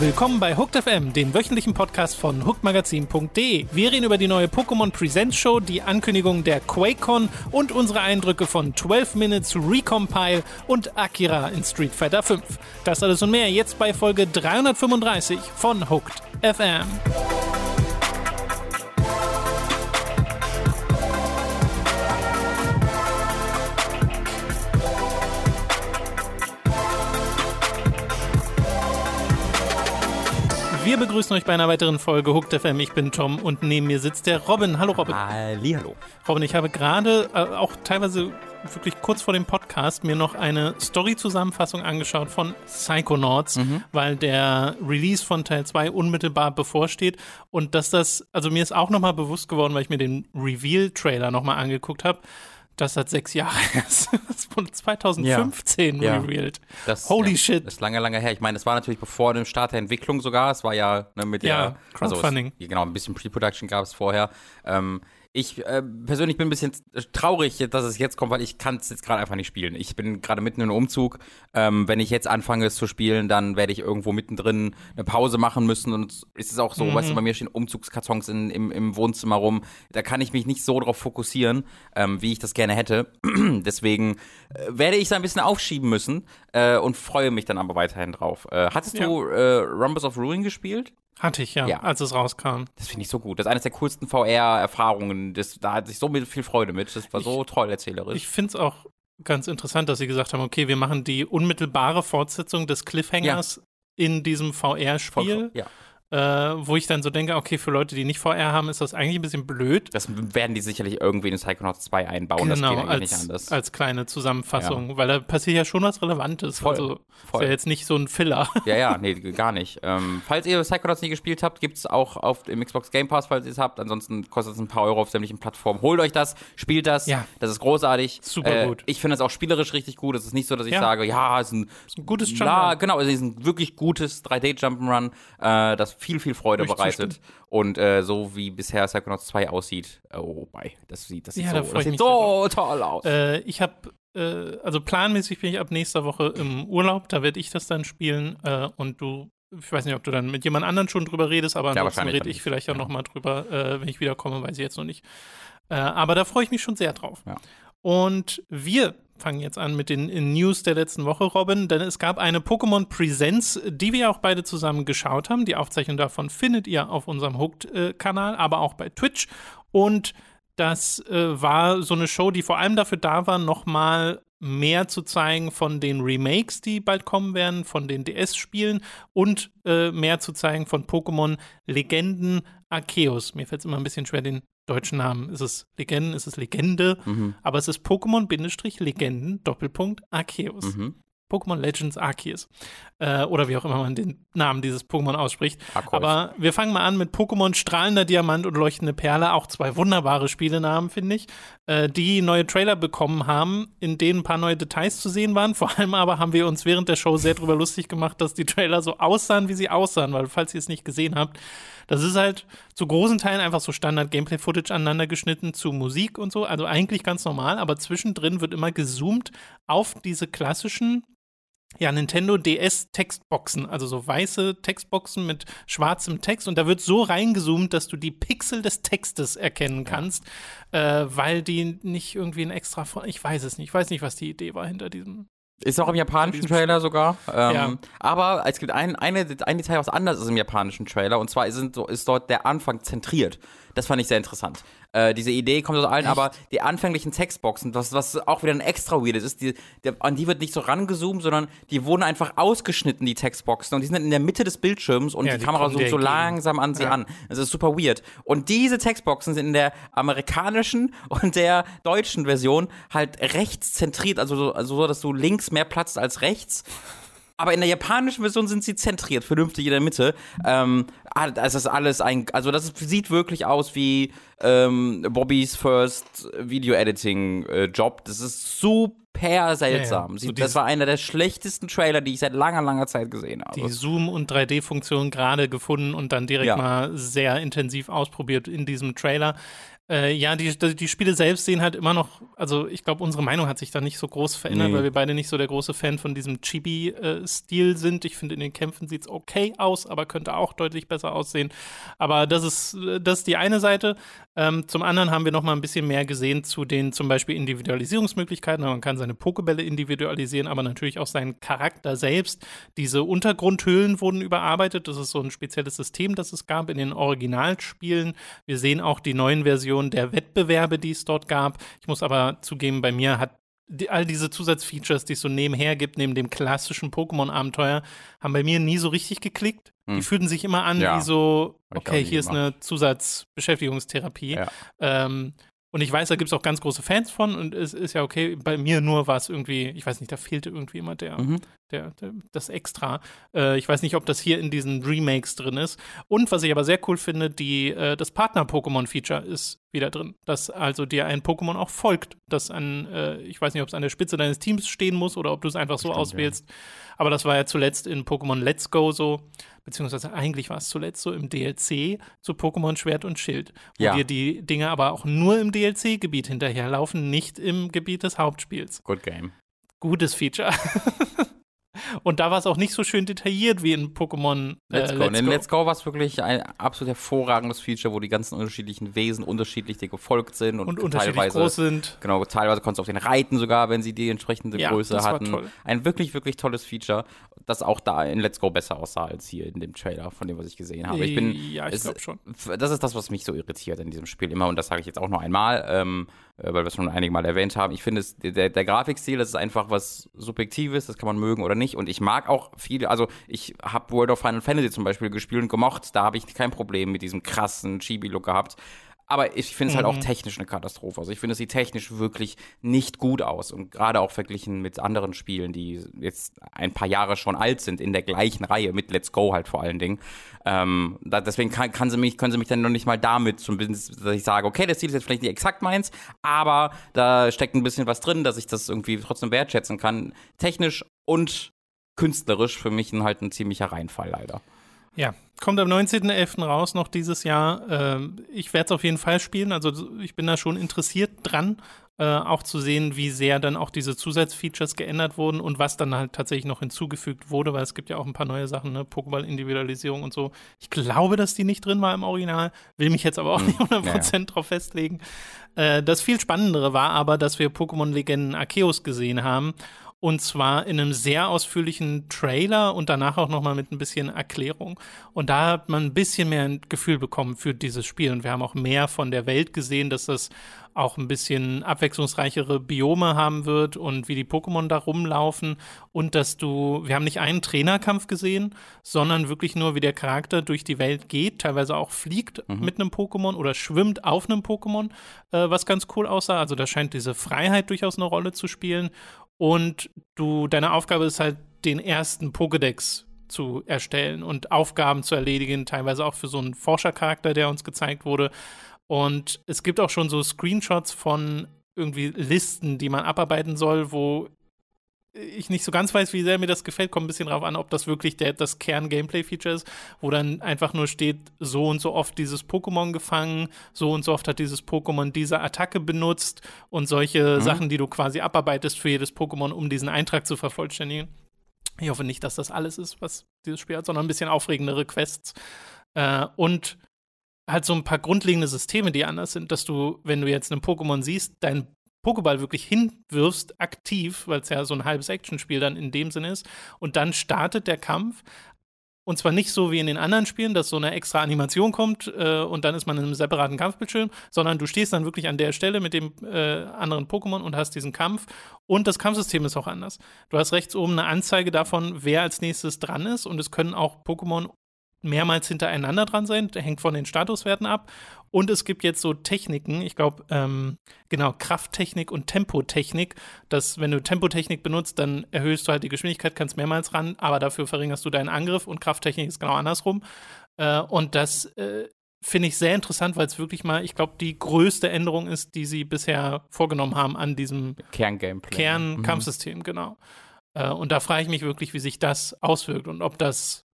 Willkommen bei Hooked FM, dem wöchentlichen Podcast von hookedmagazin.de. Wir reden über die neue Pokémon Presents Show, die Ankündigung der QuakeCon und unsere Eindrücke von 12 Minutes Recompile und Akira in Street Fighter 5. Das alles und mehr jetzt bei Folge 335 von Hooked FM. Wir begrüßen euch bei einer weiteren Folge Hooked FM. Ich bin Tom und neben mir sitzt der Robin. Hallo Robin. Hallihallo. Robin, ich habe gerade äh, auch teilweise wirklich kurz vor dem Podcast mir noch eine Story-Zusammenfassung angeschaut von Psychonauts, mhm. weil der Release von Teil 2 unmittelbar bevorsteht und dass das, also mir ist auch nochmal bewusst geworden, weil ich mir den Reveal-Trailer nochmal angeguckt habe, das hat sechs Jahre Das wurde 2015 ja. revealed. Das, Holy ja, shit. Das ist lange, lange her. Ich meine, es war natürlich bevor dem Start der Entwicklung sogar. Es war ja ne, mit der. Ja, Crowdfunding. Also es, genau, ein bisschen Pre-Production gab es vorher. Ähm, ich äh, persönlich bin ein bisschen traurig, dass es jetzt kommt, weil ich kann es jetzt gerade einfach nicht spielen. Ich bin gerade mitten in einem Umzug. Ähm, wenn ich jetzt anfange es zu spielen, dann werde ich irgendwo mittendrin eine Pause machen müssen. Und es ist auch so, mhm. weißt du, bei mir stehen Umzugskartons in, im, im Wohnzimmer rum. Da kann ich mich nicht so drauf fokussieren, ähm, wie ich das gerne hätte. Deswegen äh, werde ich es ein bisschen aufschieben müssen äh, und freue mich dann aber weiterhin drauf. Äh, hattest ja. du äh, Rumbles of Ruin gespielt? Hatte ich, ja, ja, als es rauskam. Das finde ich so gut. Das ist eines der coolsten VR-Erfahrungen. Da hatte ich so viel Freude mit. Das war so ich, toll erzählerisch. Ich finde es auch ganz interessant, dass sie gesagt haben, okay, wir machen die unmittelbare Fortsetzung des Cliffhangers ja. in diesem VR-Spiel. Ja äh, wo ich dann so denke, okay, für Leute, die nicht VR haben, ist das eigentlich ein bisschen blöd. Das werden die sicherlich irgendwie in Psychonauts 2 einbauen, genau, das geht als, nicht anders. als kleine Zusammenfassung, ja. weil da passiert ja schon was Relevantes. Voll, also voll. ist ja jetzt nicht so ein Filler. Ja, ja, nee, gar nicht. Ähm, falls ihr Psychonauts nie gespielt habt, gibt es auch auf dem Xbox Game Pass, falls ihr es habt. Ansonsten kostet es ein paar Euro auf sämtlichen Plattformen. Holt euch das, spielt das. Ja. Das ist großartig. Super äh, gut. Ich finde es auch spielerisch richtig gut. Es ist nicht so, dass ich ja. sage, ja, es ist ein, ist ein gutes Jump'n'Run. Genau, es ist ein wirklich gutes 3D-Jump'n'Run, äh, das viel, viel Freude bereitet. Und äh, so wie bisher Psychonauts 2 aussieht, oh bei, das sieht, das sieht ja, so, da das sieht so toll aus. Äh, ich habe äh, also planmäßig bin ich ab nächster Woche im Urlaub, da werde ich das dann spielen äh, und du ich weiß nicht, ob du dann mit jemand anderen schon drüber redest, aber ja, ansonsten rede ich vielleicht auch ja. noch mal drüber, äh, wenn ich wiederkomme, weiß ich jetzt noch nicht. Äh, aber da freue ich mich schon sehr drauf. Ja. Und wir fangen jetzt an mit den News der letzten Woche, Robin, denn es gab eine Pokémon Presents, die wir auch beide zusammen geschaut haben. Die Aufzeichnung davon findet ihr auf unserem Hooked-Kanal, aber auch bei Twitch. Und das äh, war so eine Show, die vor allem dafür da war, nochmal mehr zu zeigen von den Remakes, die bald kommen werden, von den DS-Spielen und äh, mehr zu zeigen von Pokémon Legenden Arceus. Mir fällt es immer ein bisschen schwer, den deutschen Namen. Ist es Legenden, ist es Legende, mhm. aber es ist Pokémon-Legenden, Doppelpunkt, Arceus. Mhm. Pokémon Legends Arceus. Äh, oder wie auch immer man den Namen dieses Pokémon ausspricht. Arceus. Aber wir fangen mal an mit Pokémon Strahlender Diamant und Leuchtende Perle. Auch zwei wunderbare Spielenamen, finde ich. Äh, die neue Trailer bekommen haben, in denen ein paar neue Details zu sehen waren. Vor allem aber haben wir uns während der Show sehr darüber lustig gemacht, dass die Trailer so aussahen, wie sie aussahen. Weil, falls ihr es nicht gesehen habt, das ist halt zu großen Teilen einfach so Standard-Gameplay-Footage aneinander geschnitten zu Musik und so. Also eigentlich ganz normal, aber zwischendrin wird immer gezoomt auf diese klassischen ja, Nintendo DS Textboxen, also so weiße Textboxen mit schwarzem Text und da wird so reingezoomt, dass du die Pixel des Textes erkennen kannst, ja. äh, weil die nicht irgendwie ein extra, ich weiß es nicht, ich weiß nicht, was die Idee war hinter diesem ist auch im japanischen Trailer sogar. Ähm, ja. Aber es gibt ein, eine, ein Detail, was anders ist im japanischen Trailer. Und zwar ist, ist dort der Anfang zentriert. Das fand ich sehr interessant. Äh, diese Idee kommt aus allen, Echt? aber die anfänglichen Textboxen, was, was auch wieder ein extra weird ist, die, die, an die wird nicht so rangezoomt, sondern die wurden einfach ausgeschnitten, die Textboxen. Und die sind in der Mitte des Bildschirms und ja, die, die, Kamera zoomt so langsam an sie ja. an. Das ist super weird. Und diese Textboxen sind in der amerikanischen und der deutschen Version halt rechts zentriert, also so, also so dass du links mehr Platz als rechts. Aber in der japanischen Version sind sie zentriert, vernünftig in der Mitte. Ähm, ah, das ist alles ein, also das sieht wirklich aus wie ähm, Bobbys First Video Editing äh, Job. Das ist super seltsam. Ja, ja. So das war einer der schlechtesten Trailer, die ich seit langer, langer Zeit gesehen habe. die Zoom- und 3D-Funktion gerade gefunden und dann direkt Ja. mal sehr intensiv ausprobiert in diesem Trailer. Äh, ja, die, die Spiele selbst sehen halt immer noch, also ich glaube, unsere Meinung hat sich da nicht so groß verändert, Nee. weil wir beide nicht so der große Fan von diesem Chibi-Stil sind. Ich finde, in den Kämpfen sieht es okay aus, aber könnte auch deutlich besser aussehen. Aber das ist, äh, das ist die eine Seite. Ähm, zum anderen haben wir noch mal ein bisschen mehr gesehen zu den zum Beispiel Individualisierungsmöglichkeiten. Man kann seine Pokebälle individualisieren, aber natürlich auch seinen Charakter selbst. Diese Untergrundhöhlen wurden überarbeitet. Das ist so ein spezielles System, das es gab in den Originalspielen. Wir sehen auch die neuen Versionen der Wettbewerbe, die es dort gab. Ich muss aber zugeben, bei mir hat die, all diese Zusatzfeatures, die es so nebenher gibt, neben dem klassischen Pokémon-Abenteuer, haben bei mir nie so richtig geklickt. Die Hm. fühlten sich immer an Ja. wie so, okay, hier ist eine Zusatzbeschäftigungstherapie. Ja. Ähm, und ich weiß, da gibt es auch ganz große Fans von und es ist ja okay. Bei mir nur war es irgendwie, ich weiß nicht, da fehlte irgendwie immer der, Mhm. der, der, das Extra. Äh, ich weiß nicht, ob das hier in diesen Remakes drin ist. Und was ich aber sehr cool finde, die, äh, das Partner-Pokémon-Feature ist wieder drin. Dass also dir ein Pokémon auch folgt. Das an, äh, ich weiß nicht, ob es an der Spitze deines Teams stehen muss oder ob du es einfach so Stimmt, auswählst. Aber das war ja zuletzt in Pokémon Let's Go so, beziehungsweise eigentlich war es zuletzt so im DLC zu Pokémon Schwert und Schild, wo Ja. dir die Dinge aber auch nur im DLC-Gebiet hinterherlaufen, nicht im Gebiet des Hauptspiels Good Game. gutes Feature. Und da war es auch nicht so schön detailliert wie in Pokémon äh, Let's Go. Und in Let's Go war es wirklich ein absolut hervorragendes Feature, wo die ganzen unterschiedlichen Wesen unterschiedlich dir gefolgt sind und, und unterschiedlich teilweise groß sind. Genau, teilweise konntest du auf den reiten sogar, wenn sie die entsprechende Ja, Größe hatten. Ein wirklich, wirklich tolles Feature, das auch da in Let's Go besser aussah als hier in dem Trailer, von dem, was ich gesehen habe. Ich bin, ja, ich glaube schon. das ist das, was mich so irritiert in diesem Spiel immer und das sage ich jetzt auch noch einmal, ähm, äh, weil wir es schon einige Mal erwähnt haben. Ich finde, der, der Grafikstil, das ist einfach was Subjektives, das kann man mögen oder nicht und ich mag auch viele, also ich habe World of Final Fantasy zum Beispiel gespielt und gemocht, da habe ich kein Problem mit diesem krassen Chibi-Look gehabt. Aber ich finde es halt Mhm. auch technisch eine Katastrophe. Also ich finde, es sieht technisch wirklich nicht gut aus. Und gerade auch verglichen mit anderen Spielen, die jetzt ein paar Jahre schon alt sind, in der gleichen Reihe, mit Let's Go halt vor allen Dingen. Ähm, da, deswegen kann, kann sie mich, können sie mich dann noch nicht mal damit, zumindest, dass ich sage, okay, der Stil ist jetzt vielleicht nicht exakt meins, aber da steckt ein bisschen was drin, dass ich das irgendwie trotzdem wertschätzen kann. Technisch und künstlerisch für mich ein, halt ein ziemlicher Reinfall leider. Ja, kommt am 19.11. raus, noch dieses Jahr. Ähm, ich werde es auf jeden Fall spielen. Also ich bin da schon interessiert dran, äh, auch zu sehen, wie sehr dann auch diese Zusatzfeatures geändert wurden und was dann halt tatsächlich noch hinzugefügt wurde, weil es gibt ja auch ein paar neue Sachen, ne? Pokéball-Individualisierung und so. Ich glaube, dass die nicht drin war im Original, will mich jetzt aber auch nicht 100% drauf festlegen. Äh, das viel Spannendere war aber, dass wir Pokémon-Legenden Arceus gesehen haben. Und zwar in einem sehr ausführlichen Trailer und danach auch nochmal mit ein bisschen Erklärung. Und da hat man ein bisschen mehr ein Gefühl bekommen für dieses Spiel. Und wir haben auch mehr von der Welt gesehen, dass das auch ein bisschen abwechslungsreichere Biome haben wird und wie die Pokémon da rumlaufen. Und dass du, wir haben nicht einen Trainerkampf gesehen, sondern wirklich nur, wie der Charakter durch die Welt geht, teilweise auch fliegt mit einem Pokémon oder schwimmt auf einem Pokémon, äh, was ganz cool aussah. Also da scheint diese Freiheit durchaus eine Rolle zu spielen. Und du, deine Aufgabe ist halt, den ersten Pokédex zu erstellen und Aufgaben zu erledigen, teilweise auch für so einen Forschercharakter, der uns gezeigt wurde. Und es gibt auch schon so Screenshots von irgendwie Listen, die man abarbeiten soll, wo ich nicht so ganz weiß, wie sehr mir das gefällt. Kommt ein bisschen drauf an, ob das wirklich der, das Kern-Gameplay-Feature ist, wo dann einfach nur steht, so und so oft dieses Pokémon gefangen, so und so oft hat dieses Pokémon diese Attacke benutzt und solche Sachen, die du quasi abarbeitest für jedes Pokémon, um diesen Eintrag zu vervollständigen. Ich hoffe nicht, dass das alles ist, was dieses Spiel hat, sondern ein bisschen aufregendere Quests. Äh, und halt so ein paar grundlegende Systeme, die anders sind, dass du, wenn du jetzt einen Pokémon siehst, deinen Pokéball wirklich hinwirfst, aktiv, weil es ja so ein halbes Actionspiel dann in dem Sinne ist, und dann startet der Kampf. Und zwar nicht so wie in den anderen Spielen, dass so eine extra Animation kommt äh, und dann ist man in einem separaten Kampfbildschirm, sondern du stehst dann wirklich an der Stelle mit dem äh, anderen Pokémon und hast diesen Kampf. Und das Kampfsystem ist auch anders. Du hast rechts oben eine Anzeige davon, wer als nächstes dran ist und es können auch Pokémon mehrmals hintereinander dran sein, hängt von den Statuswerten ab. Und es gibt jetzt so Techniken, ich glaube, ähm, genau, Krafttechnik und Tempotechnik, dass wenn du Tempotechnik benutzt, dann erhöhst du halt die Geschwindigkeit, kannst mehrmals ran, aber dafür verringerst du deinen Angriff und Krafttechnik ist genau andersrum. Äh, und das äh, finde ich sehr interessant, weil es wirklich mal, ich glaube, die größte Änderung ist, die sie bisher vorgenommen haben an diesem Kerngameplay. Kernkampfsystem, mhm. genau. Äh, und da frage ich mich wirklich, wie sich das auswirkt und ob das,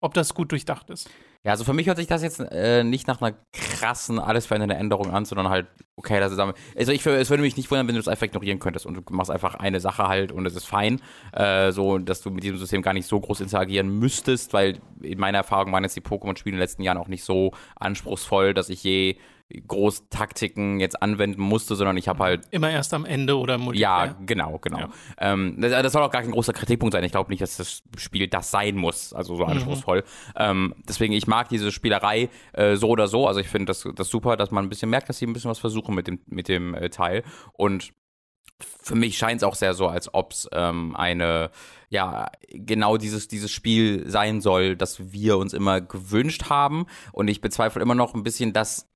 ob das gut durchdacht ist. Ja, also für mich hört sich das jetzt äh, nicht nach einer krassen, alles verändernden Änderung an, sondern halt, okay, das ist damit. Also ich, es würde mich nicht wundern, wenn du das einfach ignorieren könntest und du machst einfach eine Sache halt und es ist fein. Äh, so, dass du mit diesem System gar nicht so groß interagieren müsstest, weil in meiner Erfahrung waren jetzt die Pokémon-Spiele in den letzten Jahren auch nicht so anspruchsvoll, dass ich je Großtaktiken jetzt anwenden musste, sondern ich habe halt. Immer erst am Ende oder Multiplayer. Ja, genau, genau. Ja. Ähm, das, das, soll auch gar kein großer Kritikpunkt sein. Ich glaube nicht, dass das Spiel das sein muss, also so mhm. anspruchsvoll. Mhm. Ähm, deswegen, ich mag diese Spielerei äh, so oder so. Also ich finde das, das super, dass man ein bisschen merkt, dass sie ein bisschen was versuchen mit dem, mit dem äh, Teil. Und für mich scheint es auch sehr so, als ob es ähm, eine, ja, genau dieses, dieses Spiel sein soll, das wir uns immer gewünscht haben. Und ich bezweifle immer noch ein bisschen, dass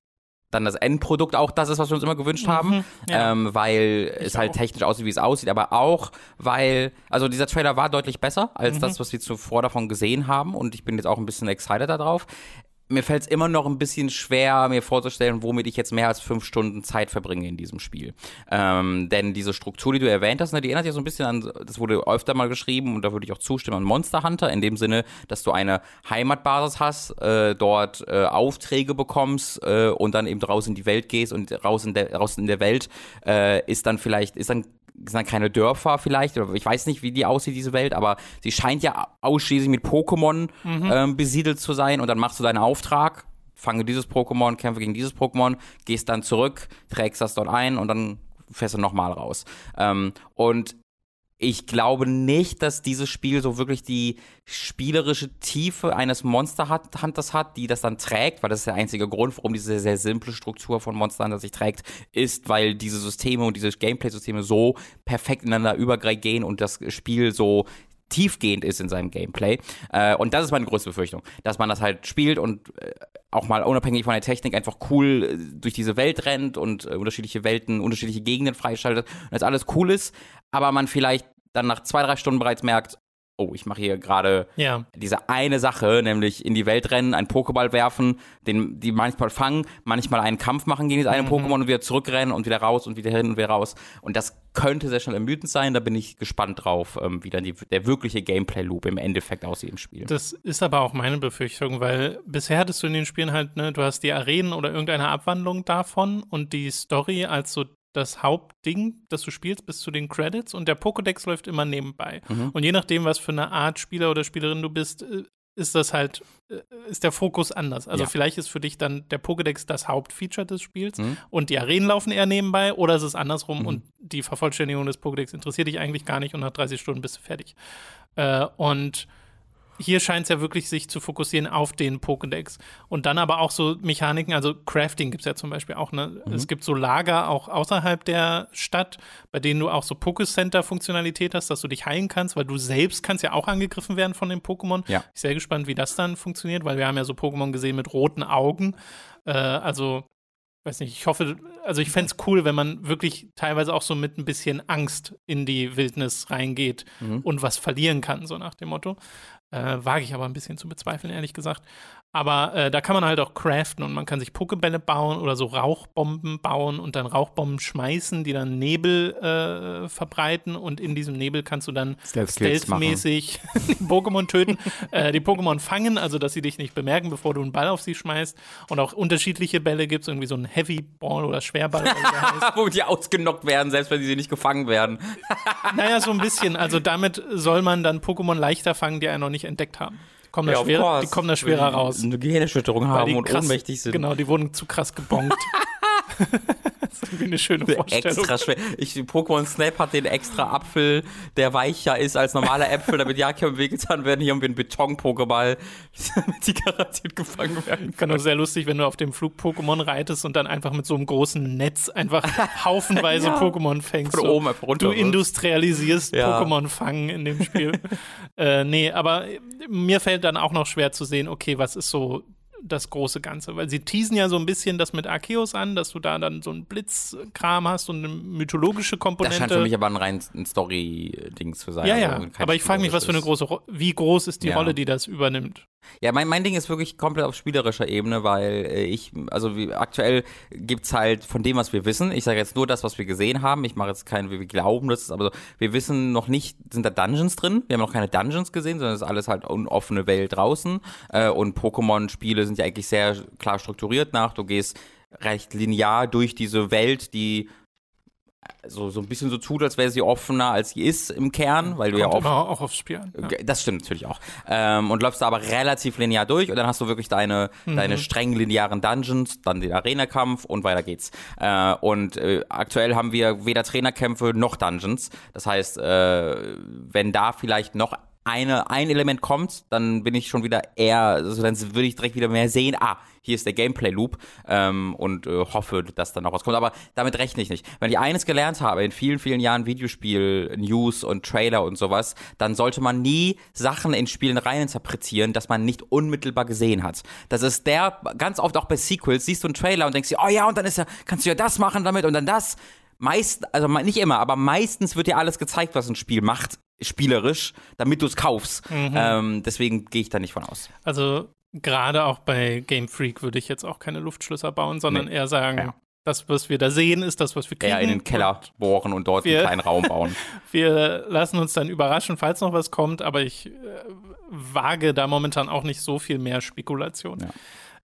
dann das Endprodukt auch das ist, was wir uns immer gewünscht mhm, haben, ja. ähm, weil ich es halt auch. technisch aussieht, wie es aussieht, aber auch, weil, also dieser Trailer war deutlich besser als mhm. das, was wir zuvor davon gesehen haben und ich bin jetzt auch ein bisschen excited darauf mir fällt es immer noch ein bisschen schwer, mir vorzustellen, womit ich jetzt mehr als fünf Stunden Zeit verbringe in diesem Spiel. Ähm, denn diese Struktur, die du erwähnt hast, ne, die erinnert ja so ein bisschen an, das wurde öfter mal geschrieben und da würde ich auch zustimmen, an Monster Hunter, in dem Sinne, dass du eine Heimatbasis hast, äh, dort äh, Aufträge bekommst äh, und dann eben raus in die Welt gehst und raus in der, raus in der Welt äh, ist dann vielleicht, ist dann sind keine Dörfer vielleicht, oder ich weiß nicht, wie die aussieht, diese Welt, aber sie scheint ja ausschließlich mit Pokémon mhm. ähm, besiedelt zu sein und dann machst du deinen Auftrag, fange dieses Pokémon, kämpfe gegen dieses Pokémon, gehst dann zurück, trägst das dort ein und dann fährst du nochmal raus. Ähm, und ich glaube nicht, dass dieses Spiel so wirklich die spielerische Tiefe eines Monster Hunters hat, die das dann trägt, weil das ist der einzige Grund, warum diese sehr, sehr simple Struktur von Monster Hunter sich trägt, ist, weil diese Systeme und diese Gameplay-Systeme so perfekt ineinander übergehen und das Spiel so tiefgehend ist in seinem Gameplay. Äh, und das ist meine größte Befürchtung, dass man das halt spielt und äh, auch mal unabhängig von der Technik einfach cool äh, durch diese Welt rennt und äh, unterschiedliche Welten, unterschiedliche Gegenden freischaltet und das alles cool ist, aber man vielleicht dann nach zwei, drei Stunden bereits merkt, oh, ich mache hier gerade ja. diese eine Sache, nämlich in die Welt rennen, einen Pokéball werfen, den die manchmal fangen, manchmal einen Kampf machen gegen das eine mhm. Pokémon und wieder zurückrennen und wieder raus und wieder hin und wieder raus. Und das könnte sehr schnell ermüdend sein. Da bin ich gespannt drauf, ähm, wie dann die, der wirkliche Gameplay-Loop im Endeffekt aussieht im Spiel. Das ist aber auch meine Befürchtung, weil bisher hattest du in den Spielen halt, ne, du hast die Arenen oder irgendeine Abwandlung davon und die Story als so das Hauptding, das du spielst, bis zu den Credits und der Pokédex läuft immer nebenbei. Mhm. Und je nachdem, was für eine Art Spieler oder Spielerin du bist, äh, ist das halt, äh, ist der Fokus anders. Also ja. vielleicht ist für dich dann der Pokédex das Hauptfeature des Spiels mhm. und die Arenen laufen eher nebenbei oder ist es andersrum mhm. und die Vervollständigung des Pokédex interessiert dich eigentlich gar nicht und nach 30 Stunden bist du fertig. Äh, und hier scheint es ja wirklich sich zu fokussieren auf den Pokédex. Und dann aber auch so Mechaniken, also Crafting gibt es ja zum Beispiel auch. Ne? Mhm. Es gibt so Lager auch außerhalb der Stadt, bei denen du auch so Pokécenter-Funktionalität hast, dass du dich heilen kannst, weil du selbst kannst ja auch angegriffen werden von den Pokémon. Ja. Ich bin sehr gespannt, wie das dann funktioniert, weil wir haben ja so Pokémon gesehen mit roten Augen. Äh, also weiß nicht, ich hoffe, also ich fände es cool, wenn man wirklich teilweise auch so mit ein bisschen Angst in die Wildnis reingeht mhm. und was verlieren kann, so nach dem Motto. Äh, wage ich aber ein bisschen zu bezweifeln, ehrlich gesagt. Aber äh, da kann man halt auch craften und man kann sich Pokebälle bauen oder so Rauchbomben bauen und dann Rauchbomben schmeißen, die dann Nebel äh, verbreiten und in diesem Nebel kannst du dann stealth-mäßig die Pokémon töten, äh, die Pokémon fangen, also dass sie dich nicht bemerken, bevor du einen Ball auf sie schmeißt. Und auch unterschiedliche Bälle gibt es, irgendwie so ein Heavy Ball oder Schwerball. Wo die ausgenockt werden, selbst wenn sie nicht gefangen werden. naja, so ein bisschen. Also damit soll man dann Pokémon leichter fangen, die einen noch nicht entdeckt haben kommen ja, da schwerer, die kommen da schwerer raus. Eine Gehirnerschütterung haben und krass, ohnmächtig sind. Genau, die wurden zu krass gebongt. das ist irgendwie eine schöne Vorstellung. Extra schwer. Ich, Pokémon Snap hat den extra Apfel, der weicher ist als normale Äpfel, damit Jakob wehgetan werden. Hier haben wir einen Beton-Pokéball, damit die garantiert gefangen werden. Kann sehr lustig, wenn du auf dem Flug-Pokémon reitest und dann einfach mit so einem großen Netz einfach haufenweise ja. Pokémon fängst. Von oben einfach runter. Du industrialisierst ja. Pokémon fangen in dem Spiel. äh, nee, aber mir fällt dann auch noch schwer zu sehen, okay, was ist so das große Ganze. Weil sie teasen ja so ein bisschen das mit Arceus an, dass du da dann so einen Blitzkram hast und eine mythologische Komponente. Das scheint für mich aber ein rein Story-Ding zu sein. Ja, ja. Also aber ich frage mich, was für eine große, Ro wie groß ist die ja. Rolle, die das übernimmt? Ja, mein, mein Ding ist wirklich komplett auf spielerischer Ebene, weil äh, ich, also wie, aktuell gibt's halt von dem, was wir wissen, ich sage jetzt nur das, was wir gesehen haben, ich mache jetzt keinen, wie wir glauben, das ist aber so, wir wissen noch nicht, sind da Dungeons drin, wir haben noch keine Dungeons gesehen, sondern es ist alles halt eine offene Welt draußen äh, und Pokémon-Spiele sind ja eigentlich sehr klar strukturiert nach, du gehst recht linear durch diese Welt, die so, so ein bisschen so tut, als wäre sie offener, als sie ist im Kern, weil du ja Kommt oft immer auch aufs Spiel an. Ja. das stimmt natürlich auch. Ähm, und läufst da aber relativ linear durch und dann hast du wirklich deine, deine streng linearen Dungeons, dann den Arena-Kampf und weiter geht's. Äh, und äh, aktuell haben wir weder Trainerkämpfe noch Dungeons. Das heißt, äh, wenn da vielleicht noch eine, ein Element kommt, dann bin ich schon wieder eher, also dann würde ich direkt wieder mehr sehen, ah, hier ist der Gameplay-Loop ähm, und äh, hoffe, dass dann noch was kommt. Aber damit rechne ich nicht. Wenn ich eines gelernt habe in vielen, vielen Jahren Videospiel, News und Trailer und sowas, dann sollte man nie Sachen in Spielen reininterpretieren, dass man nicht unmittelbar gesehen hat. Das ist der, ganz oft auch bei Sequels, siehst du einen Trailer und denkst dir, oh ja, und dann ist ja, kannst du ja das machen damit und dann das. Meist, also nicht immer, aber meistens wird dir alles gezeigt, was ein Spiel macht, spielerisch, damit du es kaufst. Ähm, deswegen gehe ich da nicht von aus. Also gerade auch bei Game Freak würde ich jetzt auch keine Luftschlösser bauen, sondern Nee. eher sagen, Ja. das, was wir da sehen, ist das, was wir kriegen. Eher in den Keller bohren und dort Wir- einen kleinen Raum bauen. Wir lassen uns dann überraschen, falls noch was kommt, aber ich äh, wage da momentan auch nicht so viel mehr Spekulation. Ja.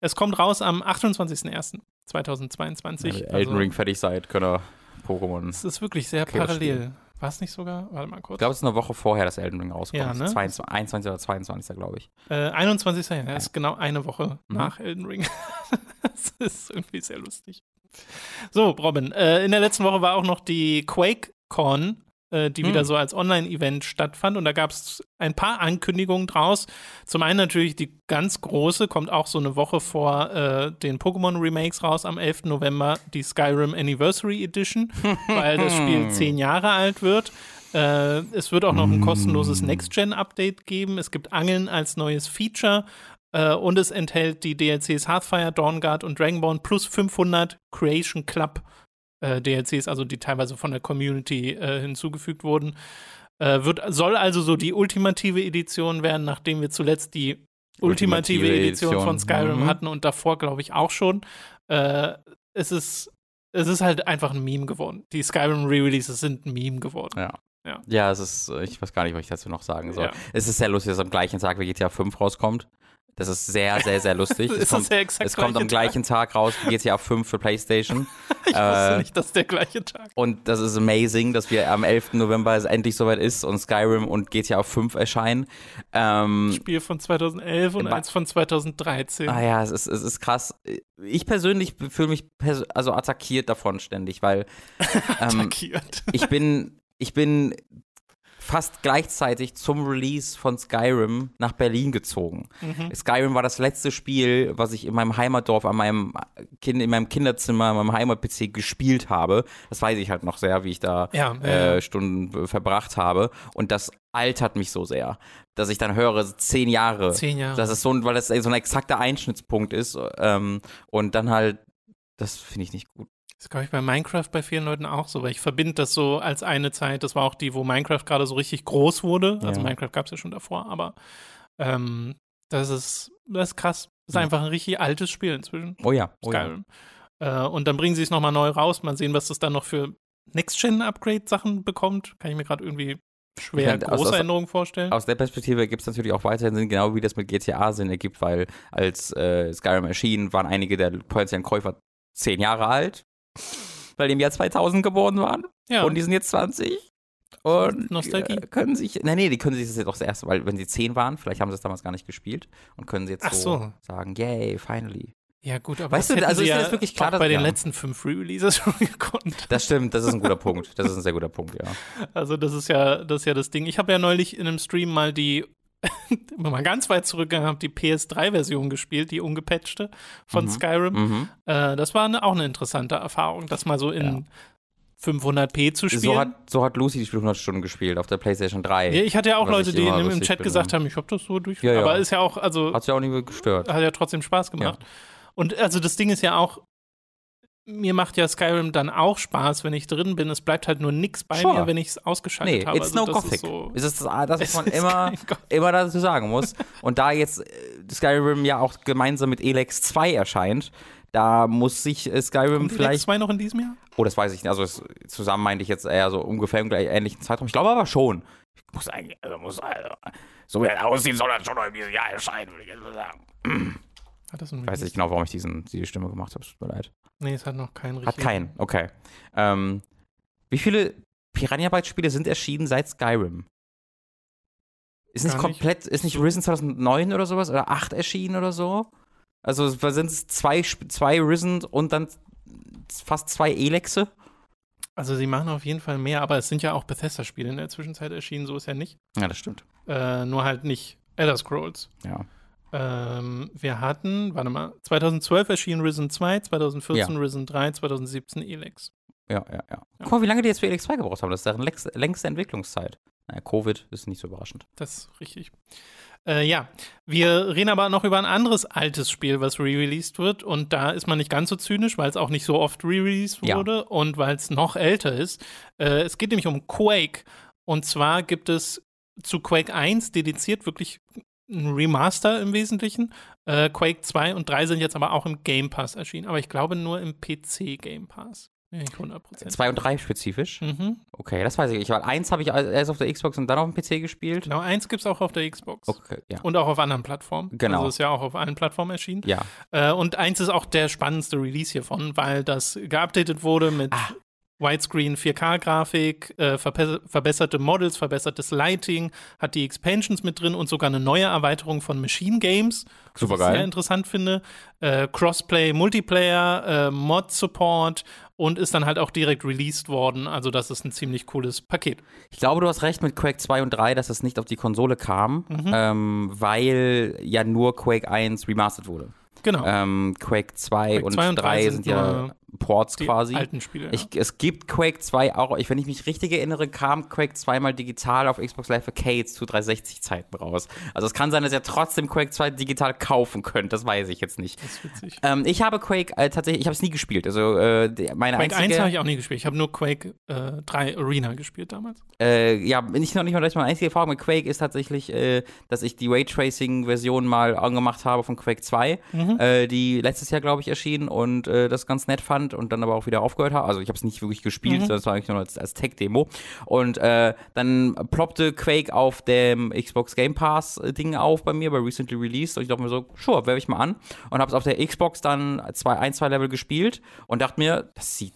Es kommt raus am 28.01.2022. Wenn ihr Elden also, Ring fertig seid, könnt ihr Pokémon. Es ist wirklich sehr parallel. War es nicht sogar? Warte mal kurz. Ich glaube, es ist eine Woche vorher, dass Elden Ring rauskommt. Ja, ne? 22, 21 oder 22, glaube ich. Äh, 21. Ja, das ist genau eine Woche Mhm. nach Elden Ring. das ist irgendwie sehr lustig. So, Robin, äh, in der letzten Woche war auch noch die QuakeCon, äh, die Hm. wieder so als Online-Event stattfand. Und da gab es ein paar Ankündigungen draus. Zum einen natürlich die ganz große, kommt auch so eine Woche vor äh, den Pokémon-Remakes raus am 11. November, die Skyrim Anniversary Edition, weil das Spiel zehn Jahre alt wird. Äh, es wird auch noch ein kostenloses Next-Gen-Update geben. Es gibt Angeln als neues Feature. Äh, und es enthält die DLCs Hearthfire, Dawnguard und Dragonborn plus 500 Creation Club äh, DLCs, also die teilweise von der Community äh, hinzugefügt wurden. Äh, wird, soll also so die ultimative Edition werden, nachdem wir zuletzt die ultimative, Ultimative Edition, Edition. von Skyrim Mhm. hatten und davor, glaube ich, auch schon. Äh, es ist es ist halt einfach ein Meme geworden. Die Skyrim Re-Releases sind ein Meme geworden. Ja. Ja. Ja, es ist, ich weiß gar nicht, was ich dazu noch sagen soll. Ja. Es ist sehr lustig, dass am gleichen Tag wie GTA 5 rauskommt. Das ist sehr, sehr, sehr lustig. Ist es kommt, es kommt am gleiche gleichen Tag raus wie GTA 5 für PlayStation. Ich wusste äh, nicht, dass der gleiche Tag. Und das ist amazing, dass wir am 11. November es endlich soweit ist und Skyrim und GTA 5 erscheinen. Ähm, Spiel von 2011 und eins von 2013. ah ja, es ist, es ist krass. Ich persönlich fühle mich pers also attackiert davon ständig, weil ähm, Attackiert. ich bin, ich bin fast gleichzeitig zum Release von Skyrim nach Berlin gezogen. Mhm. Skyrim war das letzte Spiel, was ich in meinem Heimatdorf, an meinem kind, in meinem Kinderzimmer, an meinem Heimat-PC gespielt habe. Das weiß ich halt noch sehr, wie ich da Ja, äh, ja. Stunden äh, verbracht habe. Und das altert mich so sehr, dass ich dann höre, zehn Jahre. Zehn Jahre. Das ist so, ein- weil das so ein exakter Einschnittspunkt ist. Ähm, und dann halt, das finde ich nicht gut. Das ist, glaube ich, bei Minecraft bei vielen Leuten auch so, weil ich verbinde das so als eine Zeit, das war auch die, wo Minecraft gerade so richtig groß wurde. Also Ja. Minecraft gab es ja schon davor, aber ähm, das ist, das ist krass. Das ist einfach ein richtig altes Spiel inzwischen. Oh ja, oh ja. Skyrim. Äh, und dann bringen sie es nochmal neu raus. Mal sehen, was das dann noch für Next-Gen-Upgrade-Sachen bekommt. Kann ich mir gerade irgendwie schwer Ich mein, aus- große aus- Änderungen vorstellen. Aus der Perspektive gibt es natürlich auch weiterhin Sinn, genau wie das mit GTA Sinn ergibt, weil als äh, Skyrim erschien, waren einige der potenziellen Käufer zehn Jahre alt, weil die im Jahr 2000 geboren waren ja, und die sind jetzt 20 und Nostalgie. äh, können sich, nee, nee, die können sich das jetzt auch das erste, weil wenn sie zehn waren, vielleicht haben sie es damals gar nicht gespielt und können sie jetzt so, so. sagen, yay, finally. ja, gut, aber Weißt das du, also ist ja jetzt wirklich klar, dass- bei den ja. letzten fünf Re-Releases schon gekonnt. Das stimmt, das ist ein guter Punkt. Das ist ein sehr guter Punkt, ja. Also das ist ja das ist ja das Ding. Ich habe ja neulich in einem Stream mal die mal ganz weit zurückgegangen, habe die PS3-Version gespielt, die ungepatchte von Mhm. Skyrim. Mhm. Äh, das war eine, auch eine interessante Erfahrung, das mal so in Ja. 500p zu spielen. So hat, so hat Lucy die Spiel 100 Stunden gespielt auf der PlayStation 3. ja, ich hatte ja auch Leute, die im, Chat finde. gesagt haben, ich habe das so durch. Ja, ja. Aber ist ja auch, also Hat sich auch nicht gestört. hat ja trotzdem Spaß gemacht. Und also das Ding ist ja auch, mir macht ja Skyrim dann auch Spaß, wenn ich drin bin. Es bleibt halt nur nichts bei Sure. mir, wenn ich es ausgeschaltet Nee, habe. it's Also no das Gothic. Ist so, es ist das, das was man immer, immer dazu sagen muss. Und da jetzt äh, Skyrim ja auch gemeinsam mit Elex 2 erscheint, da muss sich äh, Skyrim Kommt vielleicht. Lex 2 noch in diesem Jahr? Oh, das weiß ich nicht. Also es, zusammen meinte ich jetzt eher so ungefähr im ähnlichen Zeitraum. Ich glaube aber schon. Ich muss eigentlich, also muss, also, so wie er aussieht, soll das schon noch in diesem Jahr erscheinen, würde ich jetzt mal sagen. Hat das ein Ich weiß nicht genau, warum ich diesen, diese Stimme gemacht habe. Tut mir leid. Nee, es hat noch keinen Hat richtigen. keinen, okay. Ähm, wie viele Piranha Bytes Spiele sind erschienen seit Skyrim? Ist nicht Gar nicht komplett, ist nicht Risen 2009 oder sowas oder 8 erschienen oder so? Also sind es zwei, zwei Risen und dann fast zwei Elexe? Also sie machen auf jeden Fall mehr, aber es sind ja auch Bethesda-Spiele in der Zwischenzeit erschienen, so ist ja nicht. Ja, das stimmt. Äh, nur halt nicht Elder Scrolls. Ja. Ähm, wir hatten, warte mal, 2012 erschien Risen 2, 2014 Risen 3, 2017 Elex. Ja, ja, ja. Guck mal, wie lange die jetzt für Elex 2 gebraucht haben. Das ist deren längste, Entwicklungszeit. Naja, Covid ist nicht so überraschend. Das ist richtig. Äh, ja, wir reden aber noch über ein anderes altes Spiel, was re-released wird. Und da ist man nicht ganz so zynisch, weil es auch nicht so oft re-released Ja. wurde und weil es noch älter ist. Äh, es geht nämlich um Quake. Und zwar gibt es zu Quake 1 dediziert wirklich ein Remaster im Wesentlichen. Äh, Quake 2 und 3 sind jetzt aber auch im Game Pass erschienen. Aber ich glaube nur im PC Game Pass. Nicht 100%. 2 und 3 spezifisch? Mhm. Okay, das weiß ich nicht, weil 1 habe ich erst auf der Xbox und dann auf dem PC gespielt. Genau, 1 gibt es auch auf der Xbox. Okay, ja. Und auch auf anderen Plattformen. Genau. Also ist ja auch auf allen Plattformen erschienen. Ja. Äh, und eins ist auch der spannendste Release hiervon, weil das geupdatet wurde mit Ah. Widescreen 4K-Grafik, äh, verbe verbesserte Models, verbessertes Lighting, hat die Expansions mit drin und sogar eine neue Erweiterung von Machine Games. Super was ich sehr geil. interessant finde. Äh, Crossplay, Multiplayer, äh, Mod-Support und ist dann halt auch direkt released worden. Also, das ist ein ziemlich cooles Paket. Ich glaube, du hast recht mit Quake 2 und 3, dass es nicht auf die Konsole kam, Mhm. ähm, weil ja nur Quake 1 remastered wurde. Genau. Ähm, Quake 2 Quake und 2 und 3 3 sind ja Ports die quasi. alten Spiele. Ich, es gibt Quake 2 auch, ich, wenn ich mich richtig erinnere, kam Quake 2 mal digital auf Xbox Live Arcades zu 360-Zeiten raus. Also es kann sein, dass ihr trotzdem Quake 2 digital kaufen könnt, das weiß ich jetzt nicht. das ist witzig. Ähm, ich habe Quake äh, tatsächlich, ich habe es nie gespielt. Also äh, meine Quake 1 einzige, habe ich auch nie gespielt. Ich habe nur Quake äh, 3 Arena gespielt damals. äh, ja, nicht noch nicht mal gleich meine einzige Erfahrung mit Quake ist tatsächlich, äh, dass ich die Raytracing-Version mal angemacht habe von Quake 2, Mhm. äh, die letztes Jahr, glaube ich, erschien und äh, das ganz nett fand und dann aber auch wieder aufgehört habe. Also ich habe es nicht wirklich gespielt, Mhm. das war eigentlich nur als, als Tech-Demo. Und äh, dann ploppte Quake auf dem Xbox Game Pass-Ding auf bei mir, bei Recently Released und ich dachte mir so, sure, werfe ich mal an und habe es auf der Xbox dann zwei, ein, zwei Level gespielt und dachte mir, das sieht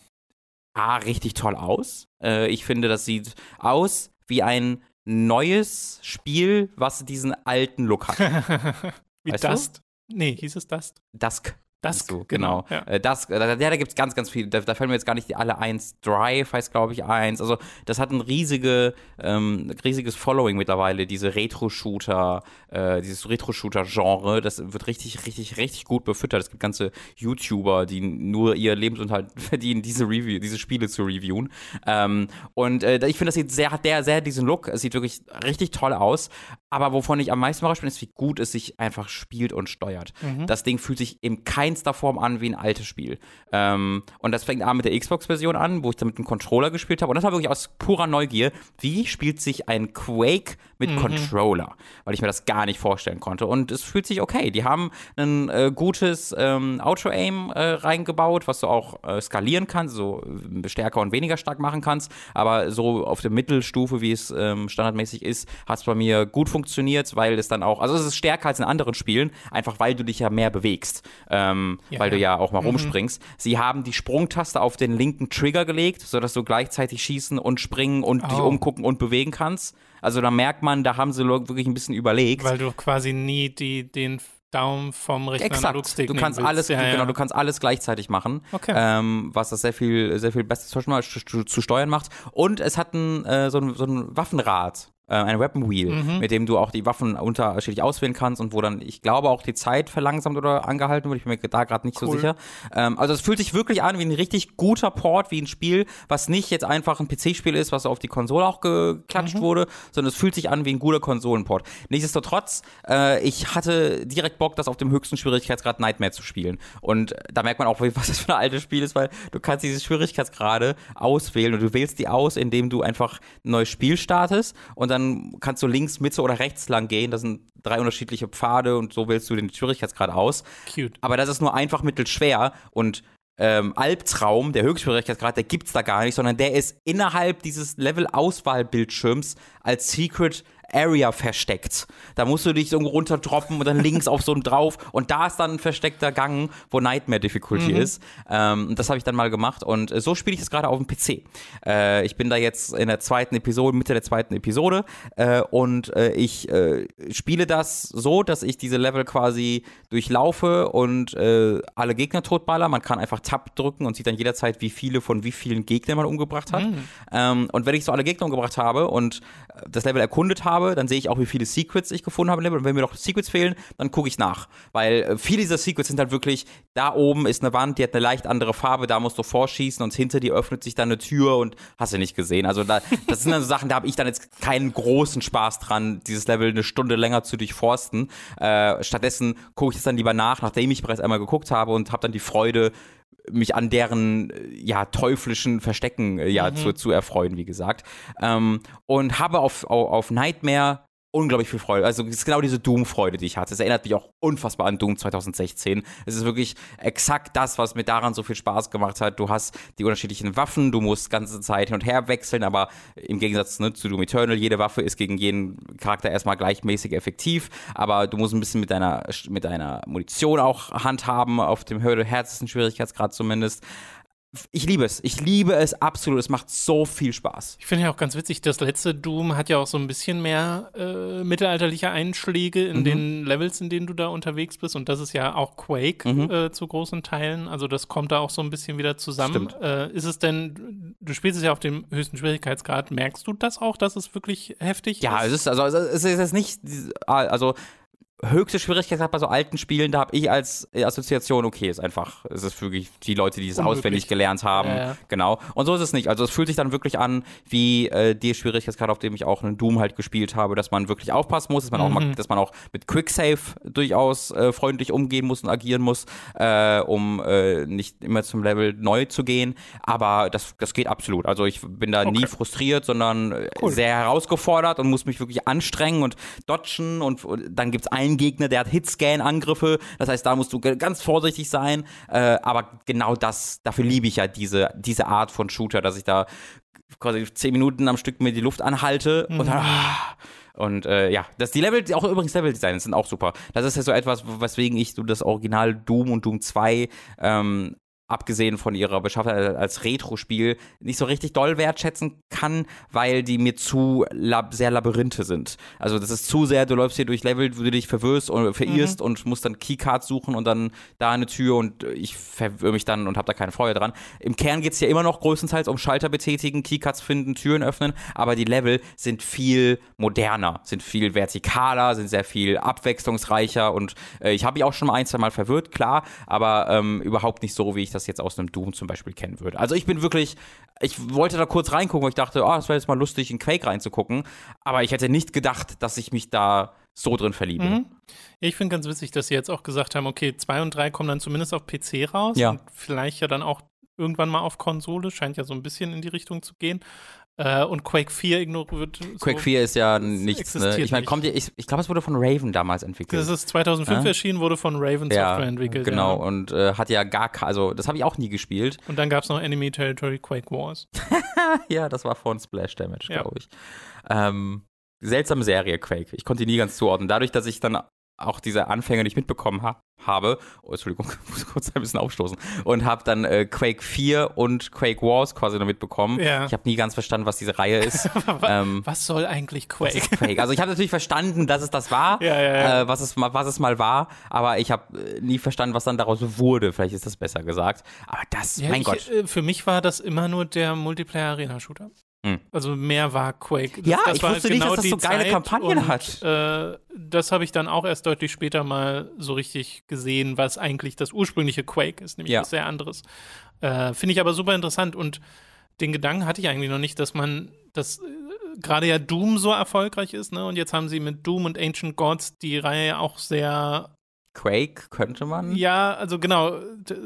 A, richtig toll aus. Äh, ich finde, das sieht aus wie ein neues Spiel, was diesen alten Look hat. Wie Weißt du? Dust? Nee, hieß es Dust? Dusk. Dusk, So, genau. Ja. Äh, Das, äh, da, da gibt es ganz, ganz viele. Da, da fällen mir jetzt gar nicht die alle eins. Drive heißt, glaube ich, eins. Also, das hat ein riesige, ähm, riesiges Following mittlerweile, diese Retro-Shooter, äh, dieses Retro-Shooter-Genre. Das wird richtig, richtig, richtig gut befüttert. Es gibt ganze YouTuber, die nur ihr Lebensunterhalt verdienen, diese Review, diese Spiele zu reviewen. Ähm, und äh, ich finde, das sieht sehr, hat der sehr diesen Look. Es sieht wirklich richtig toll aus. Aber wovon ich am meisten überrascht bin, ist, wie gut es sich einfach spielt und steuert. Mhm. Das Ding fühlt sich in keinster Form an wie ein altes Spiel. Ähm, und das fängt an mit der Xbox-Version an, wo ich dann mit einem Controller gespielt habe. Und das war wirklich aus purer Neugier. Wie spielt sich ein Quake mit Mhm. Controller? Weil ich mir das gar nicht vorstellen konnte. Und es fühlt sich okay. Die haben ein äh, gutes ähm, Auto-Aim äh, reingebaut, was du auch äh, skalieren kannst, so äh, stärker und weniger stark machen kannst. Aber so auf der Mittelstufe, wie es ähm, standardmäßig ist, hat es bei mir gut funktioniert, weil es dann auch, also es ist stärker als in anderen Spielen, einfach weil du dich ja mehr bewegst, ähm, Ja, weil du ja. auch mal rumspringst. Sie haben die Sprungtaste auf den linken Trigger gelegt, sodass du gleichzeitig schießen und springen und dich Oh. umgucken und bewegen kannst. Also da merkt man, da haben sie wirklich ein bisschen überlegt. Weil du quasi nie die, den Daumen vom Rechner Exakt. Analogstick Du kannst alles, ja, du, ja. genau, du kannst alles gleichzeitig machen. Okay. Ähm, was das sehr viel, sehr viel besser zu, zu steuern macht. Und es hat ein, äh, so, ein, so ein Waffenrad äh, ein Weapon Wheel, Mhm. mit dem du auch die Waffen unterschiedlich auswählen kannst und wo dann, ich glaube, auch die Zeit verlangsamt oder angehalten wird. Ich bin mir da gerade nicht so Cool. sicher. Ähm, also es fühlt sich wirklich an wie ein richtig guter Port, wie ein Spiel, was nicht jetzt einfach ein PC-Spiel ist, was auf die Konsole auch geklatscht wurde, sondern es fühlt sich an wie ein guter Konsolenport. Nichtsdestotrotz, äh, ich hatte direkt Bock, das auf dem höchsten Schwierigkeitsgrad Nightmare zu spielen. Und da merkt man auch, was das für ein altes Spiel ist, weil du kannst diese Schwierigkeitsgrade auswählen und du wählst die aus, indem du einfach ein neues Spiel startest und dann kannst du links, Mitte oder rechts lang gehen. Das sind drei unterschiedliche Pfade und so wählst du den Schwierigkeitsgrad aus. Cute. Aber das ist nur einfach mittelschwer und ähm, Albtraum, der Höchstschwierigkeitsgrad, der gibt's da gar nicht, sondern der ist innerhalb dieses Level-Auswahlbildschirms als Secret Area versteckt. Da musst du dich so irgendwo runterdroppen und dann links auf so einen drauf und da ist dann ein versteckter Gang, wo Nightmare Difficulty ist. Ähm, das habe ich dann mal gemacht und äh, so spiele ich das gerade auf dem PC. Äh, ich bin da jetzt in der zweiten Episode, Mitte der zweiten Episode äh, und äh, ich äh, spiele das so, dass ich diese Level quasi durchlaufe und äh, alle Gegner totballer. Man kann einfach Tab drücken und sieht dann jederzeit, wie viele von wie vielen Gegnern man umgebracht hat. Ähm, und wenn ich so alle Gegner umgebracht habe und das Level erkundet habe, dann sehe ich auch, wie viele Secrets ich gefunden habe. Und wenn mir noch Secrets fehlen, dann gucke ich nach. Weil äh, viele dieser Secrets sind halt wirklich, da oben ist eine Wand, die hat eine leicht andere Farbe, da musst du vorschießen und hinter dir öffnet sich dann eine Tür und hast du nicht gesehen. Also da, das sind dann so Sachen, da habe ich dann jetzt keinen großen Spaß dran, dieses Level eine Stunde länger zu durchforsten. Äh, stattdessen gucke ich es dann lieber nach, nachdem ich bereits einmal geguckt habe und habe dann die Freude, mich an deren äh, ja teuflischen Verstecken äh, ja zu, zu erfreuen, wie gesagt. Ähm, und habe auf, auf, auf Nightmare unglaublich viel Freude. Also es ist genau diese Doom-Freude, die ich hatte. Es erinnert mich auch unfassbar an Doom 2016. Es ist wirklich exakt das, was mir daran so viel Spaß gemacht hat. Du hast die unterschiedlichen Waffen, du musst ganze Zeit hin und her wechseln, aber im Gegensatz ne, zu Doom Eternal, jede Waffe ist gegen jeden Charakter erstmal gleichmäßig effektiv, aber du musst ein bisschen mit deiner, mit deiner Munition auch handhaben, auf dem höher- härtesten Schwierigkeitsgrad zumindest. Ich liebe es. Ich liebe es absolut. Es macht so viel Spaß. Ich finde ja auch ganz witzig, das letzte Doom hat ja auch so ein bisschen mehr äh, mittelalterliche Einschläge Mhm. in den Levels, in denen du da unterwegs bist. Und das ist ja auch Quake Mhm. äh, zu großen Teilen. Also das kommt da auch so ein bisschen wieder zusammen. Stimmt. Äh, ist es denn, du spielst es ja auf dem höchsten Schwierigkeitsgrad. Merkst du das auch, dass es wirklich heftig Ja, ist? es ist also es ist jetzt nicht also höchste Schwierigkeit bei so alten Spielen, da habe ich als Assoziation, okay, ist einfach, es ist wirklich die Leute, die es auswendig gelernt haben, Ja, ja. genau. Und so ist es nicht. Also es fühlt sich dann wirklich an, wie äh, die Schwierigkeitsgrad, auf dem ich auch einen Doom halt gespielt habe, dass man wirklich aufpassen muss, dass man auch Mhm. mal, dass man auch mit Quicksave durchaus äh, freundlich umgehen muss und agieren muss, äh, um äh, nicht immer zum Level neu zu gehen. Aber das, das geht absolut. Also ich bin da nie Okay. frustriert, sondern äh, Cool. sehr herausgefordert und muss mich wirklich anstrengen und dodgen und, und dann gibt's einen Gegner, der hat Hitscan-Angriffe, das heißt, da musst du ganz vorsichtig sein, äh, aber genau das, dafür liebe ich ja diese, diese Art von Shooter, dass ich da quasi zehn Minuten am Stück mir die Luft anhalte und dann ah, und äh, ja, das die Level, auch übrigens Level-Designs sind auch super. Das ist ja so etwas, weswegen ich so das Original Doom und Doom 2 ähm, abgesehen von ihrer Beschaffenheit als Retro-Spiel, nicht so richtig doll wertschätzen kann, weil die mir zu lab sehr Labyrinthe sind. Also das ist zu sehr, du läufst hier durch Level, wo du dich verwirrst und verirrst und musst dann Keycards suchen und dann da eine Tür und ich verwirre mich dann und habe da keine Freude dran. Im Kern geht's ja immer noch größtenteils um Schalter betätigen, Keycards finden, Türen öffnen, aber die Level sind viel moderner, sind viel vertikaler, sind sehr viel abwechslungsreicher und äh, ich habe mich auch schon mal ein, zwei Mal verwirrt, klar, aber ähm, überhaupt nicht so, wie ich das jetzt aus einem Doom zum Beispiel kennen würde. Also ich bin wirklich, ich wollte da kurz reingucken, weil ich dachte, ah, es wäre jetzt mal lustig, in Quake reinzugucken, aber ich hätte nicht gedacht, dass ich mich da so drin verliebe. Mhm. Ich finde ganz witzig, dass sie jetzt auch gesagt haben, okay, 2 und 3 kommen dann zumindest auf PC raus Ja. und vielleicht ja dann auch irgendwann mal auf Konsole, scheint ja so ein bisschen in die Richtung zu gehen. Äh, und Quake 4 ignoriert. So, Quake 4 ist ja nichts, ne? existiert Ich meine, kommt ihr, ich, ich glaube, es wurde von Raven damals entwickelt. Das ist 2005 Ja. erschienen, wurde von Raven ja, Software entwickelt. genau. Ja. Und äh, hat ja gar, ke- also das habe ich auch nie gespielt. Und dann gab es noch Enemy Territory Quake Wars. ja, das war von Splash Damage, Ja. glaube ich. Ähm, seltsame Serie, Quake. Ich konnte die nie ganz zuordnen. Dadurch, dass ich dann auch diese Anfänge nicht mitbekommen ha habe, oh, Entschuldigung, ich muss kurz ein bisschen aufstoßen, und habe dann äh, Quake 4 und Quake Wars quasi noch mitbekommen. Ja. Ich habe nie ganz verstanden, was diese Reihe ist. ähm, Was soll eigentlich Quake? Quake. Also ich habe natürlich verstanden, dass es das war, Ja, ja. Äh, was, es, mal- was es mal war, aber ich habe äh, nie verstanden, was dann daraus wurde. Vielleicht ist das besser gesagt. Aber das, mein ich, Gott. äh, für mich war das immer nur der Multiplayer-Arena-Shooter. Mhm. Also mehr war Quake. Das, ja, das ich wusste genau nicht, dass das so geile Zeit Kampagnen und, hat. Äh, das habe ich dann auch erst deutlich später mal so richtig gesehen, was eigentlich das ursprüngliche Quake ist, nämlich ja. was sehr anderes. Äh, Finde ich aber super interessant und den Gedanken hatte ich eigentlich noch nicht, dass man das äh, gerade ja Doom so erfolgreich ist, ne? Und jetzt haben sie mit Doom und Ancient Gods die Reihe ja auch sehr Quake könnte man. Ja, also genau,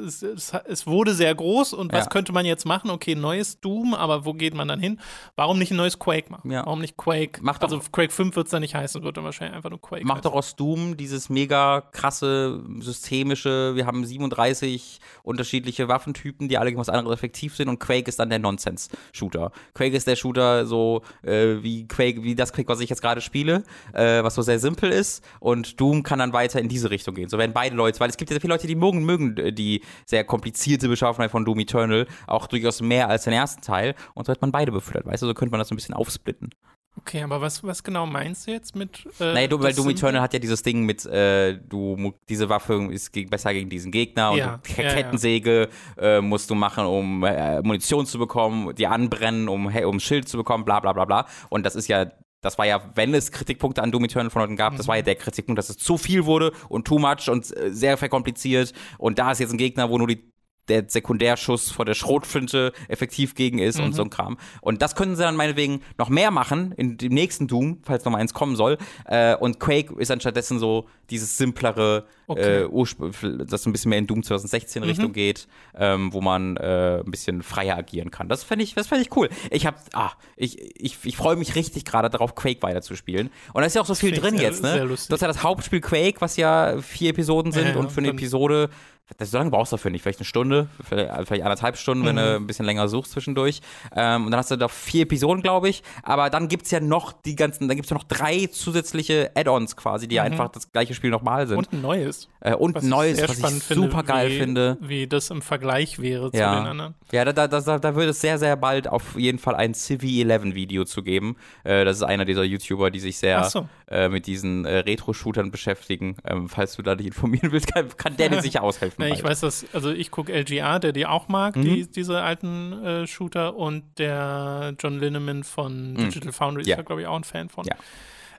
es, es, es wurde sehr groß und was ja. könnte man jetzt machen? Okay, neues Doom, aber wo geht man dann hin? Warum nicht ein neues Quake machen? Ja. Warum nicht Quake? Macht also Quake 5 wird es dann nicht heißen, wird dann wahrscheinlich einfach nur Quake. Macht doch aus Doom dieses mega krasse, systemische, wir haben 37 unterschiedliche Waffentypen, die alle gegen was anderes effektiv sind und Quake ist dann der Nonsense-Shooter. Quake ist der Shooter so äh, wie Quake, wie das Quake, was ich jetzt gerade spiele, äh, was so sehr simpel ist und Doom kann dann weiter in diese Richtung gehen gehen. So werden beide Leute, weil es gibt ja viele Leute, die mögen, mögen äh, die sehr komplizierte Beschaffenheit von Doom Eternal auch durchaus mehr als den ersten Teil. Und so hat man beide befüllt, weißt du, so könnte man das so ein bisschen aufsplitten. Okay, aber was, was genau meinst du jetzt mit. Äh, naja, du, weil Doom Eternal hat ja dieses Ding mit, äh, du, diese Waffe ist gegen, besser gegen diesen Gegner ja, und ja, Kettensäge ja. Äh, musst du machen, um äh, Munition zu bekommen, die anbrennen, um, um Schild zu bekommen, bla bla bla bla. Und das ist ja das war ja, wenn es Kritikpunkte an Doom Eternal von Leuten gab, mhm. das war ja mhm. der Kritikpunkt, dass es zu viel wurde und too much und äh, sehr verkompliziert. Und da ist jetzt ein Gegner, wo nur die der Sekundärschuss vor der Schrotflinte effektiv gegen ist mhm. und so ein Kram. Und das können sie dann meinetwegen noch mehr machen in dem nächsten Doom, falls noch mal eins kommen soll. Äh, und Quake ist dann stattdessen so dieses simplere, okay. äh, das ein bisschen mehr in Doom 2016 mhm. Richtung geht, ähm, wo man äh, ein bisschen freier agieren kann. Das fände ich, das ich cool. Ich habe, ah, ich, ich, ich freue mich richtig gerade darauf, Quake weiterzuspielen. Und da ist ja auch so viel drin sehr, jetzt, ne? Das ist ja das Hauptspiel Quake, was ja vier Episoden sind ja, und für eine Episode das, so lange brauchst du dafür nicht, vielleicht eine Stunde, vielleicht anderthalb Stunden, mhm. wenn du mhm. ein bisschen länger suchst zwischendurch. Ähm, und dann hast du da vier Episoden, glaube ich. Aber dann gibt es ja noch die ganzen, dann gibt es ja noch drei zusätzliche Add-ons quasi, die mhm. einfach das gleiche Spiel nochmal sind. Und ein neues. Äh, und ein neues, was ich super geil finde. Wie das im Vergleich wäre ja. zu den anderen. Ja, da, da, da, da wird es sehr, sehr bald auf jeden Fall ein Civi 11 Video zu geben. Äh, das ist einer dieser YouTuber, die sich sehr so. äh, mit diesen äh, Retro-Shootern beschäftigen. Ähm, falls du da dich informieren willst, kann, kann der dir sicher aushelfen. nee, ich weiß, dass also ich gucke LGA, der die auch mag, mhm. die, diese alten äh, Shooter und der John Linneman von mhm. Digital Foundry ja. ist da, glaube ich, auch ein Fan von. Ja.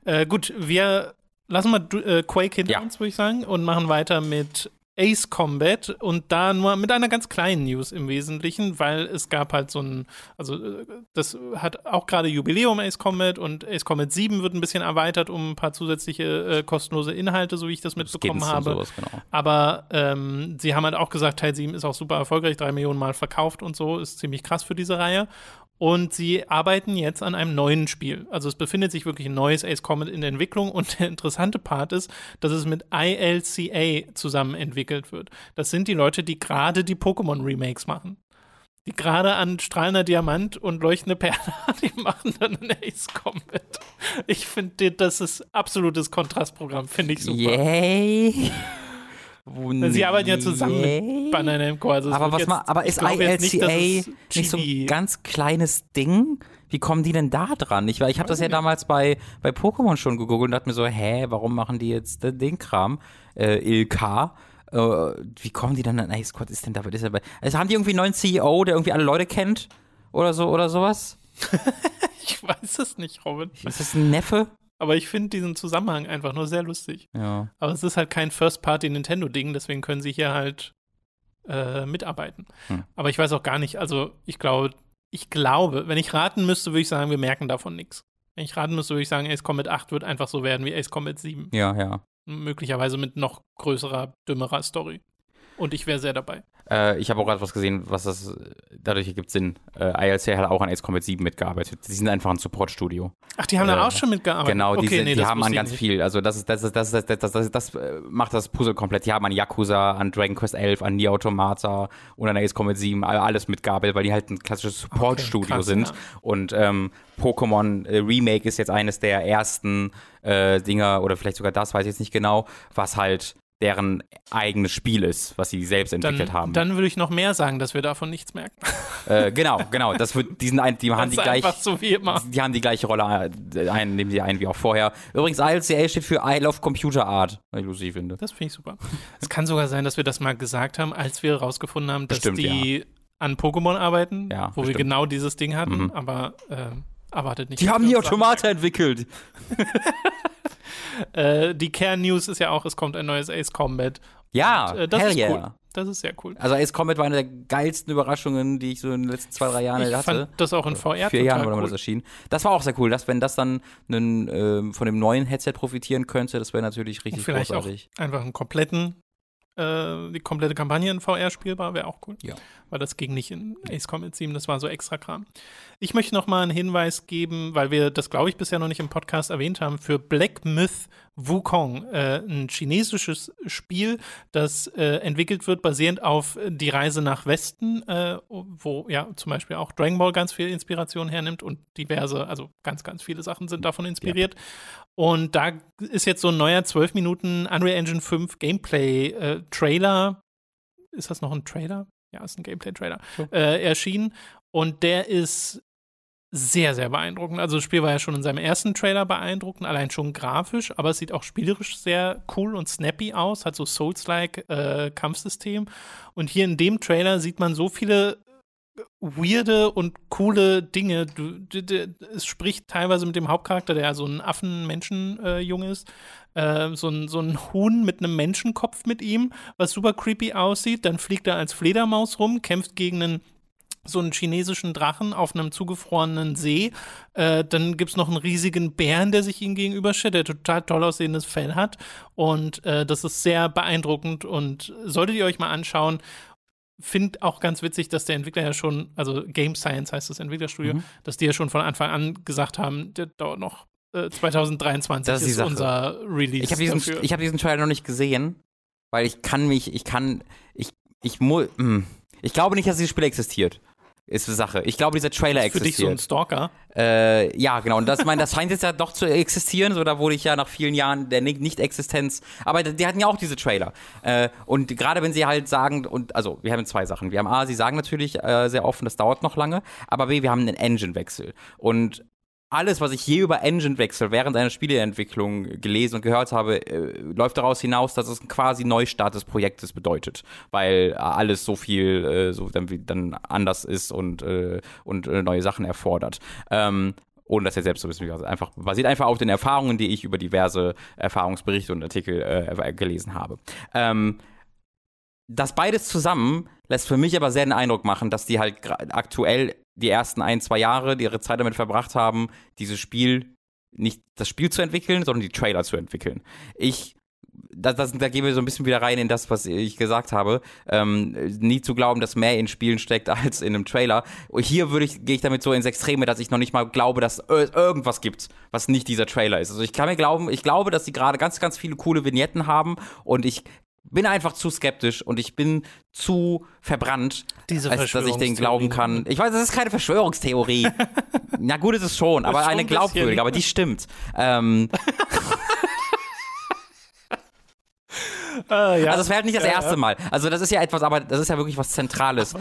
Äh, gut, wir lassen mal äh, Quake hinter ja. uns, würde ich sagen, und machen weiter mit Ace Combat und da nur mit einer ganz kleinen News im Wesentlichen, weil es gab halt so ein, also äh, das hat auch gerade Jubiläum Ace Combat und Ace Combat 7 wird ein bisschen erweitert um ein paar zusätzliche äh, kostenlose Inhalte, so wie ich das mitbekommen das habe. Sowas, genau. Aber ähm, sie haben halt auch gesagt, Teil 7 ist auch super erfolgreich, drei Millionen Mal verkauft und so, ist ziemlich krass für diese Reihe. Und sie arbeiten jetzt an einem neuen Spiel. Also es befindet sich wirklich ein neues Ace Combat in der Entwicklung. Und der interessante Part ist, dass es mit ILCA zusammen entwickelt wird. Das sind die Leute, die gerade die Pokémon-Remakes machen. Die gerade an strahlender Diamant und leuchtende Perle, die machen dann ein Ace Combat. Ich finde, das ist absolutes Kontrastprogramm, finde ich super. Yay! Sie arbeiten ja zusammen mit Banana Namco. Also aber was jetzt, mal, aber ist ILCA nicht, nicht, so ein ganz kleines Ding? Wie kommen die denn da dran? Ich, ich habe das ja damals bei, bei Pokémon schon gegoogelt und dachte mir so, hä, warum machen die jetzt den Kram? Äh, ILK. Äh, wie kommen die dann an Squad? Ist denn da, ist dabei? Also haben die irgendwie einen neuen CEO, der irgendwie alle Leute kennt? Oder so, oder sowas? ich weiß es nicht, Robin. Ist das ein Neffe? Aber ich finde diesen Zusammenhang einfach nur sehr lustig. Ja. Aber es ist halt kein First-Party-Nintendo-Ding, deswegen können sie hier halt äh, mitarbeiten. Hm. Aber ich weiß auch gar nicht, also ich glaube, ich glaube, wenn ich raten müsste, würde ich sagen, wir merken davon nichts. Wenn ich raten müsste, würde ich sagen, Ace Combat 8 wird einfach so werden wie Ace Combat 7. Ja, ja. Möglicherweise mit noch größerer, dümmerer Story. Und ich wäre sehr dabei. Äh, ich habe auch gerade was gesehen, was das dadurch ergibt Sinn. Äh, ILC hat auch an Ace Combat 7 mitgearbeitet. Die sind einfach ein Support-Studio. Ach, die haben äh, da auch schon mitgearbeitet? Genau, die, okay, sind, nee, die haben an ganz nicht. viel. Also das, ist, das, ist, das, ist, das, das, das, das, äh, macht das Puzzle komplett. Die haben an Yakuza, an Dragon Quest 11, an Nier Automata und an Ace Combat 7 alles mitgearbeitet, weil die halt ein klassisches Support-Studio okay, sind. Ja. Und ähm, Pokémon äh, Remake ist jetzt eines der ersten äh, Dinger, oder vielleicht sogar das, weiß ich jetzt nicht genau, was halt deren eigenes Spiel ist, was sie selbst entwickelt dann, haben. Dann würde ich noch mehr sagen, dass wir davon nichts merken. Äh, genau, genau. Das wird, die, sind ein, die haben die gleich, so die haben die gleiche Rolle äh, ein, nehmen sie ein wie auch vorher. Übrigens, ILCA steht für I Love Computer Art, was ich lustig finde. Das finde ich super. es kann sogar sein, dass wir das mal gesagt haben, als wir herausgefunden haben, dass Bestimmt, die ja an Pokémon arbeiten, Ja, wo wir bestimmt. genau dieses Ding hatten, Mhm. aber äh, erwartet nicht. Die haben wir die Automate entwickelt. Äh, die Kern-News ist ja auch, es kommt ein neues Ace Combat. Ja, Und, äh, das hell ist yeah. cool. Das ist sehr cool. Also Ace Combat war eine der geilsten Überraschungen, die ich so in den letzten zwei, drei Jahren Ich hatte. fand das auch in VR Vier Jahren oder cool. das erschien. Das war auch sehr cool, dass wenn das dann einen, ähm, von dem neuen Headset profitieren könnte, das wäre natürlich Und richtig vielleicht großartig. auch einfach einen kompletten, äh, die komplette Kampagne in VR spielbar, wäre auch cool. Ja. Weil das ging nicht in Ace Combat 7, das war so extra Kram. Ich möchte noch mal einen Hinweis geben, weil wir das, glaube ich, bisher noch nicht im Podcast erwähnt haben, für Black Myth Wukong, äh, ein chinesisches Spiel, das äh, entwickelt wird basierend auf Die Reise nach Westen, äh, wo ja zum Beispiel auch Dragon Ball ganz viel Inspiration hernimmt und diverse, also ganz, ganz viele Sachen sind davon inspiriert. Und da ist jetzt so ein neuer 12 Minuten Unreal Engine 5 Gameplay-Trailer. ist das noch ein Trailer? Ja, ist ein Gameplay-Trailer. So. Äh, erschienen. Und der ist sehr, sehr beeindruckend. Also das Spiel war ja schon in seinem ersten Trailer beeindruckend, allein schon grafisch, aber es sieht auch spielerisch sehr cool und snappy aus, hat so Souls-like äh, Kampfsystem. Und hier in dem Trailer sieht man so viele weirde und coole Dinge. Du, du, du, es spricht teilweise mit dem Hauptcharakter, der ja so ein Affen-Menschen-Junge ist, äh, so, ein, so ein Huhn mit einem Menschenkopf mit ihm, was super creepy aussieht. Dann fliegt er als Fledermaus rum, kämpft gegen einen so einen chinesischen Drachen auf einem zugefrorenen See. Äh, dann gibt es noch einen riesigen Bären, der sich ihm gegenübersteht, der total toll aussehendes Fell hat. Und äh, das ist sehr beeindruckend und solltet ihr euch mal anschauen. Find auch ganz witzig, dass der Entwickler ja schon, also Game Science heißt das Entwicklerstudio, Mhm. dass die ja schon von Anfang an gesagt haben, der dauert noch äh, 2023 Das ist ist unser Release. Ich habe diesen, dafür. ich hab diesen Trailer noch nicht gesehen, weil ich kann mich, ich kann, ich, ich muss, ich glaube nicht, dass dieses Spiel existiert. Ist die Sache. Ich glaube, dieser Trailer für dich so ein existiert. Stalker. Äh, ja, genau. Und das, mein, das scheint jetzt ja doch zu existieren. So, da wurde ich ja nach vielen Jahren der Nicht- Nicht-Existenz. Aber die hatten ja auch diese Trailer. Äh, und gerade wenn sie halt sagen, und also wir haben zwei Sachen. Wir haben A, sie sagen natürlich äh, sehr offen, das dauert noch lange. Aber B, wir haben einen Engine-Wechsel. Und alles, was ich je über Engine-Wechsel während einer Spieleentwicklung gelesen und gehört habe, äh, läuft daraus hinaus, dass es ein quasi Neustart des Projektes bedeutet, weil äh, alles so viel äh, so dann, dann anders ist und, äh, und äh, neue Sachen erfordert. Ähm, ohne das jetzt selbst wissen, wie gesagt, einfach basiert einfach auf den Erfahrungen, die ich über diverse Erfahrungsberichte und Artikel äh, gelesen habe. Ähm, das beides zusammen lässt für mich aber sehr den Eindruck machen, dass die halt aktuell die ersten ein, zwei Jahre die ihre Zeit damit verbracht haben, dieses Spiel nicht das Spiel zu entwickeln, sondern die Trailer zu entwickeln. Ich das, das, da gehen wir so ein bisschen wieder rein in das, was ich gesagt habe. Ähm, nie zu glauben, dass mehr in Spielen steckt als in einem Trailer. Hier würde ich, gehe ich damit so ins Extreme, dass ich noch nicht mal glaube, dass es irgendwas gibt, was nicht dieser Trailer ist. Also ich kann mir glauben, ich glaube, dass sie gerade ganz, ganz viele coole Vignetten haben und ich bin einfach zu skeptisch und ich bin zu verbrannt, als dass ich den glauben kann. Ich weiß, das ist keine Verschwörungstheorie. Na gut, ist es schon, aber schon eine ein glaubwürdige, aber die stimmt. Ähm, Ah, ja. Also es wäre halt nicht das Ja, erste ja. Mal. Also das ist ja etwas, aber das ist ja wirklich was Zentrales.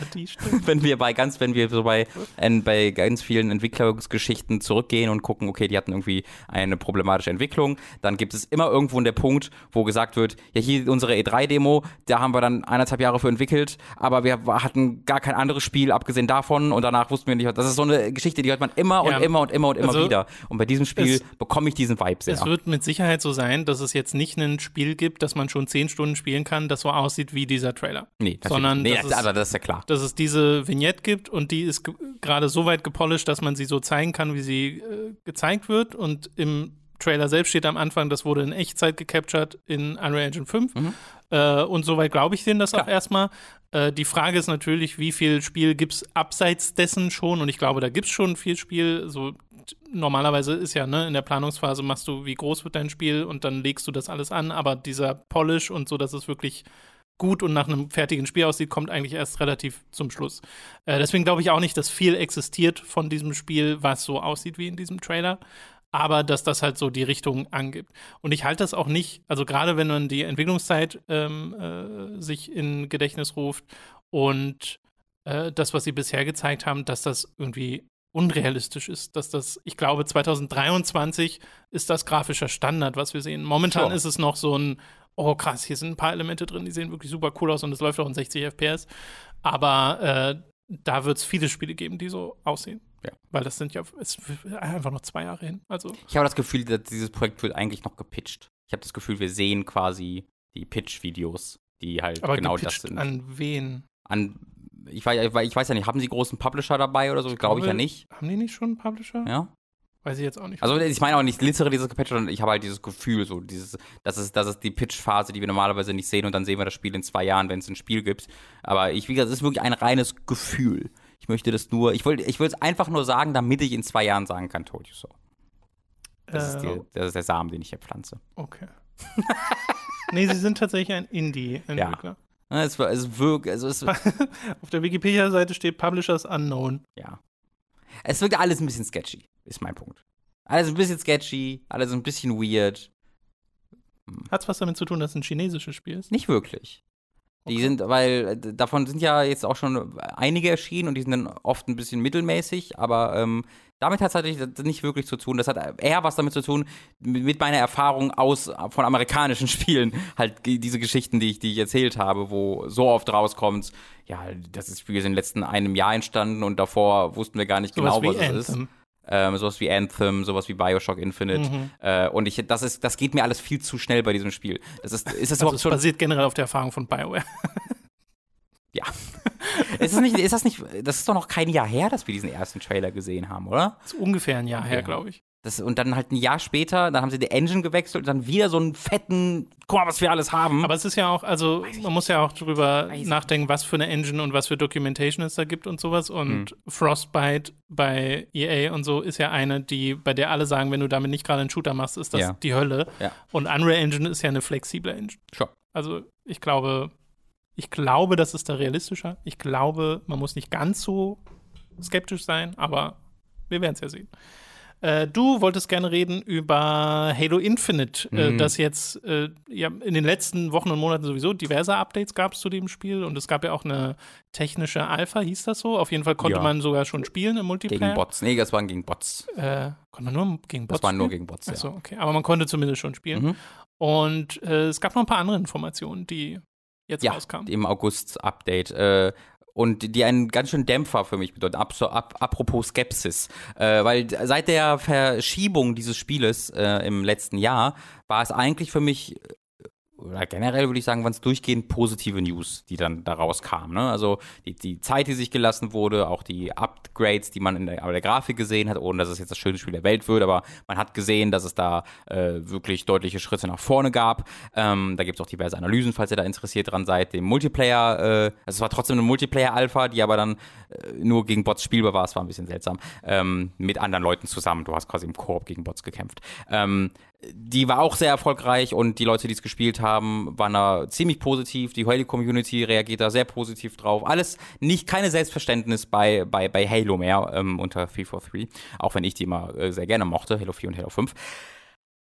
Wenn wir bei ganz, wenn wir so bei, äh, bei ganz vielen Entwicklergeschichten zurückgehen und gucken, okay, die hatten irgendwie eine problematische Entwicklung, dann gibt es immer irgendwo der Punkt, wo gesagt wird, ja hier unsere E3-Demo, da haben wir dann eineinhalb Jahre für entwickelt, aber wir hatten gar kein anderes Spiel abgesehen davon und danach wussten wir nicht, das ist so eine Geschichte, die hört man immer und immer und immer und immer Also, wieder. Und bei diesem Spiel bekomme ich diesen Vibe sehr. Es wird mit Sicherheit so sein, dass es jetzt nicht ein Spiel gibt, das man schon zehn Stunden spielen kann, das so aussieht wie dieser Trailer. nee, sondern nee, das das, ist- also das ist ja klar. Dass es diese Vignette gibt und die ist ge- gerade so weit gepolished, dass man sie so zeigen kann, wie sie äh, gezeigt wird. Und im Trailer selbst steht am Anfang, das wurde in Echtzeit gecaptured in Unreal Engine 5. Mhm. Äh, und soweit glaube ich denen das auch erstmal. Äh, die Frage ist natürlich, wie viel Spiel gibt es abseits dessen schon? Und ich glaube, da gibt es schon viel Spiel. So normalerweise ist ja, ne, in der Planungsphase machst du, wie groß wird dein Spiel und dann legst du das alles an, aber dieser Polish und so, dass es wirklich gut und nach einem fertigen Spiel aussieht, kommt eigentlich erst relativ zum Schluss. Äh, deswegen glaube ich auch nicht, dass viel existiert von diesem Spiel, was so aussieht wie in diesem Trailer, aber dass das halt so die Richtung angibt. Und ich halte das auch nicht, also gerade wenn man die Entwicklungszeit ähm, äh, sich in Gedächtnis ruft und äh, das, was sie bisher gezeigt haben, dass das irgendwie unrealistisch ist, dass das, ich glaube, 2023 ist das grafischer Standard, was wir sehen. Momentan Sure. ist es noch so ein, oh krass, hier sind ein paar Elemente drin, die sehen wirklich super cool aus und es läuft auch in 60 FPS. Aber äh, da wird es viele Spiele geben, die so aussehen. Ja. Weil das sind ja einfach noch zwei Jahre hin. Also Ich habe das Gefühl, dass dieses Projekt wird eigentlich noch gepitcht. Ich habe das Gefühl, wir sehen quasi die Pitch-Videos, die halt aber genau das sind. an wen? An, ich, weiß, ich weiß ja nicht, haben sie großen Publisher dabei oder so? Glaube ich ja nicht. Haben die nicht schon einen Publisher? Ja. Weiß ich jetzt auch nicht. Also ich meine auch nicht literally dieses gepitcht, sondern ich habe halt dieses Gefühl, so dieses, das ist, das ist die Pitch-Phase, die wir normalerweise nicht sehen und dann sehen wir das Spiel in zwei Jahren, wenn es ein Spiel gibt. Aber ich, wie gesagt, es ist wirklich ein reines Gefühl. Ich möchte das nur, ich will, ich will es einfach nur sagen, damit ich in zwei Jahren sagen kann, told you so. Das, ist, Äh, die, das ist der Samen, den ich hier pflanze. okay. nee, sie sind tatsächlich ein Indie-Entwickler. Ja, Es, war- es wirkt, also es, Auf der Wikipedia-Seite steht Publishers Unknown. ja. Es wirkt alles ein bisschen sketchy, ist mein Punkt. Alles ein bisschen sketchy, alles ein bisschen weird. Hat's was damit zu tun, dass es ein chinesisches Spiel ist? Nicht wirklich. Die Okay. sind, weil äh, davon sind ja jetzt auch schon einige erschienen und die sind dann oft ein bisschen mittelmäßig, aber ähm, damit hat es halt nicht wirklich zu tun. Das hat eher was damit zu tun, mit meiner Erfahrung aus von amerikanischen Spielen, halt die- diese Geschichten, die ich, die ich erzählt habe, wo so oft rauskommt, ja, das ist Spiel ist in den letzten einem Jahr entstanden und davor wussten wir gar nicht Sowas genau, wie was es ist. Anthem. Ähm, sowas wie Anthem, sowas wie Bioshock Infinite. Mhm. Äh, und ich, das ist, das geht mir alles viel zu schnell bei diesem Spiel. Das ist, ist das Also überhaupt es schon basiert generell auf der Erfahrung von BioWare. Ist, es nicht, ist das nicht, das ist doch noch kein Jahr her, dass wir diesen ersten Trailer gesehen haben, oder? Das ist ungefähr ein Jahr her, Ja. glaube ich. Das, und dann halt ein Jahr später, dann haben sie die Engine gewechselt und dann wieder so einen fetten, guck mal, was wir alles haben. Aber es ist ja auch, also man muss ja auch drüber Weiß nachdenken, was für eine Engine und was für Documentation es da gibt und sowas. Und Hm. Frostbite bei EA und so ist ja eine, die, bei der alle sagen, wenn du damit nicht gerade einen Shooter machst, ist das Ja. die Hölle. Ja. Und Unreal Engine ist ja eine flexible Engine. Sure. Also ich glaube, ich glaube, das ist da realistischer. Ich glaube, man muss nicht ganz so skeptisch sein, aber wir werden es ja sehen. Äh, du wolltest gerne reden über Halo Infinite, äh, Mhm. das jetzt äh, ja in den letzten Wochen und Monaten sowieso diverse Updates gab es zu dem Spiel und es gab ja auch eine technische Alpha, hieß das so. Auf jeden Fall konnte Ja. man sogar schon spielen im Multiplayer. gegen Bots. Nee, das waren gegen Bots. Äh, konnte man nur gegen Bots Das waren nur gegen Bots, ja. Achso, okay. Aber man konnte zumindest schon spielen. Mhm. Und äh, es gab noch ein paar andere Informationen, die jetzt Ja, rauskamen. im August-Update. Äh, und die einen ganz schön Dämpfer für mich bedeuten. Ab, ab, apropos Skepsis. Äh, weil seit der Verschiebung dieses Spieles äh, im letzten Jahr war es eigentlich für mich, äh, oder generell würde ich sagen, waren es durchgehend positive News, die dann daraus kamen. Ne? Also die, die Zeit, die sich gelassen wurde, auch die Upgrades, die man in der, der Grafik gesehen hat, ohne dass es jetzt das schönste Spiel der Welt wird, aber man hat gesehen, dass es da äh, wirklich deutliche Schritte nach vorne gab. Ähm, da gibt es auch diverse Analysen, falls ihr da interessiert dran seid. Dem Multiplayer, äh, also es war trotzdem eine Multiplayer-Alpha, die aber dann äh, nur gegen Bots spielbar war. Es war ein bisschen seltsam. Ähm, mit anderen Leuten zusammen. Du hast quasi im Koop gegen Bots gekämpft. Ähm, die war auch sehr erfolgreich und die Leute, die es gespielt haben, waren da ziemlich positiv. Die Halo-Community reagiert da sehr positiv drauf. Alles nicht, keine Selbstverständnis bei, bei, bei Halo mehr ähm, unter 343. Auch wenn ich die immer äh, sehr gerne mochte, Halo 4 und Halo 5.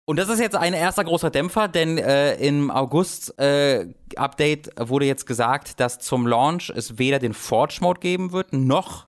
Und das ist jetzt ein erster großer Dämpfer, denn äh, im August-Update wurde jetzt gesagt, dass zum Launch es weder den Forge-Mode geben wird, noch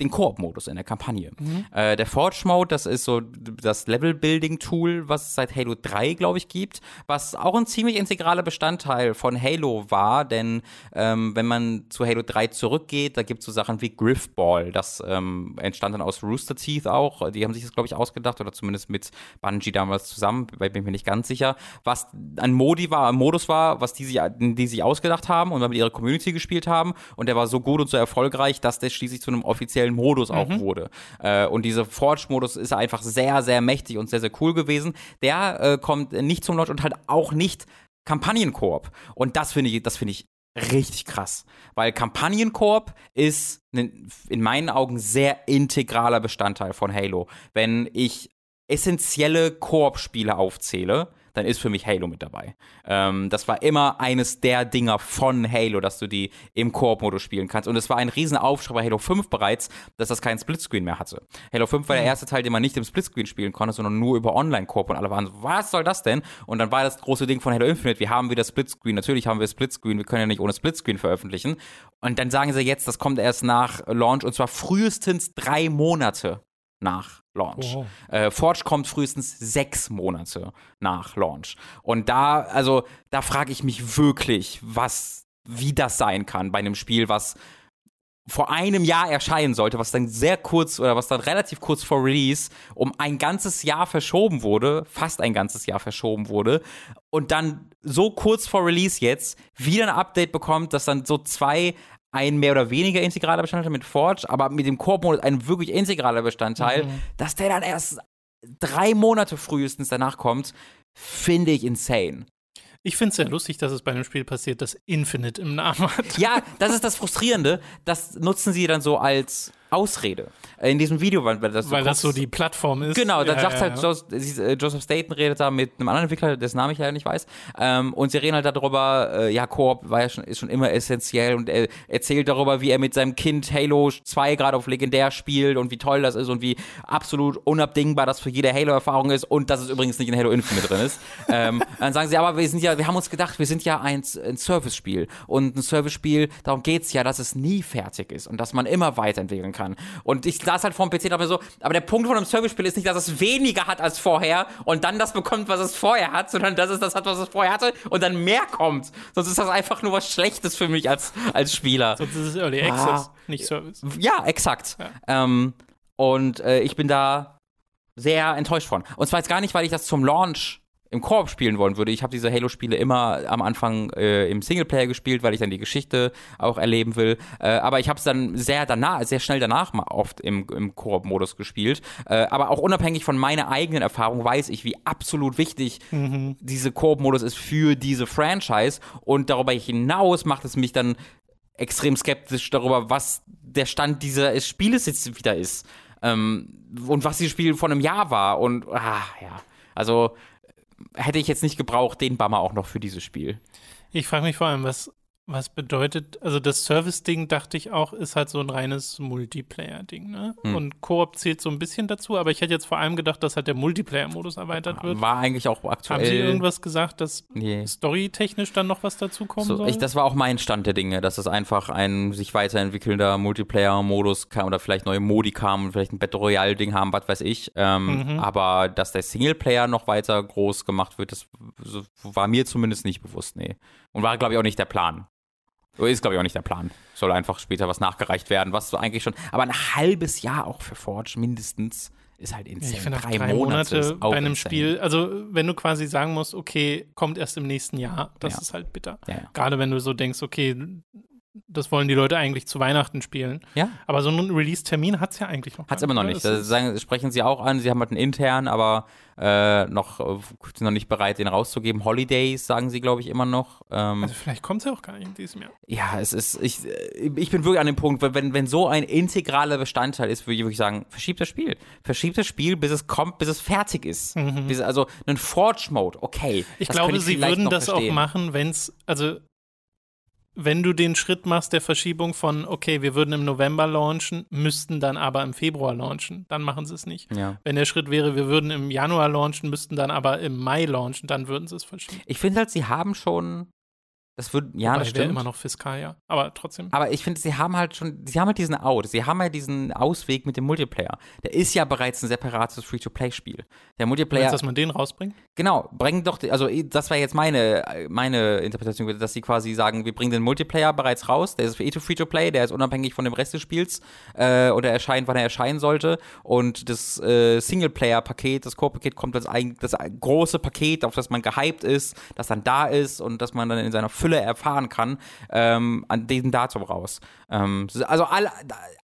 den Koop-Modus in der Kampagne. Äh, der Forge-Mode, das ist so das Level-Building-Tool, was es seit Halo 3, glaube ich, gibt, was auch ein ziemlich integraler Bestandteil von Halo war, denn ähm, wenn man zu Halo 3 zurückgeht, da gibt es so Sachen wie Griffball, das ähm, entstand dann aus Rooster Teeth auch, die haben sich das, glaube ich, ausgedacht oder zumindest mit Bungie damals zusammen, bei bin ich mir nicht ganz sicher, was ein Modi war, ein Modus war, was die sich, die sich ausgedacht haben und dann mit ihrer Community gespielt haben. Und der war so gut und so erfolgreich, dass der schließlich zu einem offiziellen Modus auch wurde. Äh, und dieser Forge-Modus ist einfach sehr, sehr mächtig und sehr, sehr cool gewesen. Der äh, kommt nicht zum Launch und halt auch nicht Kampagnenkoop. Und das finde ich, das finde ich richtig krass. Weil Kampagnenkoop ist in meinen Augen sehr integraler Bestandteil von Halo. Wenn ich essentielle Koop-Spiele aufzähle, dann ist für mich Halo mit dabei. Ähm, das war immer eines der Dinger von Halo, dass du die im Koop-Modus spielen kannst. Und es war ein riesen Aufschrei bei Halo 5 bereits, dass das keinen Splitscreen mehr hatte. Halo 5 war der erste Teil, den man nicht im Splitscreen spielen konnte, sondern nur über Online-Koop. Und alle waren so, was soll das denn? Und dann war das große Ding von Halo Infinite, wir haben wieder Splitscreen. Natürlich haben wir Splitscreen, wir können ja nicht ohne Splitscreen veröffentlichen. Und dann sagen sie jetzt, das kommt erst nach Launch und zwar frühestens drei Monate nach Launch. Wow. Äh, Forge kommt frühestens sechs Monate nach Launch. Und da, also, da frage ich mich wirklich, was, wie das sein kann bei einem Spiel, was vor einem Jahr erscheinen sollte, was dann sehr kurz oder was dann relativ kurz vor Release um ein ganzes Jahr verschoben wurde, fast ein ganzes Jahr verschoben wurde und dann so kurz vor Release jetzt wieder ein Update bekommt, dass dann so zwei ein mehr oder weniger integraler Bestandteil mit Forge, aber mit dem Koop-Modus ein wirklich integraler Bestandteil, mhm. dass der dann erst drei Monate frühestens danach kommt, finde ich insane. Ich finde es sehr lustig, dass es bei einem Spiel passiert, das Infinite im Namen hat. Ja, das ist das Frustrierende. Das nutzen sie dann so als Ausrede. In diesem Video, weil das, weil das so die Plattform ist. Genau, da ja, sagt ja, halt ja. Joseph, äh, Joseph Staten redet da mit einem anderen Entwickler, dessen Namen ich ja nicht weiß. Ähm, und sie reden halt darüber, äh, ja, Koop war ja schon, ist schon immer essentiell und er erzählt darüber, wie er mit seinem Kind Halo 2 gerade auf legendär spielt und wie toll das ist und wie absolut unabdingbar das für jede Halo-Erfahrung ist und dass es übrigens nicht in Halo Infinite drin ist. ähm, dann sagen sie, aber wir sind ja, wir haben uns gedacht, wir sind ja ein, ein Service-Spiel und ein Service-Spiel, darum geht's ja, dass es nie fertig ist und dass man immer weiterentwickeln kann kann. Und ich saß halt vor dem PC und dachte mir so, aber der Punkt von einem Service-Spiel ist nicht, dass es weniger hat als vorher und dann das bekommt, was es vorher hat, sondern dass es das hat, was es vorher hatte und dann mehr kommt. Sonst ist das einfach nur was Schlechtes für mich als, als Spieler. Sonst ist es Early Access, ah, nicht Service. Ja, exakt. Ja. Ähm, und äh, ich bin da sehr enttäuscht von. Und zwar jetzt gar nicht, weil ich das zum Launch im Koop spielen wollen würde. Ich habe diese Halo-Spiele immer am Anfang äh, im Singleplayer gespielt, weil ich dann die Geschichte auch erleben will. Äh, aber ich habe es dann sehr danach, sehr schnell danach mal oft im, im Koop-Modus gespielt. Äh, aber auch unabhängig von meiner eigenen Erfahrung weiß ich, wie absolut wichtig mhm. diese Koop-Modus ist für diese Franchise. Und darüber hinaus macht es mich dann extrem skeptisch darüber, was der Stand dieses Spieles jetzt wieder ist. Ähm, und was dieses Spiel vor einem Jahr war. Und ah, ja. Also hätte ich jetzt nicht gebraucht, den Bummer auch noch für dieses Spiel. Ich frage mich vor allem, was was bedeutet, also das Service-Ding, dachte ich auch, ist halt so ein reines Multiplayer-Ding, ne? Hm. Und Koop zählt so ein bisschen dazu, aber ich hätte jetzt vor allem gedacht, dass halt der Multiplayer-Modus erweitert wird. War eigentlich auch aktuell. Haben Sie irgendwas gesagt, dass nee. storytechnisch dann noch was dazu kommen so, soll? Ich, das war auch mein Stand der Dinge, dass es einfach ein sich weiterentwickelnder Multiplayer-Modus kam oder vielleicht neue Modi kamen, vielleicht ein Battle Royale-Ding haben, was weiß ich. Ähm, mhm. Aber dass der Singleplayer noch weiter groß gemacht wird, das war mir zumindest nicht bewusst, nee. Und war, glaube ich, auch nicht der Plan. Ist, glaube ich, auch nicht der Plan. Soll einfach später was nachgereicht werden, was so eigentlich schon. Aber ein halbes Jahr auch für Forge mindestens ist halt insane. Ich finde, drei, drei, Monate, Monate bei einem insane. Spiel, also wenn du quasi sagen musst, okay, kommt erst im nächsten Jahr, das ja. ist halt bitter. Ja, ja. Gerade wenn du so denkst, okay, das wollen die Leute eigentlich zu Weihnachten spielen. Ja. Aber so einen Release-Termin hat es ja eigentlich noch. Hat es immer noch nicht. Das sagen, sprechen sie auch an, sie haben halt einen intern, aber äh, noch, äh, sind noch nicht bereit, den rauszugeben. Holidays sagen sie, glaube ich, immer noch. Ähm, also vielleicht kommt es ja auch gar nicht in diesem Jahr. Ja, es ist, ich, ich bin wirklich an dem Punkt, wenn, wenn so ein integraler Bestandteil ist, würde ich wirklich sagen, verschiebt das Spiel. Verschiebt das Spiel, bis es kommt, bis es fertig ist. Mhm. Bis, also ein Forge-Mode, okay. Ich glaube, ich sie würden das verstehen. auch machen, wenn es, also wenn du den Schritt machst der Verschiebung von, okay, wir würden im November launchen, müssten dann aber im Februar launchen, dann machen sie es nicht. Ja. Wenn der Schritt wäre, wir würden im Januar launchen, müssten dann aber im Mai launchen, dann würden sie es verschieben. Ich finde halt, sie haben schon das würde, ja, Wobei, das stimmt. immer noch fiskal, ja. Aber trotzdem. Aber ich finde, sie haben halt schon, sie haben halt diesen Out. Sie haben halt diesen Ausweg mit dem Multiplayer. Der ist ja bereits ein separates Free-to-Play-Spiel. Der Multiplayer. Meinst, dass man den rausbringt? Genau, bringen doch, also das war jetzt meine, meine Interpretation, dass sie quasi sagen, wir bringen den Multiplayer bereits raus. Der ist für eh Free-to-Play, der ist unabhängig von dem Rest des Spiels äh, oder erscheint, wann er erscheinen sollte. Und das äh, Singleplayer-Paket, das Core-Paket kommt als ein, das große Paket, auf das man gehypt ist, das dann da ist und das man dann in seiner Fülle erfahren kann, ähm, an diesem Datum raus. Ähm, also alle,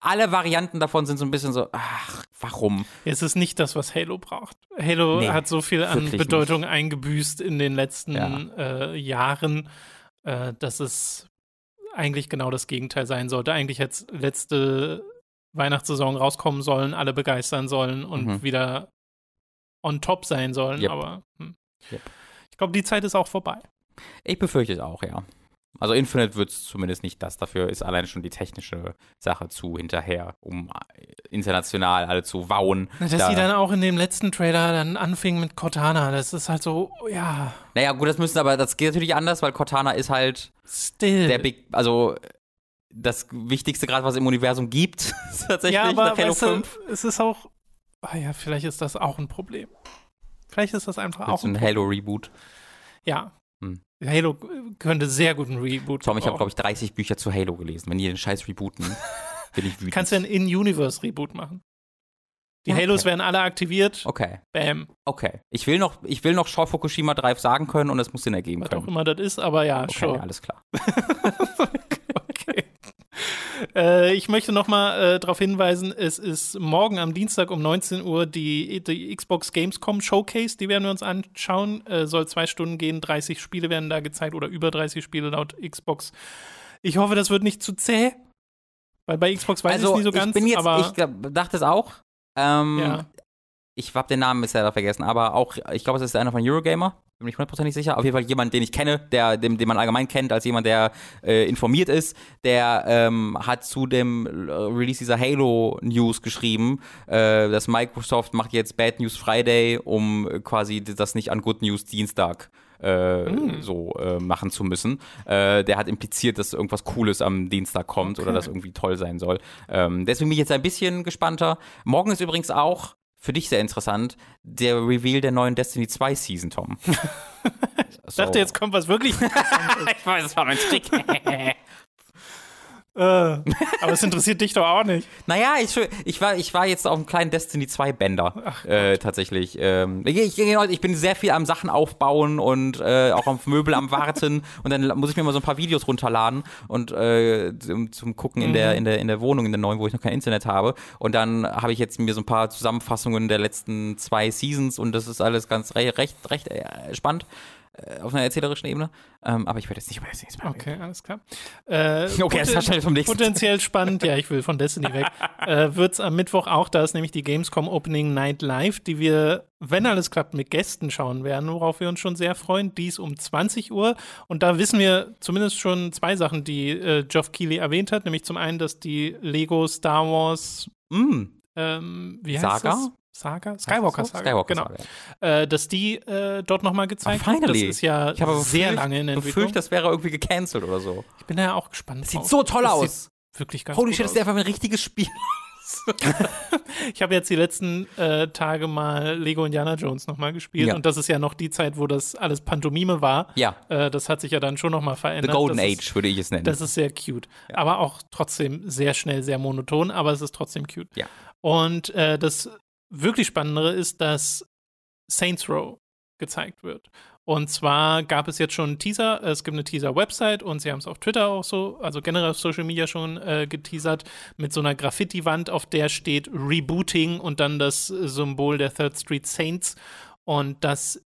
alle Varianten davon sind so ein bisschen so, ach, warum? Es ist nicht das, was Halo braucht. Halo nee, hat so viel an Bedeutung nicht. eingebüßt in den letzten ja. äh, Jahren, äh, dass es eigentlich genau das Gegenteil sein sollte. Eigentlich hätte letzte Weihnachtssaison rauskommen sollen, alle begeistern sollen und mhm. wieder on top sein sollen, yep. aber hm. yep. ich glaube, die Zeit ist auch vorbei. Ich befürchte es auch, ja. Also Infinite wird es zumindest nicht das. Dafür ist allein schon die technische Sache zu hinterher, um äh, international alle zu wauen. Dass da. sie dann auch in dem letzten Trailer dann anfingen mit Cortana. Das ist halt so, ja. Naja, gut, das müssen aber, das geht natürlich anders, weil Cortana ist halt Still. der Big, also das Wichtigste gerade, was es im Universum gibt, tatsächlich ja, aber, nach Halo weißt 5. Du, es ist auch, ah ja, vielleicht ist das auch ein Problem. Vielleicht ist das einfach Willst auch ein, ein Halo-Reboot. Ja, hm. Halo könnte sehr gut ein Reboot Tom, ich habe, glaube ich, 30 Bücher zu Halo gelesen. Wenn die den Scheiß rebooten, bin ich wütend. Kannst du ein In-Universe-Reboot machen. Die Okay. Halos werden alle aktiviert. Okay, Bam. okay. Ich will noch, ich will noch Short Fukushima Drive sagen können und es muss Sinn ergeben Was können. auch immer das ist, aber ja, Okay, schon. alles klar. Okay. Äh, ich möchte nochmal äh, darauf hinweisen, es ist morgen am Dienstag um 19 Uhr die, die Xbox Gamescom Showcase, die werden wir uns anschauen. Äh, soll zwei Stunden gehen, 30 Spiele werden da gezeigt oder über 30 Spiele laut Xbox. Ich hoffe, das wird nicht zu zäh, weil bei Xbox weiß ich es nicht so ganz, Also, ich bin jetzt, ich glaub, dachte es auch. Ähm, Ja. Ich habe den Namen bisher leider vergessen, aber auch, ich glaube, es ist einer von Eurogamer. Bin mir nicht hundertprozentig sicher. Auf jeden Fall jemand, den ich kenne, der, den, den man allgemein kennt, als jemand, der äh, informiert ist. Der ähm, hat zu dem äh, Release dieser Halo-News geschrieben, äh, dass Microsoft macht jetzt Bad News Friday, um äh, quasi das nicht an Good News Dienstag äh, so äh, machen zu müssen. Äh, der hat impliziert, dass irgendwas Cooles am Dienstag kommt oder Okay. das irgendwie toll sein soll. Ähm, deswegen bin ich jetzt ein bisschen gespannter. Morgen ist übrigens auch für dich sehr interessant der Reveal der neuen Destiny 2 Season, Tom. ich dachte, jetzt kommt was wirklich. ich weiß, das war mein Trick. äh, aber es interessiert dich doch auch nicht. naja, ich, ich, war, ich war jetzt auf einem kleinen Destiny 2 Bänder. Äh, tatsächlich. Ähm, ich, ich, genau, ich bin sehr viel am Sachen aufbauen und äh, auch auf Möbel am Warten. Und dann muss ich mir mal so ein paar Videos runterladen und äh, zum, zum Gucken in, der, in, der, in der Wohnung, in der neuen, wo ich noch kein Internet habe. Und dann habe ich jetzt mir so ein paar Zusammenfassungen der letzten zwei Seasons und das ist alles ganz re recht, recht äh, spannend auf einer erzählerischen Ebene. Ähm, aber ich werde jetzt nicht über Destiny 2 reden. Okay, alles klar. Äh, Okay, das war schnell vom nächsten. Potenziell spannend, ja, ich will von Destiny weg. äh, Wird es am Mittwoch auch, da ist nämlich die Gamescom Opening Night Live, die wir, wenn alles klappt, mit Gästen schauen werden, worauf wir uns schon sehr freuen. Dies um 20 Uhr. Und da wissen wir zumindest schon zwei Sachen, die äh, Geoff Keighley erwähnt hat, nämlich zum einen, dass die Lego Star Wars, Mm, ähm, wie heißt Saga? das? Saga? Skywalker Saga. Skywalker genau. Saga. Äh, dass die äh, dort nochmal gezeigt wird. Das finally. ist ja Ich habe aber sehr befürcht- lange in Entwicklung. befürchtet, das wäre irgendwie gecancelt oder so. ich bin da ja auch gespannt. Das sieht so toll Das aus. Wirklich ganz Holy shit, aus. das ist einfach ein richtiges Spiel. Ich habe jetzt die letzten äh, Tage mal Lego Indiana Jones nochmal gespielt Ja. und das ist ja noch die Zeit, wo das alles Pantomime war. Ja, Äh, das hat sich ja dann schon nochmal The verändert. Golden das Age würde ich es nennen. Ist, das ist sehr cute. Aber auch trotzdem sehr schnell, sehr monoton, aber es ist trotzdem cute. Ja. Und äh, das wirklich Spannendere ist, dass Saints Row gezeigt wird. Und zwar gab es jetzt schon einen Teaser, es gibt eine Teaser-Website und sie haben es auf Twitter auch so, also generell auf Social Media schon äh, geteasert, mit so einer Graffiti-Wand, auf der steht Rebooting und dann das Symbol der Third Street Saints. Und das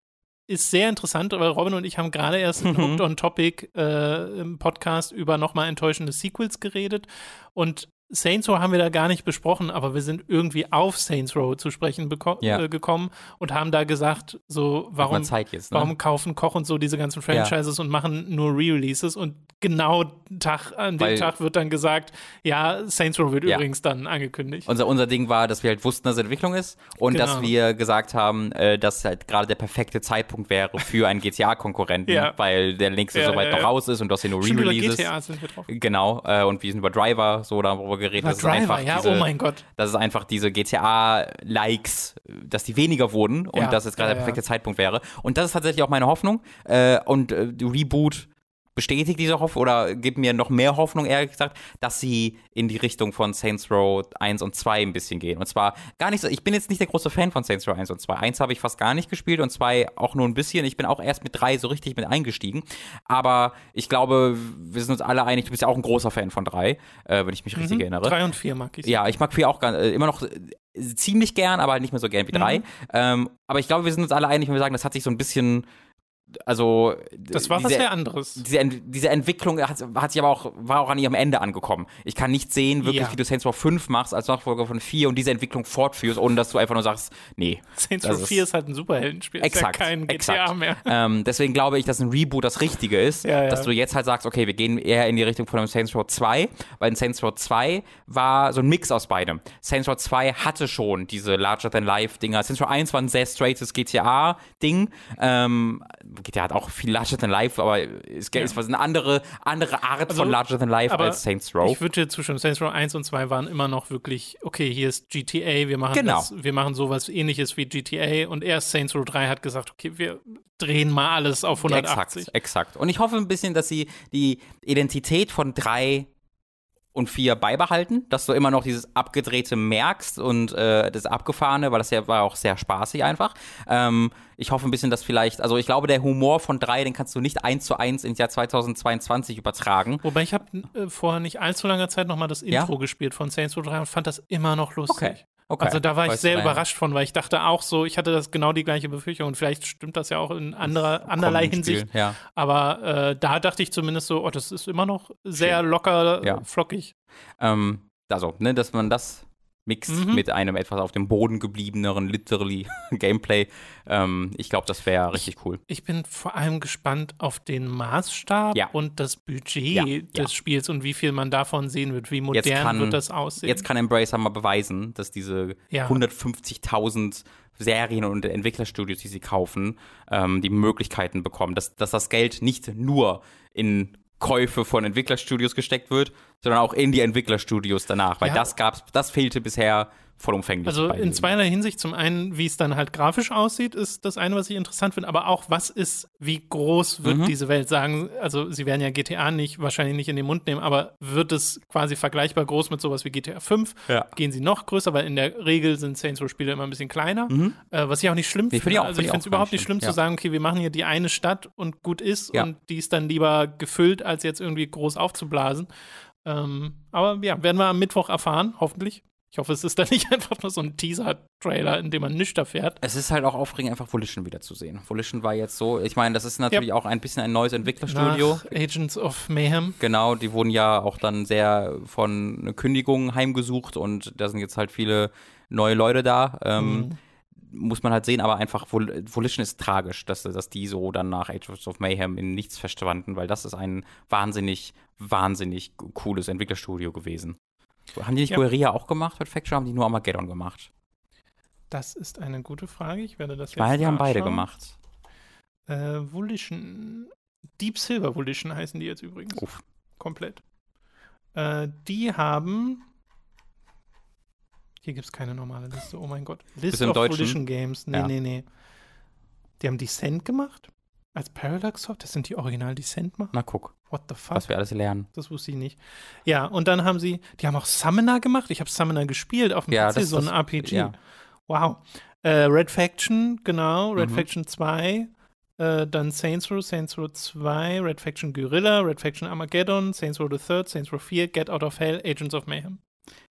ist sehr interessant, weil Robin und ich haben gerade erst Mhm. Hooked on Topic äh, im Podcast über nochmal enttäuschende Sequels geredet. Und Saints Row haben wir da gar nicht besprochen, aber wir sind irgendwie auf Saints Row zu sprechen Ja. äh, gekommen und haben da gesagt, so, warum jetzt, ne? Warum kaufen Koch und so diese ganzen Franchises und machen nur Re-Releases und genau Tag, an dem Weil- Tag wird dann gesagt, ja, Saints Row wird Ja. übrigens dann angekündigt. Unser, unser Ding war, dass wir halt wussten, dass es Entwicklung ist und Genau. dass wir gesagt haben, äh, dass halt gerade der perfekte Zeitpunkt wäre für einen GTA-Konkurrenten, Ja. weil der nächste Ja, so weit ja, noch ja. raus ist und du hast hier nur Re-Releases. Genau, äh, und wir sind über Driver so darüber Über das ist Driver, einfach ja, diese, oh mein Gott. dass es einfach diese GTA-Likes, dass die weniger wurden und Ja, dass jetzt gerade ja, der perfekte. Zeitpunkt wäre. Und das ist tatsächlich auch meine Hoffnung. Äh, und äh, Reboot bestätigt diese Hoffnung oder gibt mir noch mehr Hoffnung, ehrlich gesagt, dass sie in die Richtung von Saints Row 1 und 2 ein bisschen gehen. Und zwar gar nicht so, ich bin jetzt nicht der große Fan von Saints Row 1 und 2. 1 habe ich fast gar nicht gespielt und 2 auch nur ein bisschen. Ich bin auch erst mit 3 so richtig mit eingestiegen. Aber ich glaube, wir sind uns alle einig, du bist ja auch ein großer Fan von 3, äh, wenn ich mich richtig erinnere. Drei und vier mag ich. Ja, ich mag 4 auch äh, immer noch äh, ziemlich gern, aber halt nicht mehr so gern wie 3. Ähm, aber ich glaube, wir sind uns alle einig, wenn wir sagen, das hat sich so ein bisschen, also Das war was diese, sehr anderes. diese, diese Entwicklung hat, hat sich aber auch, war auch an ihrem Ende angekommen. Ich kann nicht sehen, wirklich, Ja. wie du Saints Row 5 machst als Nachfolger von 4 und diese Entwicklung fortführst, ohne dass du einfach nur sagst, nee. Saints Row ist- 4 ist halt ein Superheldenspiel. Exakt, Ist ja kein GTA exakt. mehr. Ähm, deswegen glaube ich, dass ein Reboot das Richtige ist, Ja, ja. dass du jetzt halt sagst, okay, wir gehen eher in die Richtung von einem Saints Row 2, weil in Saints Row 2 war so ein Mix aus beidem. Saints Row 2 hatte schon diese Larger-than-Life-Dinger. Saints Row 1 war ein sehr straightes GTA-Ding. Ähm, GTA hat auch viel Larger-than-Life, aber es Ja. ist was eine andere, andere Art Also, von Larger-than-Life aber als Saints Row. Ich würde dir zustimmen. Saints Row 1 und 2 waren immer noch wirklich, okay, hier ist GTA, wir machen, Genau. das, wir machen sowas ähnliches wie GTA und erst Saints Row 3 hat gesagt, okay, wir drehen mal alles auf 180. Exakt, exakt. Und ich hoffe ein bisschen, dass sie die Identität von drei und 4 beibehalten, dass du immer noch dieses abgedrehte merkst und äh, das abgefahrene, weil das ja war auch sehr spaßig einfach. Ähm, ich hoffe ein bisschen, dass vielleicht, also ich glaube, der Humor von 3, den kannst du nicht eins zu eins ins Jahr 2022 übertragen. Wobei ich habe äh, vor nicht allzu langer Zeit nochmal das Intro Ja? gespielt von Saints Row 3 und fand das immer noch lustig. Okay. Okay. Also da war ich sehr überrascht von, weil ich dachte auch so, ich hatte das genau die gleiche Befürchtung und vielleicht stimmt das ja auch in anderer, anderlei Spiel, Hinsicht. Ja. Aber äh, da dachte ich zumindest so, oh, das ist immer noch sehr locker, Ja. flockig. Ähm, also, ne, dass man das mixt Mhm. mit einem etwas auf dem Boden gebliebeneren, literally Gameplay. Ähm, ich glaube, das wäre richtig cool. Ich bin vor allem gespannt auf den Maßstab Ja. und das Budget Ja, ja. des Spiels und wie viel man davon sehen wird, wie modern kann- wird das aussehen. Jetzt kann Embracer mal beweisen, dass diese Ja. 150.000 Serien- und Entwicklerstudios, die sie kaufen, ähm, die Möglichkeiten bekommen, dass, dass das Geld nicht nur in Käufe von Entwicklerstudios gesteckt wird, sondern auch in die Entwicklerstudios danach, weil Ja. das gab's, das fehlte bisher vollumfänglich. Also in zweierlei Hinsicht. Zum einen, wie es dann halt grafisch aussieht, ist das eine, was ich interessant finde, aber auch, was ist, wie groß wird Mhm. diese Welt sagen? Also, sie werden ja GTA nicht, wahrscheinlich nicht in den Mund nehmen, aber wird es quasi vergleichbar groß mit sowas wie GTA 5? Ja. Gehen sie noch größer, weil in der Regel sind Saints Row-Spiele immer ein bisschen kleiner, äh, was ich auch nicht schlimm Mhm. Nee, finde. ich auch- also, ich finde es überhaupt nicht schlimm schlimm. zu Ja. sagen, okay, wir machen hier die eine Stadt und gut ist Ja. und die ist dann lieber gefüllt, als jetzt irgendwie groß aufzublasen. Ähm, aber ja, werden wir am Mittwoch erfahren, hoffentlich. Ich hoffe, es ist dann nicht einfach nur so ein Teaser-Trailer, in dem man nüchter fährt. Es ist halt auch aufregend, einfach Volition wiederzusehen. Volition war jetzt so, ich meine, das ist natürlich auch ein bisschen ein neues Entwicklerstudio. Nach Agents of Mayhem. Genau, die wurden ja auch dann sehr von Kündigungen heimgesucht und da sind jetzt halt viele neue Leute da. Ähm, Muss man halt sehen, aber einfach Vol Volition ist tragisch, dass, dass die so dann nach Agents of Mayhem in nichts verschwanden, weil das ist ein wahnsinnig, wahnsinnig cooles Entwicklerstudio gewesen. Haben die nicht Ja. Guerilla auch gemacht mit Faction? Haben die nur Armageddon gemacht? Das ist eine gute Frage. Ich werde das Ich jetzt meine, die haben beide gemacht. Äh, Volition. Deep Silver Volition heißen die jetzt übrigens. Uff. Komplett. Äh, die haben. Hier gibt es keine normale Liste. Oh mein Gott. List of Deutschen? Volition Games. Nee, Ja. nee, nee. Die haben Descent gemacht? Als Parallax Soft? Das sind die Original Descent machen? Na guck, What the fuck? was wir alles lernen. Das wusste ich nicht. Ja, und dann haben sie, die haben auch Summoner gemacht. Ich habe Summoner gespielt auf dem Ja, PC, das- so ein das- RPG. ja. Wow. Äh, Red Faction, genau, Red Mhm. Faction 2. Äh, dann Saints Row, Saints Row 2, Red Faction Guerrilla, Red Faction Armageddon, Saints Row the Third, Saints Row 4, Get Out of Hell, Agents of Mayhem.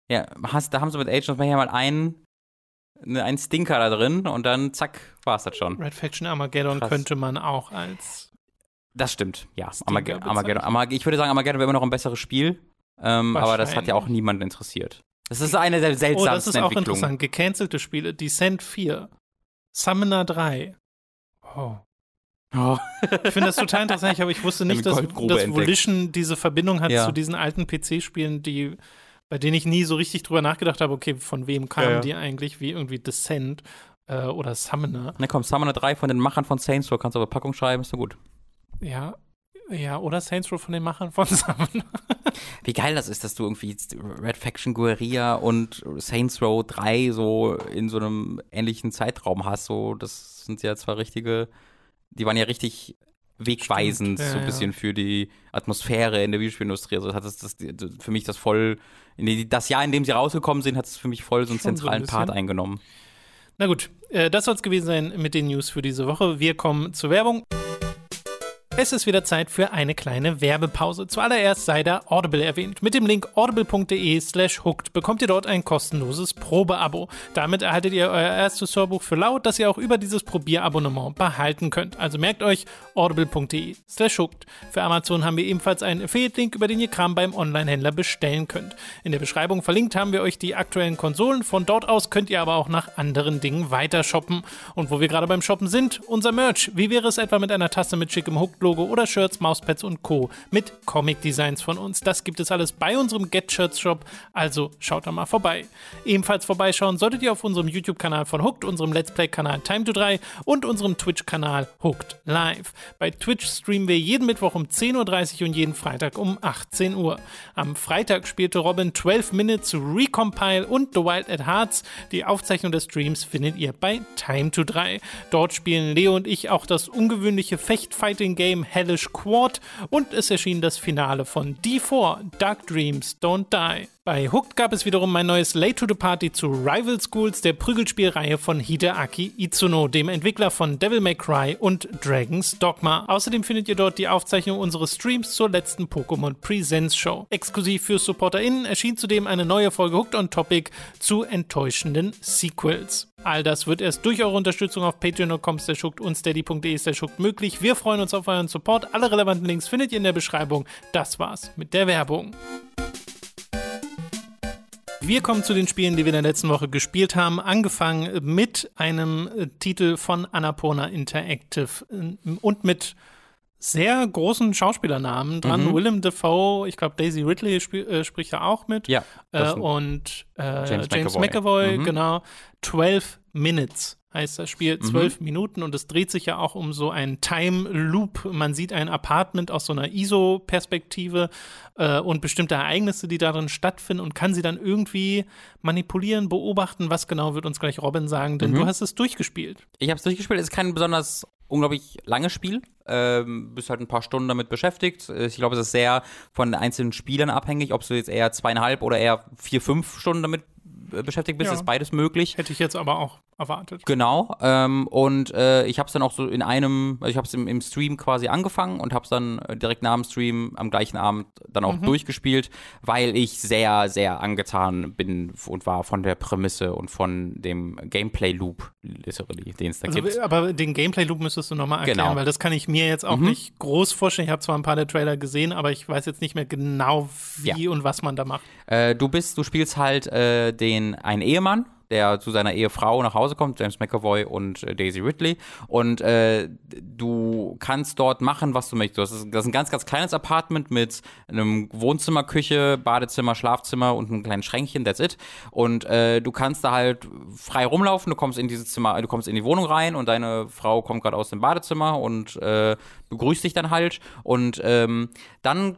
Ja, hast, da haben sie mit Agents of Mayhem mal einen, ne, einen Stinker da drin und dann zack, war es das schon. Red Faction Armageddon Krass. könnte man auch als Das stimmt, ja. Stinker Armage bezeichnen. Armageddon. Armag ich würde sagen, Armageddon wäre immer noch ein besseres Spiel, ähm, aber das hat ja auch niemanden interessiert. Das ist eine der Oh, das seltsamsten ist auch Entwicklungen. interessant. Gecancelte Spiele. Descent 4. Summoner 3. Oh. Oh, Ich finde das total interessant, aber ich wusste nicht, dass, dass entdeckt. Volition diese Verbindung hat Ja. zu diesen alten PC-Spielen, die, bei denen ich nie so richtig drüber nachgedacht habe, okay, von wem kamen Ja, ja. die eigentlich, wie irgendwie Descent äh, oder Summoner. Na komm, Summoner 3 von den Machern von Saints Row, kannst du auf der Packung schreiben, ist so gut. Ja, ja, oder Saints Row von den Machern von Summoner. Wie geil das ist, dass du irgendwie Red Faction Guerilla und Saints Row 3 so in so einem ähnlichen Zeitraum hast. So, das sind ja zwar richtige, die waren ja richtig wegweisend, Stimmt, ja, so ein bisschen für die Atmosphäre in der Videospielindustrie. Also hat das, das für mich das voll, das Jahr, in dem sie rausgekommen sind, hat es für mich voll so einen Schon so ein zentralen Part eingenommen. Na gut, äh, das soll es gewesen sein mit den News für diese Woche. Wir kommen zur Werbung. Es ist wieder Zeit für eine kleine Werbepause. Zuallererst sei da Audible erwähnt. Mit dem Link audible.de slash hooked bekommt ihr dort ein kostenloses Probeabo. Damit erhaltet ihr euer erstes Hörbuch für laut, das ihr auch über dieses Probierabonnement behalten könnt. Also merkt euch audible.de slash hooked. Für Amazon haben wir ebenfalls einen Affiliate-Link, über den ihr Kram beim Online-Händler bestellen könnt. In der Beschreibung verlinkt haben wir euch die aktuellen Konsolen. Von dort aus könnt ihr aber auch nach anderen Dingen weiter shoppen. Und wo wir gerade beim Shoppen sind, unser Merch. Wie wäre es etwa mit einer Tasse mit schickem Hooked-Logo oder Shirts, Mauspads und Co. mit Comic-Designs von uns? Das gibt es alles bei unserem Get Shirts Shop. Also schaut da mal vorbei. Ebenfalls vorbeischauen solltet ihr auf unserem YouTube-Kanal von Hooked, unserem Let's Play-Kanal Time to 3 und unserem Twitch-Kanal Hooked Live. Bei Twitch streamen wir jeden Mittwoch um 10.30 Uhr und jeden Freitag um 18 Uhr. Am Freitag spielte Robin 12 Minutes Recompile und The Wild at Hearts. Die Aufzeichnung des Streams findet ihr bei Time to 3. Dort spielen Leo und ich auch das ungewöhnliche Fecht-Fighting-Game Game Hellish Quad und es erschien das Finale von D4, Dark Dreams Don't Die. Bei Hooked gab es wiederum ein neues Late to the Party zu Rival Schools, der Prügelspielreihe von Hideaki Itsuno, dem Entwickler von Devil May Cry und Dragon's Dogma. Außerdem findet ihr dort die Aufzeichnung unseres Streams zur letzten Pokémon Presents Show. Exklusiv für SupporterInnen erschien zudem eine neue Folge Hooked on Topic zu enttäuschenden Sequels. All das wird erst durch eure Unterstützung auf patreon.com und steady.de möglich. Wir freuen uns auf euren Support. Alle relevanten Links findet ihr in der Beschreibung. Das war's mit der Werbung. Wir kommen zu den Spielen, die wir in der letzten Woche gespielt haben. Angefangen mit einem äh, Titel von Annapurna Interactive äh, und mit sehr großen Schauspielernamen dran. Mhm. Willem Dafoe, ich glaube Daisy Ridley sp äh, spricht ja auch mit. Ja. Äh, und äh, James, James, McAvoy, McAvoy mhm. genau. 12 Minutes heißt das Spiel, mhm. zwölf mhm. Minuten und es dreht sich ja auch um so einen Time Loop. Man sieht ein Apartment aus so einer ISO-Perspektive äh, und bestimmte Ereignisse, die darin stattfinden und kann sie dann irgendwie manipulieren, beobachten. Was genau wird uns gleich Robin sagen, denn mhm. du hast es durchgespielt. Ich habe es durchgespielt. Es ist kein besonders unglaublich langes Spiel. Ähm, bist halt ein paar Stunden damit beschäftigt. Ich glaube, es ist sehr von den einzelnen Spielern abhängig, ob du jetzt eher zweieinhalb oder eher vier, fünf Stunden damit äh, beschäftigt bist, ja. ist beides möglich. Hätte ich jetzt aber auch erwartet. Genau. Ähm, und äh, ich habe es dann auch so in einem, also ich habe es im, im, Stream quasi angefangen und habe es dann äh, direkt nach dem Stream am gleichen Abend dann auch mhm. durchgespielt, weil ich sehr, sehr angetan bin und war von der Prämisse und von dem Gameplay-Loop, den es da also, gibt. Aber den Gameplay-Loop müsstest du nochmal erklären, genau. weil das kann ich mir jetzt auch mhm. nicht groß vorstellen. Ich habe zwar ein paar der Trailer gesehen, aber ich weiß jetzt nicht mehr genau, wie ja. und was man da macht. Äh, du bist, du spielst halt äh, den einen Ehemann der zu seiner Ehefrau nach Hause kommt, James McAvoy und äh, Daisy Ridley. Und äh, du kannst dort machen, was du möchtest. Das ist, das ist ein ganz, ganz kleines Apartment mit einem Wohnzimmer, Küche, Badezimmer, Schlafzimmer und einem kleinen Schränkchen, that's it. Und äh, du kannst da halt frei rumlaufen, du kommst in dieses Zimmer, du kommst in die Wohnung rein und deine Frau kommt gerade aus dem Badezimmer und äh, begrüßt dich dann halt. Und ähm, dann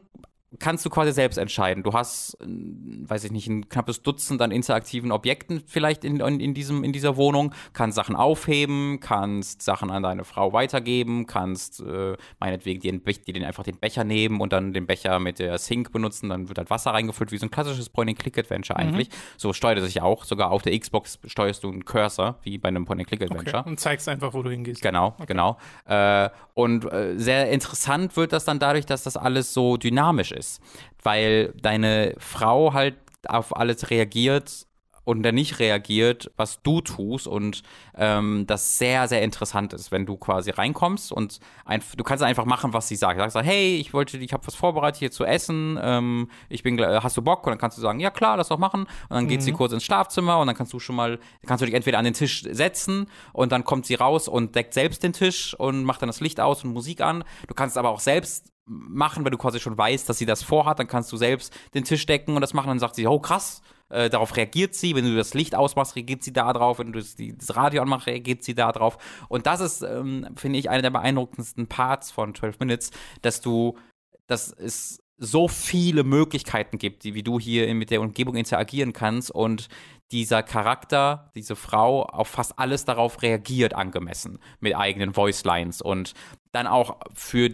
kannst du quasi selbst entscheiden. Du hast, weiß ich nicht, ein knappes Dutzend an interaktiven Objekten vielleicht in, in, diesem, in dieser Wohnung, kannst Sachen aufheben, kannst Sachen an deine Frau weitergeben, kannst äh, meinetwegen dir, dir den, einfach den Becher nehmen und dann den Becher mit der Sink benutzen, dann wird halt Wasser reingefüllt, wie so ein klassisches Point-and-Click-Adventure mhm. eigentlich. So steuert es sich auch. Sogar auf der Xbox steuerst du einen Cursor, wie bei einem Point-and-Click-Adventure. Okay. Und zeigst einfach, wo du hingehst. Genau, okay. genau. Äh, und äh, sehr interessant wird das dann dadurch, dass das alles so dynamisch ist ist, weil deine Frau halt auf alles reagiert und der nicht reagiert, was du tust und ähm, das sehr, sehr interessant ist, wenn du quasi reinkommst und ein, du kannst einfach machen, was sie sagt. Du sagst, hey, ich wollte, ich habe was vorbereitet hier zu essen, ähm, ich bin, hast du Bock? Und dann kannst du sagen, ja klar, lass doch machen. Und dann geht mhm. sie kurz ins Schlafzimmer und dann kannst du schon mal, kannst du dich entweder an den Tisch setzen und dann kommt sie raus und deckt selbst den Tisch und macht dann das Licht aus und Musik an. Du kannst aber auch selbst machen, wenn du quasi schon weißt, dass sie das vorhat, dann kannst du selbst den Tisch decken und das machen. Dann sagt sie, oh krass, äh, darauf reagiert sie. Wenn du das Licht ausmachst, reagiert sie da drauf. Wenn du das, Radio anmachst, reagiert sie da drauf. Und das ist, ähm, finde ich, einer der beeindruckendsten Parts von 12 Minutes, dass du, dass es so viele Möglichkeiten gibt, die, wie du hier mit der Umgebung interagieren kannst und dieser Charakter, diese Frau auf fast alles darauf reagiert angemessen mit eigenen Voice Lines und dann auch für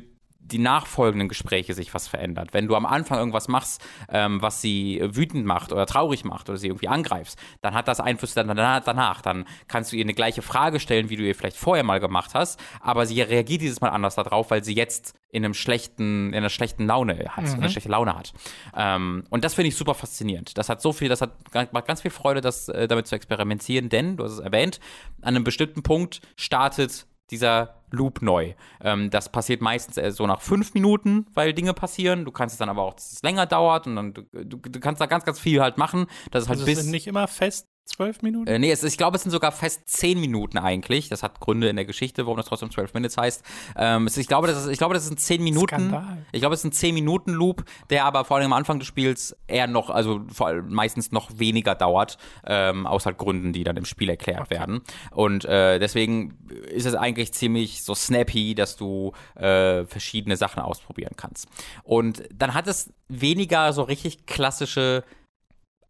die nachfolgenden Gespräche sich was verändert. Wenn du am Anfang irgendwas machst, ähm, was sie wütend macht oder traurig macht oder sie irgendwie angreifst, dann hat das Einfluss dann danach. Dann kannst du ihr eine gleiche Frage stellen, wie du ihr vielleicht vorher mal gemacht hast, aber sie reagiert dieses Mal anders darauf, weil sie jetzt in einem schlechten, in einer schlechten Laune hat, mhm. eine schlechte Laune hat. Ähm, und das finde ich super faszinierend. Das hat so viel, das hat macht ganz viel Freude, das äh, damit zu experimentieren, denn, du hast es erwähnt, an einem bestimmten Punkt startet dieser Loop neu. Ähm, das passiert meistens so nach fünf Minuten, weil Dinge passieren. Du kannst es dann aber auch, dass es länger dauert und dann du, du, du kannst da ganz, ganz viel halt machen. Das ist halt also bis. Sind nicht immer fest Zwölf Minuten? Äh, nee, es, ich glaube, es sind sogar fest zehn Minuten eigentlich. Das hat Gründe in der Geschichte, warum das trotzdem 12 Minutes heißt. Ähm, es, ich, glaube, das ist, ich glaube, das sind zehn Minuten. Skandal. Ich glaube, es ist ein zehn Minuten Loop, der aber vor allem am Anfang des Spiels eher noch, also vor allem meistens noch weniger dauert, ähm, aus halt Gründen, die dann im Spiel erklärt okay. werden. Und äh, deswegen ist es eigentlich ziemlich so snappy, dass du äh, verschiedene Sachen ausprobieren kannst. Und dann hat es weniger so richtig klassische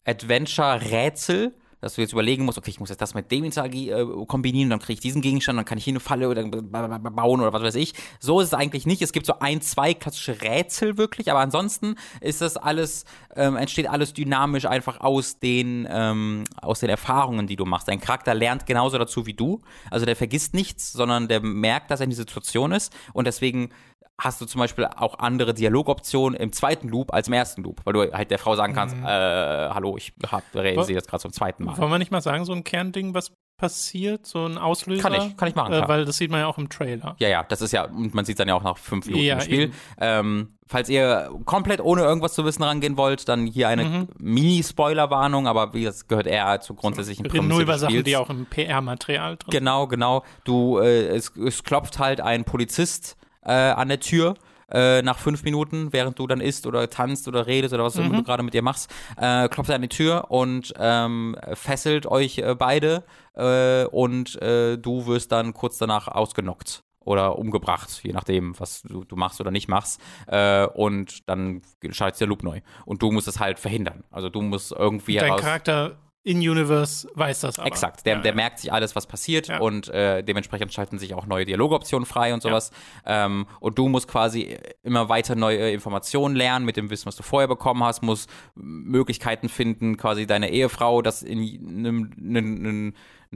Adventure-Rätsel, dass du jetzt überlegen musst, okay, ich muss jetzt das mit dem äh, kombinieren, dann kriege ich diesen Gegenstand, dann kann ich hier eine Falle oder bauen oder was weiß ich. So ist es eigentlich nicht. Es gibt so ein, zwei klassische Rätsel wirklich, aber ansonsten ist das alles, ähm, entsteht alles dynamisch einfach aus den, ähm, aus den Erfahrungen, die du machst. Dein Charakter lernt genauso dazu wie du. Also der vergisst nichts, sondern der merkt, dass er in die Situation ist und deswegen hast du zum Beispiel auch andere Dialogoptionen im zweiten Loop als im ersten Loop, weil du halt der Frau sagen kannst, mhm. äh, hallo, ich sie jetzt gerade zum zweiten Mal. Wollen wir nicht mal sagen, so ein Kernding, was passiert, so ein Auslöser? Kann ich, kann ich machen. Äh, weil das sieht man ja auch im Trailer. Ja, ja, das ist ja, und man sieht dann ja auch nach fünf Minuten ja, im Spiel. Ähm, falls ihr komplett ohne irgendwas zu wissen rangehen wollt, dann hier eine mhm. Mini-Spoiler-Warnung, aber wie das gehört eher zur grundsätzlichen Prämisse nur über Sachen, die auch im PR-Material drin Genau, genau. Du, äh, es, es klopft halt ein Polizist äh, an der Tür. Äh, nach fünf Minuten, während du dann isst oder tanzt oder redest oder was mhm. du gerade mit dir machst, äh, klopft er an die Tür und ähm, fesselt euch äh, beide äh, und äh, du wirst dann kurz danach ausgenockt oder umgebracht, je nachdem, was du, du machst oder nicht machst. Äh, und dann schaltet der Loop neu. Und du musst es halt verhindern. Also du musst irgendwie Dein Charakter in-Universe weiß das aber. Exakt, der, ja, der ja. merkt sich alles, was passiert ja. und äh, dementsprechend schalten sich auch neue Dialogoptionen frei und sowas. Ähm, und du musst quasi immer weiter neue Informationen lernen mit dem Wissen, was du vorher bekommen hast, musst Möglichkeiten finden, quasi deine Ehefrau das in einem, einem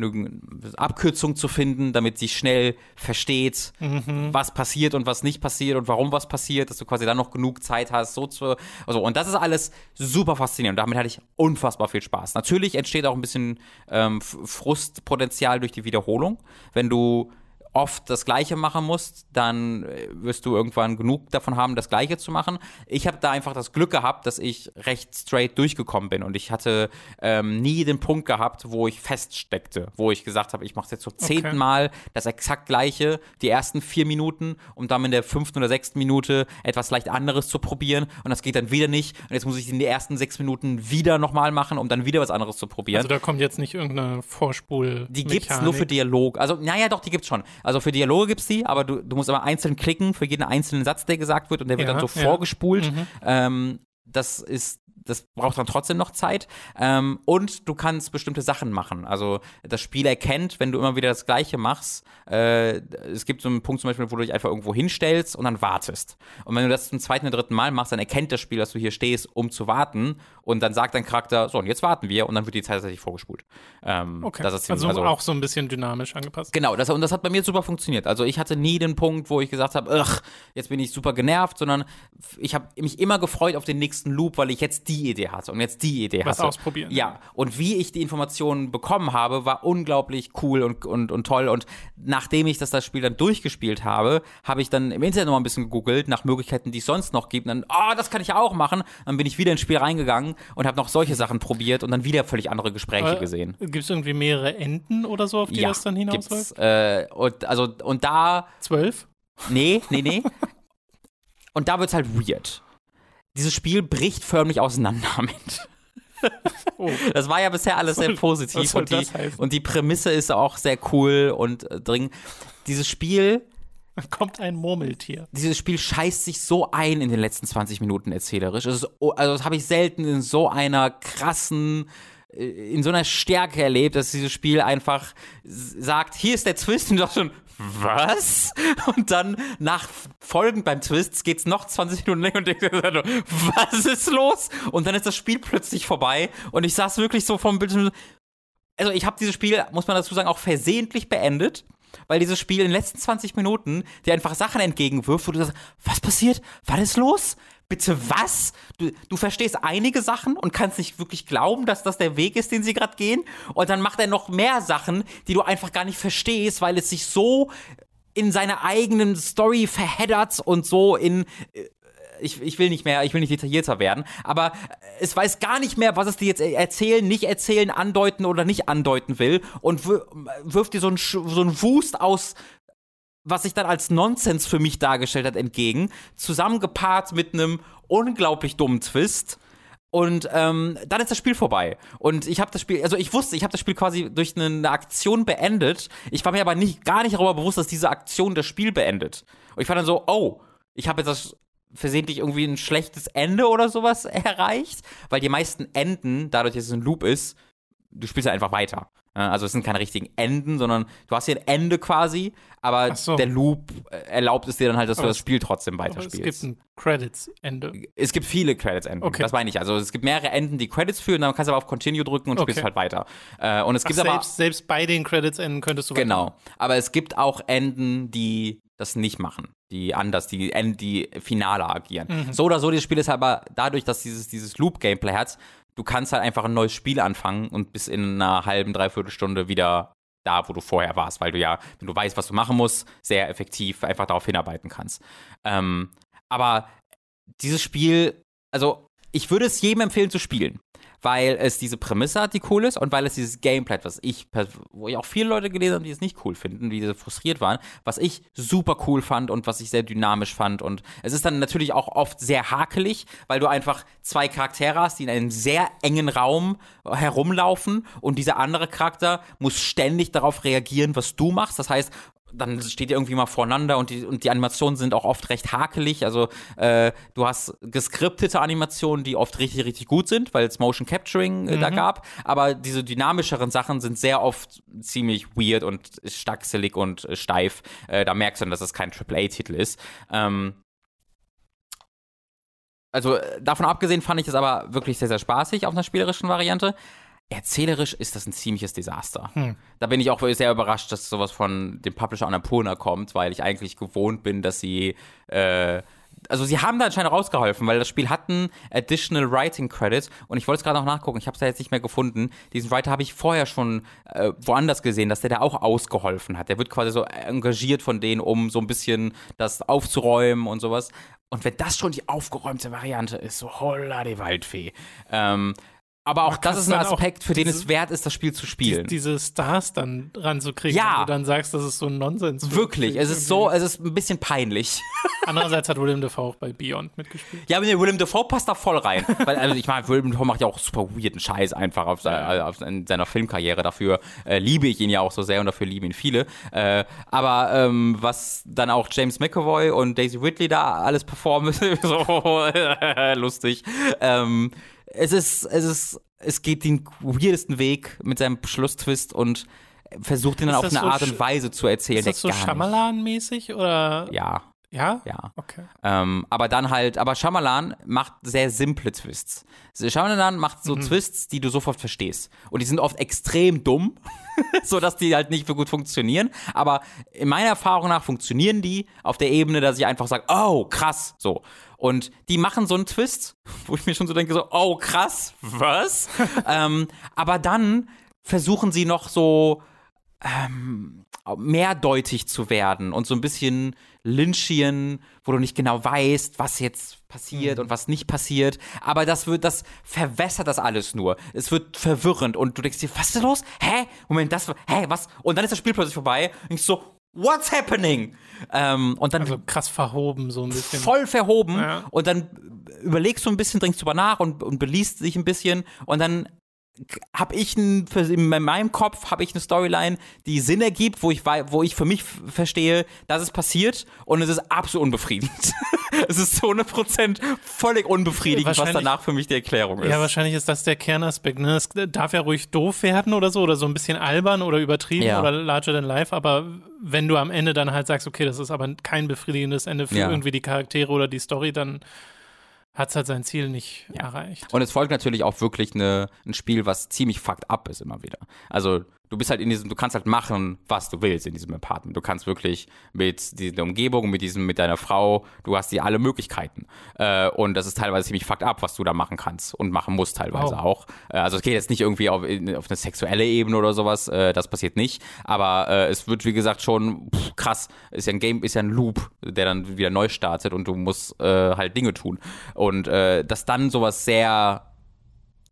eine Abkürzung zu finden, damit sie schnell versteht, mhm. was passiert und was nicht passiert und warum was passiert, dass du quasi dann noch genug Zeit hast, so zu. Also, und das ist alles super faszinierend. Damit hatte ich unfassbar viel Spaß. Natürlich entsteht auch ein bisschen ähm, Frustpotenzial durch die Wiederholung. Wenn du oft das Gleiche machen musst, dann äh, wirst du irgendwann genug davon haben, das Gleiche zu machen. Ich habe da einfach das Glück gehabt, dass ich recht straight durchgekommen bin und ich hatte ähm, nie den Punkt gehabt, wo ich feststeckte, wo ich gesagt habe, ich mache jetzt zum zehnten okay. Mal das exakt Gleiche, die ersten vier Minuten, um dann in der fünften oder sechsten Minute etwas leicht anderes zu probieren und das geht dann wieder nicht und jetzt muss ich in den ersten sechs Minuten wieder nochmal machen, um dann wieder was anderes zu probieren. Also da kommt jetzt nicht irgendeine Vorspul. Die gibt's nur für Dialog. Also naja, doch, die gibt's schon. Also für Dialoge gibt es die, aber du, du musst immer einzeln klicken für jeden einzelnen Satz, der gesagt wird und der wird dann so ja. vorgespult. Mhm. Ähm, das ist das braucht dann trotzdem noch Zeit. Ähm, und du kannst bestimmte Sachen machen. Also das Spiel erkennt, wenn du immer wieder das Gleiche machst. Äh, es gibt so einen Punkt zum Beispiel, wo du dich einfach irgendwo hinstellst und dann wartest. Und wenn du das zum zweiten oder dritten Mal machst, dann erkennt das Spiel, dass du hier stehst, um zu warten. Und dann sagt dein Charakter, so, und jetzt warten wir. Und dann wird die Zeit tatsächlich vorgespult. Ähm, okay. Ziemlich, also, also, auch so ein bisschen dynamisch angepasst. Genau, das, und das hat bei mir super funktioniert. Also ich hatte nie den Punkt, wo ich gesagt habe, jetzt bin ich super genervt, sondern ich habe mich immer gefreut auf den nächsten Loop, weil ich jetzt die Idee hatte und jetzt die Idee Was hatte. ausprobieren. Ja, und wie ich die Informationen bekommen habe, war unglaublich cool und, und, und toll. Und nachdem ich das, das Spiel dann durchgespielt habe, habe ich dann im Internet noch mal ein bisschen gegoogelt nach Möglichkeiten, die es sonst noch gibt. Und dann, oh, das kann ich auch machen. Dann bin ich wieder ins Spiel reingegangen und habe noch solche Sachen probiert und dann wieder völlig andere Gespräche äh, gesehen. Gibt es irgendwie mehrere Enden oder so, auf die ja, das dann hinausläuft? Äh, und, also, und da. Zwölf? Nee, nee, nee. und da wird es halt weird dieses Spiel bricht förmlich auseinander mit. Oh. Das war ja bisher alles sehr positiv und die, und die Prämisse ist auch sehr cool und äh, dringend. Dieses Spiel kommt ein Murmeltier. Dieses Spiel scheißt sich so ein in den letzten 20 Minuten erzählerisch. Ist, also das habe ich selten in so einer krassen äh, in so einer Stärke erlebt, dass dieses Spiel einfach sagt, hier ist der Twist und du schon, was? Und dann nach folgend beim Twist geht's noch 20 Minuten länger und denkst was ist los? Und dann ist das Spiel plötzlich vorbei und ich saß wirklich so vom Bildschirm. Also ich habe dieses Spiel, muss man dazu sagen, auch versehentlich beendet weil dieses Spiel in den letzten 20 Minuten dir einfach Sachen entgegenwirft, wo du sagst, was passiert? Was ist los? Bitte was? Du, du verstehst einige Sachen und kannst nicht wirklich glauben, dass das der Weg ist, den sie gerade gehen. Und dann macht er noch mehr Sachen, die du einfach gar nicht verstehst, weil es sich so in seine eigenen Story verheddert und so in äh, ich, ich will nicht mehr, ich will nicht detaillierter werden, aber es weiß gar nicht mehr, was es dir jetzt erzählen, nicht erzählen, andeuten oder nicht andeuten will und wirft dir so einen so ein Wust aus was sich dann als Nonsens für mich dargestellt hat, entgegen, zusammengepaart mit einem unglaublich dummen Twist. Und ähm, dann ist das Spiel vorbei. Und ich habe das Spiel, also ich wusste, ich habe das Spiel quasi durch eine Aktion beendet. Ich war mir aber nicht, gar nicht darüber bewusst, dass diese Aktion das Spiel beendet. Und ich war dann so, oh, ich habe jetzt das versehentlich irgendwie ein schlechtes Ende oder sowas erreicht, weil die meisten Enden, dadurch, dass es ein Loop ist, du spielst halt einfach weiter. Also es sind keine richtigen Enden, sondern du hast hier ein Ende quasi, aber so. der Loop äh, erlaubt es dir dann halt, dass du Aber das Spiel trotzdem Aber es weiterspielst. gibt ein Credits-Ende. Es gibt viele Credits-Enden. Okay. Das meine ich. Also es gibt mehrere Enden, die Credits führen, dann kannst du aber auf Continue drücken und spielst Okay. halt weiter. Äh, und es Ach, gibt aber selbst, selbst bei den Credits-Enden könntest du genau. Aber es gibt auch Enden, die das nicht machen, die anders, die die finaler agieren. Mhm. So oder so, dieses Spiel ist aber dadurch, dass dieses dieses Loop-Gameplay hat, du kannst halt einfach ein neues Spiel anfangen und bis in einer halben, dreiviertel Stunde wieder da, wo du vorher warst, weil du ja, wenn du weißt, was du machen musst, sehr effektiv einfach darauf hinarbeiten kannst. Ähm, aber dieses Spiel, also ich würde es jedem empfehlen zu spielen, weil es diese Prämisse hat, die cool ist und weil es dieses Gameplay hat, was ich, wo ich auch viele Leute gelesen habe, die es nicht cool finden, die so frustriert waren, was ich super cool fand und was ich sehr dynamisch fand und es ist dann natürlich auch oft sehr hakelig, weil du einfach zwei Charaktere hast, die in einem sehr engen Raum herumlaufen und dieser andere Charakter muss ständig darauf reagieren, was du machst. Das heißt, dann steht ihr irgendwie mal voreinander und die, und die Animationen sind auch oft recht hakelig. Also äh, du hast geskriptete Animationen, die oft richtig, richtig gut sind, weil es Motion Capturing äh, da gab. Aber diese dynamischeren Sachen sind sehr oft ziemlich weird und stackselig und äh, steif. Äh, da merkst du dann, dass es kein AAA-Titel ist. Ähm, also äh, davon abgesehen fand ich es aber wirklich sehr, sehr spaßig auf einer spielerischen Variante. Erzählerisch ist das ein ziemliches Desaster. Hm. Da bin ich auch sehr überrascht, dass sowas von dem Publisher Annapurna kommt, weil ich eigentlich gewohnt bin, dass sie äh, also sie haben da anscheinend rausgeholfen, weil das Spiel hat einen Additional Writing Credit und ich wollte es gerade noch nachgucken, ich habe es da jetzt nicht mehr gefunden. Diesen Writer habe ich vorher schon äh, woanders gesehen, dass der da auch ausgeholfen hat. Der wird quasi so engagiert von denen, um so ein bisschen das aufzuräumen und sowas. Und wenn das schon die aufgeräumte Variante ist, so holla die Waldfee. Ähm, aber auch das ist ein Aspekt, für den diese- es wert ist, das Spiel zu spielen. diese Stars dann ranzukriegen, Ja. wenn du dann sagst, das ist so ein Nonsens. Wirklich, es ist so, es ist ein bisschen peinlich. Andererseits hat William Dafoe auch bei Beyond mitgespielt. Ja, aber nee, Willem Dafoe passt da voll rein. Weil, also ich meine, Willem Dafoe macht ja auch super weirden Scheiß einfach auf, se- auf in seiner Filmkarriere. Dafür äh, liebe ich ihn ja auch so sehr und dafür lieben ihn viele. Äh, aber ähm, was dann auch James McAvoy und Daisy Ridley da alles performen, ist so lustig. Ähm, es ist, es ist, es geht den weirdesten Weg mit seinem Schlusstwist und versucht ihn dann Ist auf eine so Art und Weise zu erzählen, Ist das so. Shyamalan-mäßig oder? Ja, Ja? ja. Okay. Ähm, aber dann halt, aber Shyamalan macht sehr simple Twists. Shyamalan macht so Twists, die du sofort verstehst. Und die sind oft extrem dumm, so dass die halt nicht so gut funktionieren. Aber in meiner Erfahrung nach funktionieren die auf der Ebene, dass ich einfach sage, oh, krass, so. Und die machen so einen Twist, wo ich mir schon so denke, so, oh, krass, was? ähm, aber dann versuchen sie noch so, ähm, mehrdeutig zu werden und so ein bisschen Lynchien, wo du nicht genau weißt, was jetzt passiert und was nicht passiert. Aber das wird, das verwässert das alles nur. Es wird verwirrend und du denkst dir, was ist denn los? Hä? Moment, das, hä, was? Und dann ist das Spiel plötzlich vorbei und ich so, what's happening? Ähm, und dann Also krass verhoben, so ein bisschen. voll verhoben Ja. und dann überlegst du ein bisschen, denkst drüber nach und, und beliest dich ein bisschen und dann habe ich ein, in meinem Kopf habe ich eine Storyline, die Sinn ergibt, wo ich wo ich für mich verstehe, dass es passiert und es ist absolut unbefriedigend. es ist zu 100% völlig unbefriedigend, was danach für mich die Erklärung ist. Ja, wahrscheinlich ist das der Kernaspekt. Ne? Es darf ja ruhig doof werden oder so, oder so ein bisschen albern oder übertrieben Ja. oder larger than life, aber wenn du am Ende dann halt sagst, okay, das ist aber kein befriedigendes Ende für Ja. irgendwie die Charaktere oder die Story, dann hat es halt sein Ziel nicht Ja. erreicht. Und es folgt natürlich auch wirklich eine, ein Spiel, was ziemlich fucked up ist immer wieder. Also du bist halt in diesem, du kannst halt machen, was du willst in diesem Apartment. Du kannst wirklich mit dieser Umgebung, mit diesem, mit deiner Frau, du hast die alle Möglichkeiten. Äh, und das ist teilweise ziemlich fucked up, was du da machen kannst und machen musst teilweise Wow. auch. Äh, also es geht jetzt nicht irgendwie auf, in, auf eine sexuelle Ebene oder sowas, äh, das passiert nicht. Aber äh, es wird, wie gesagt, schon pff, krass. Ist ja ein Game, ist ja ein Loop, der dann wieder neu startet und du musst äh, halt Dinge tun. Und äh, dass dann sowas sehr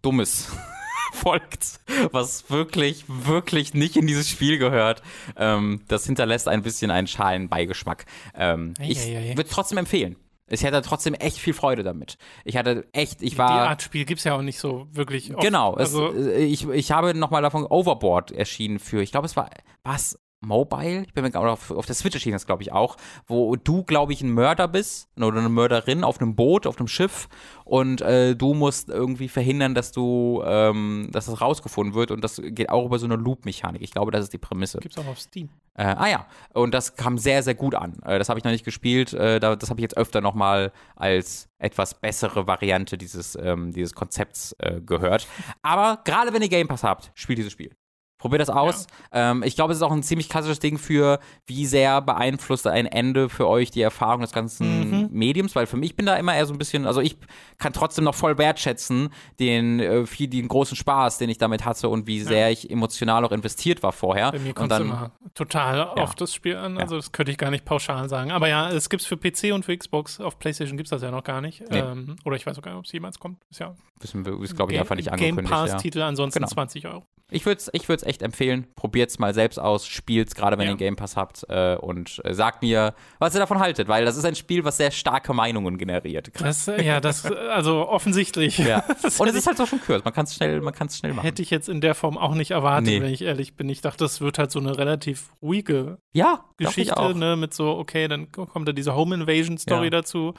Dummes folgt, was wirklich, wirklich nicht in dieses Spiel gehört. Ähm, das hinterlässt ein bisschen einen schalen Beigeschmack. Ähm, ich würde trotzdem empfehlen. Ich hatte trotzdem echt viel Freude damit. Ich hatte echt, ich Die war. Art Spiel gibt es ja auch nicht so wirklich oft. Genau, es, Also, äh, ich, ich habe nochmal davon Overboard erschienen für, ich glaube, es war, was Mobile, ich bin mir gerade auf, auf der Switch erschienen das, glaube ich, auch, wo du, glaube ich, ein Mörder bist oder eine Mörderin auf einem Boot, auf einem Schiff und äh, du musst irgendwie verhindern, dass du, ähm, dass das rausgefunden wird und das geht auch über so eine Loop-Mechanik. Ich glaube, das ist die Prämisse. Gibt's auch auf Steam. Äh, ah ja, und das kam sehr, sehr gut an. Äh, das habe ich noch nicht gespielt, äh, da, das habe ich jetzt öfter nochmal als etwas bessere Variante dieses, ähm, dieses Konzepts äh, gehört. Aber gerade wenn ihr Game Pass habt, spielt dieses Spiel. Probiert das aus. Ja. Ähm, ich glaube, es ist auch ein ziemlich klassisches Ding für, wie sehr beeinflusst ein Ende für euch die Erfahrung des ganzen mhm. Mediums, weil für mich bin da immer eher so ein bisschen, also ich kann trotzdem noch voll wertschätzen, den, äh, viel, den großen Spaß, den ich damit hatte und wie sehr ja. ich emotional auch investiert war vorher. Bei mir kommt es immer total ja. auf das Spiel an, also das könnte ich gar nicht pauschal sagen. Aber ja, es gibt es für PC und für Xbox, auf PlayStation gibt es das ja noch gar nicht. Nee. Ähm, oder ich weiß sogar nicht, ob es jemals kommt. Ist ja. Wissen wir, ist glaube ich einfach nicht angekündigt. Game Pass-Titel, ansonsten genau. 20 Euro. Ich würde es ich echt empfehlen. Probiert es mal selbst aus, spielt es, gerade wenn ja. ihr Game Pass habt äh, und äh, sagt mir, was ihr davon haltet, weil das ist ein Spiel, was sehr starke Meinungen generiert. Das, ja, das, also offensichtlich. Ja. und es ist halt so schon kurz, man kann es schnell, schnell machen. Hätte ich jetzt in der Form auch nicht erwartet, nee. wenn ich ehrlich bin. Ich dachte, das wird halt so eine relativ ruhige ja, Geschichte, ne, mit so, okay, dann kommt da diese Home Invasion Story ja. dazu.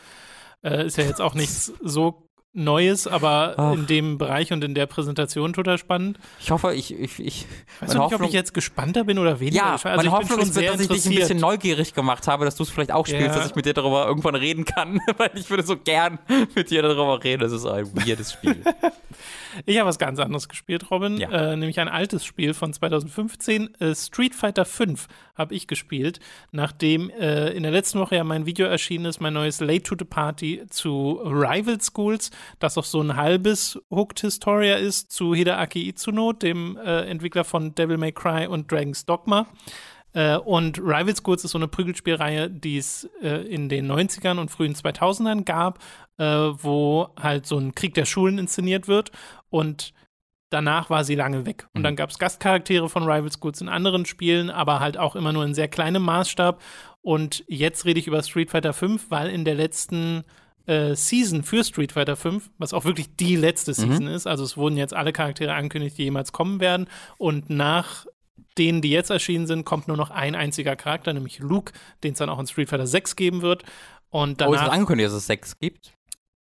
Äh, ist ja jetzt auch nichts so Neues, aber Ach. in dem Bereich und in der Präsentation total spannend. Ich hoffe, ich. ich, ich weiß nicht, ob ich jetzt gespannter bin oder weniger. Ja, also meine Hoffnung ist, dass ich dich ein bisschen neugierig gemacht habe, dass du es vielleicht auch spielst, ja. dass ich mit dir darüber irgendwann reden kann, weil ich würde so gern mit dir darüber reden. Das ist ein weirdes Spiel. Ich habe was ganz anderes gespielt, Robin. Ja. Äh, nämlich ein altes Spiel von 2015. Äh, Street Fighter V habe ich gespielt, nachdem äh, in der letzten Woche ja mein Video erschienen ist, mein neues Late to the Party zu Rival Schools, das auch so ein halbes Hooked Historia ist zu Hideaki Itsuno, dem äh, Entwickler von Devil May Cry und Dragon's Dogma. Äh, und Rival Schools ist so eine Prügelspielreihe, die es äh, in den 90ern und frühen 2000ern gab, äh, wo halt so ein Krieg der Schulen inszeniert wird. Und danach war sie lange weg. Und dann mhm. gab es Gastcharaktere von Rival Schools in anderen Spielen, aber halt auch immer nur in sehr kleinem Maßstab. Und jetzt rede ich über Street Fighter V, weil in der letzten äh, Season für Street Fighter V, was auch wirklich die letzte mhm. Season ist, also es wurden jetzt alle Charaktere angekündigt, die jemals kommen werden. Und nach denen, die jetzt erschienen sind, kommt nur noch ein einziger Charakter, nämlich Luke, den es dann auch in Street Fighter 6 geben wird. Und danach, oh, ist es angekündigt, dass es 6 gibt?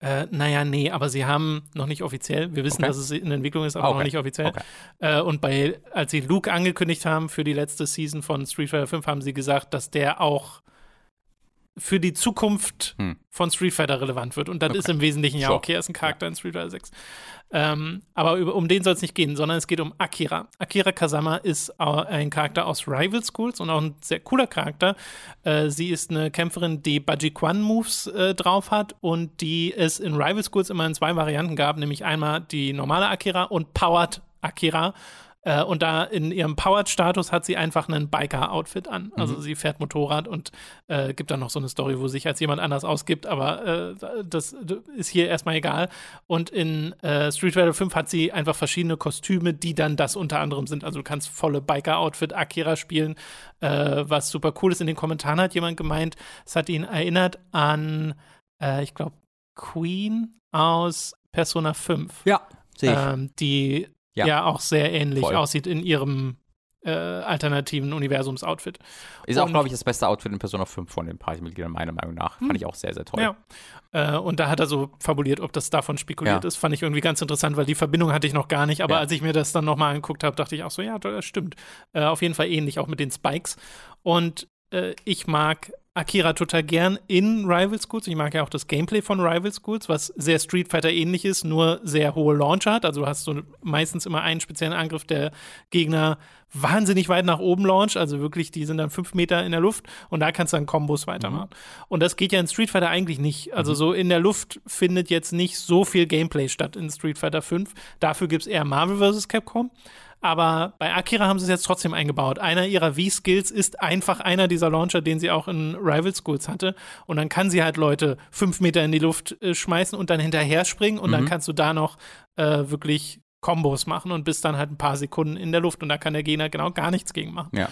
Äh, naja, nee, aber sie haben noch nicht offiziell. Wir wissen, okay. dass es in Entwicklung ist, aber okay. noch nicht offiziell. Okay. Äh, und bei, als sie Luke angekündigt haben für die letzte Season von Street Fighter 5, haben sie gesagt, dass der auch für die Zukunft hm. von Street Fighter relevant wird. Und das okay. ist im Wesentlichen ja so. okay, er ist ein Charakter ja. in Street Fighter 6. Ähm, aber über, um den soll es nicht gehen, sondern es geht um Akira. Akira Kazama ist ein Charakter aus Rival Schools und auch ein sehr cooler Charakter. Äh, sie ist eine Kämpferin, die Bajiquan-Moves äh, drauf hat und die es in Rival Schools immer in zwei Varianten gab, nämlich einmal die normale Akira und Powered Akira. Äh, und da in ihrem Powered-Status hat sie einfach einen Biker-Outfit an. Also mhm. sie fährt Motorrad und äh, gibt dann noch so eine Story, wo sich als jemand anders ausgibt, aber äh, das ist hier erstmal egal. Und in äh, Street Fighter 5 hat sie einfach verschiedene Kostüme, die dann das unter anderem sind. Also du kannst volle Biker-Outfit Akira spielen, äh, was super cool ist. In den Kommentaren hat jemand gemeint, es hat ihn erinnert an, äh, ich glaube, Queen aus Persona 5. Ja, sehe ich. Ähm, die ja, ja auch sehr ähnlich Voll. aussieht in ihrem äh, alternativen Universums-Outfit. Ist auch, glaube ich, das beste Outfit in Persona 5 von den Partymitgliedern, meiner Meinung nach. Hm. Fand ich auch sehr, sehr toll. Ja. Äh, und da hat er so fabuliert, ob das davon spekuliert ja. ist. Fand ich irgendwie ganz interessant, weil die Verbindung hatte ich noch gar nicht. Aber ja. als ich mir das dann nochmal angeguckt habe, dachte ich auch so, ja, das stimmt. Äh, auf jeden Fall ähnlich, auch mit den Spikes. Und äh, ich mag Akira total gern in Rival Schools. Ich mag ja auch das Gameplay von Rival Schools, was sehr Street Fighter ähnlich ist, nur sehr hohe Launcher hat. Also du hast so meistens immer einen speziellen Angriff, der Gegner wahnsinnig weit nach oben launcht. Also wirklich, die sind dann fünf Meter in der Luft und da kannst du dann Kombos weitermachen. Mhm. Und das geht ja in Street Fighter eigentlich nicht. Also mhm. so in der Luft findet jetzt nicht so viel Gameplay statt in Street Fighter 5. Dafür gibt es eher Marvel vs. Capcom. Aber bei Akira haben sie es jetzt trotzdem eingebaut. Einer ihrer V-Skills ist einfach einer dieser Launcher, den sie auch in Rival Schools hatte. Und dann kann sie halt Leute fünf Meter in die Luft äh, schmeißen und dann hinterher springen. Und mhm. dann kannst du da noch äh, wirklich Kombos machen und bist dann halt ein paar Sekunden in der Luft und da kann der Gegner genau gar nichts gegen machen. Ja.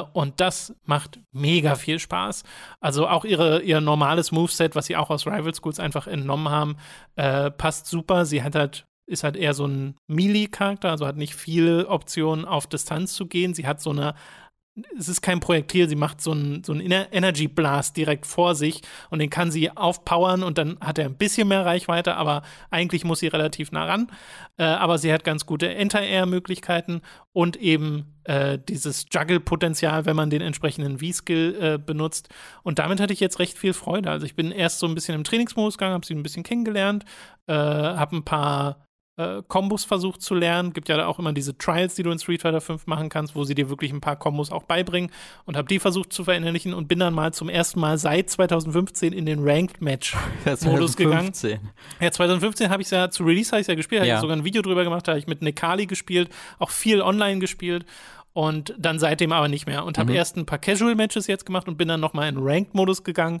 Äh, und das macht mega viel Spaß. Also auch ihre, ihr normales Moveset, was sie auch aus Rival Schools einfach entnommen haben, äh, passt super. Sie hat halt ist halt eher so ein Melee-Charakter, also hat nicht viele Optionen auf Distanz zu gehen. Sie hat so eine es ist kein Projektil, sie macht so einen so Energy Blast direkt vor sich und den kann sie aufpowern und dann hat er ein bisschen mehr Reichweite, aber eigentlich muss sie relativ nah ran. Äh, aber sie hat ganz gute Enter-Air-Möglichkeiten und eben äh, dieses Juggle-Potenzial, wenn man den entsprechenden V-Skill äh, benutzt. Und damit hatte ich jetzt recht viel Freude. Also ich bin erst so ein bisschen im Trainingsmodus gegangen, habe sie ein bisschen kennengelernt, äh, habe ein paar äh, Kombos versucht zu lernen. Gibt ja auch immer diese Trials, die du in Street Fighter 5 machen kannst, wo sie dir wirklich ein paar Kombos auch beibringen und habe die versucht zu verinnerlichen und bin dann mal zum ersten Mal seit 2015 in den Ranked Match Modus gegangen. Ja, 2015 habe ich ja zu Release habe ich ja gespielt, ja. habe sogar ein Video drüber gemacht, da habe ich mit Nekali gespielt, auch viel online gespielt und dann seitdem aber nicht mehr und habe mhm. erst ein paar Casual Matches jetzt gemacht und bin dann noch mal in Ranked Modus gegangen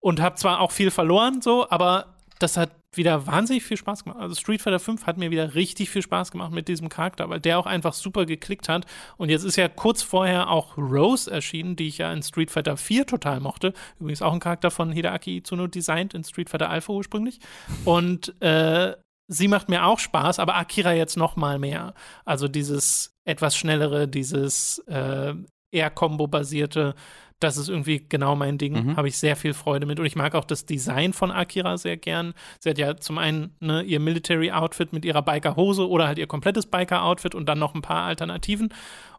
und habe zwar auch viel verloren so, aber das hat wieder wahnsinnig viel Spaß gemacht. Also Street Fighter 5 hat mir wieder richtig viel Spaß gemacht mit diesem Charakter, weil der auch einfach super geklickt hat. Und jetzt ist ja kurz vorher auch Rose erschienen, die ich ja in Street Fighter 4 total mochte. Übrigens auch ein Charakter von Hideaki Itsuno designt in Street Fighter Alpha ursprünglich. Und äh, sie macht mir auch Spaß, aber Akira jetzt noch mal mehr. Also dieses etwas schnellere, dieses äh, eher Combo-basierte das ist irgendwie genau mein Ding. Mhm. Habe ich sehr viel Freude mit. Und ich mag auch das Design von Akira sehr gern. Sie hat ja zum einen ne, ihr Military-Outfit mit ihrer Biker-Hose oder halt ihr komplettes Biker-Outfit und dann noch ein paar Alternativen.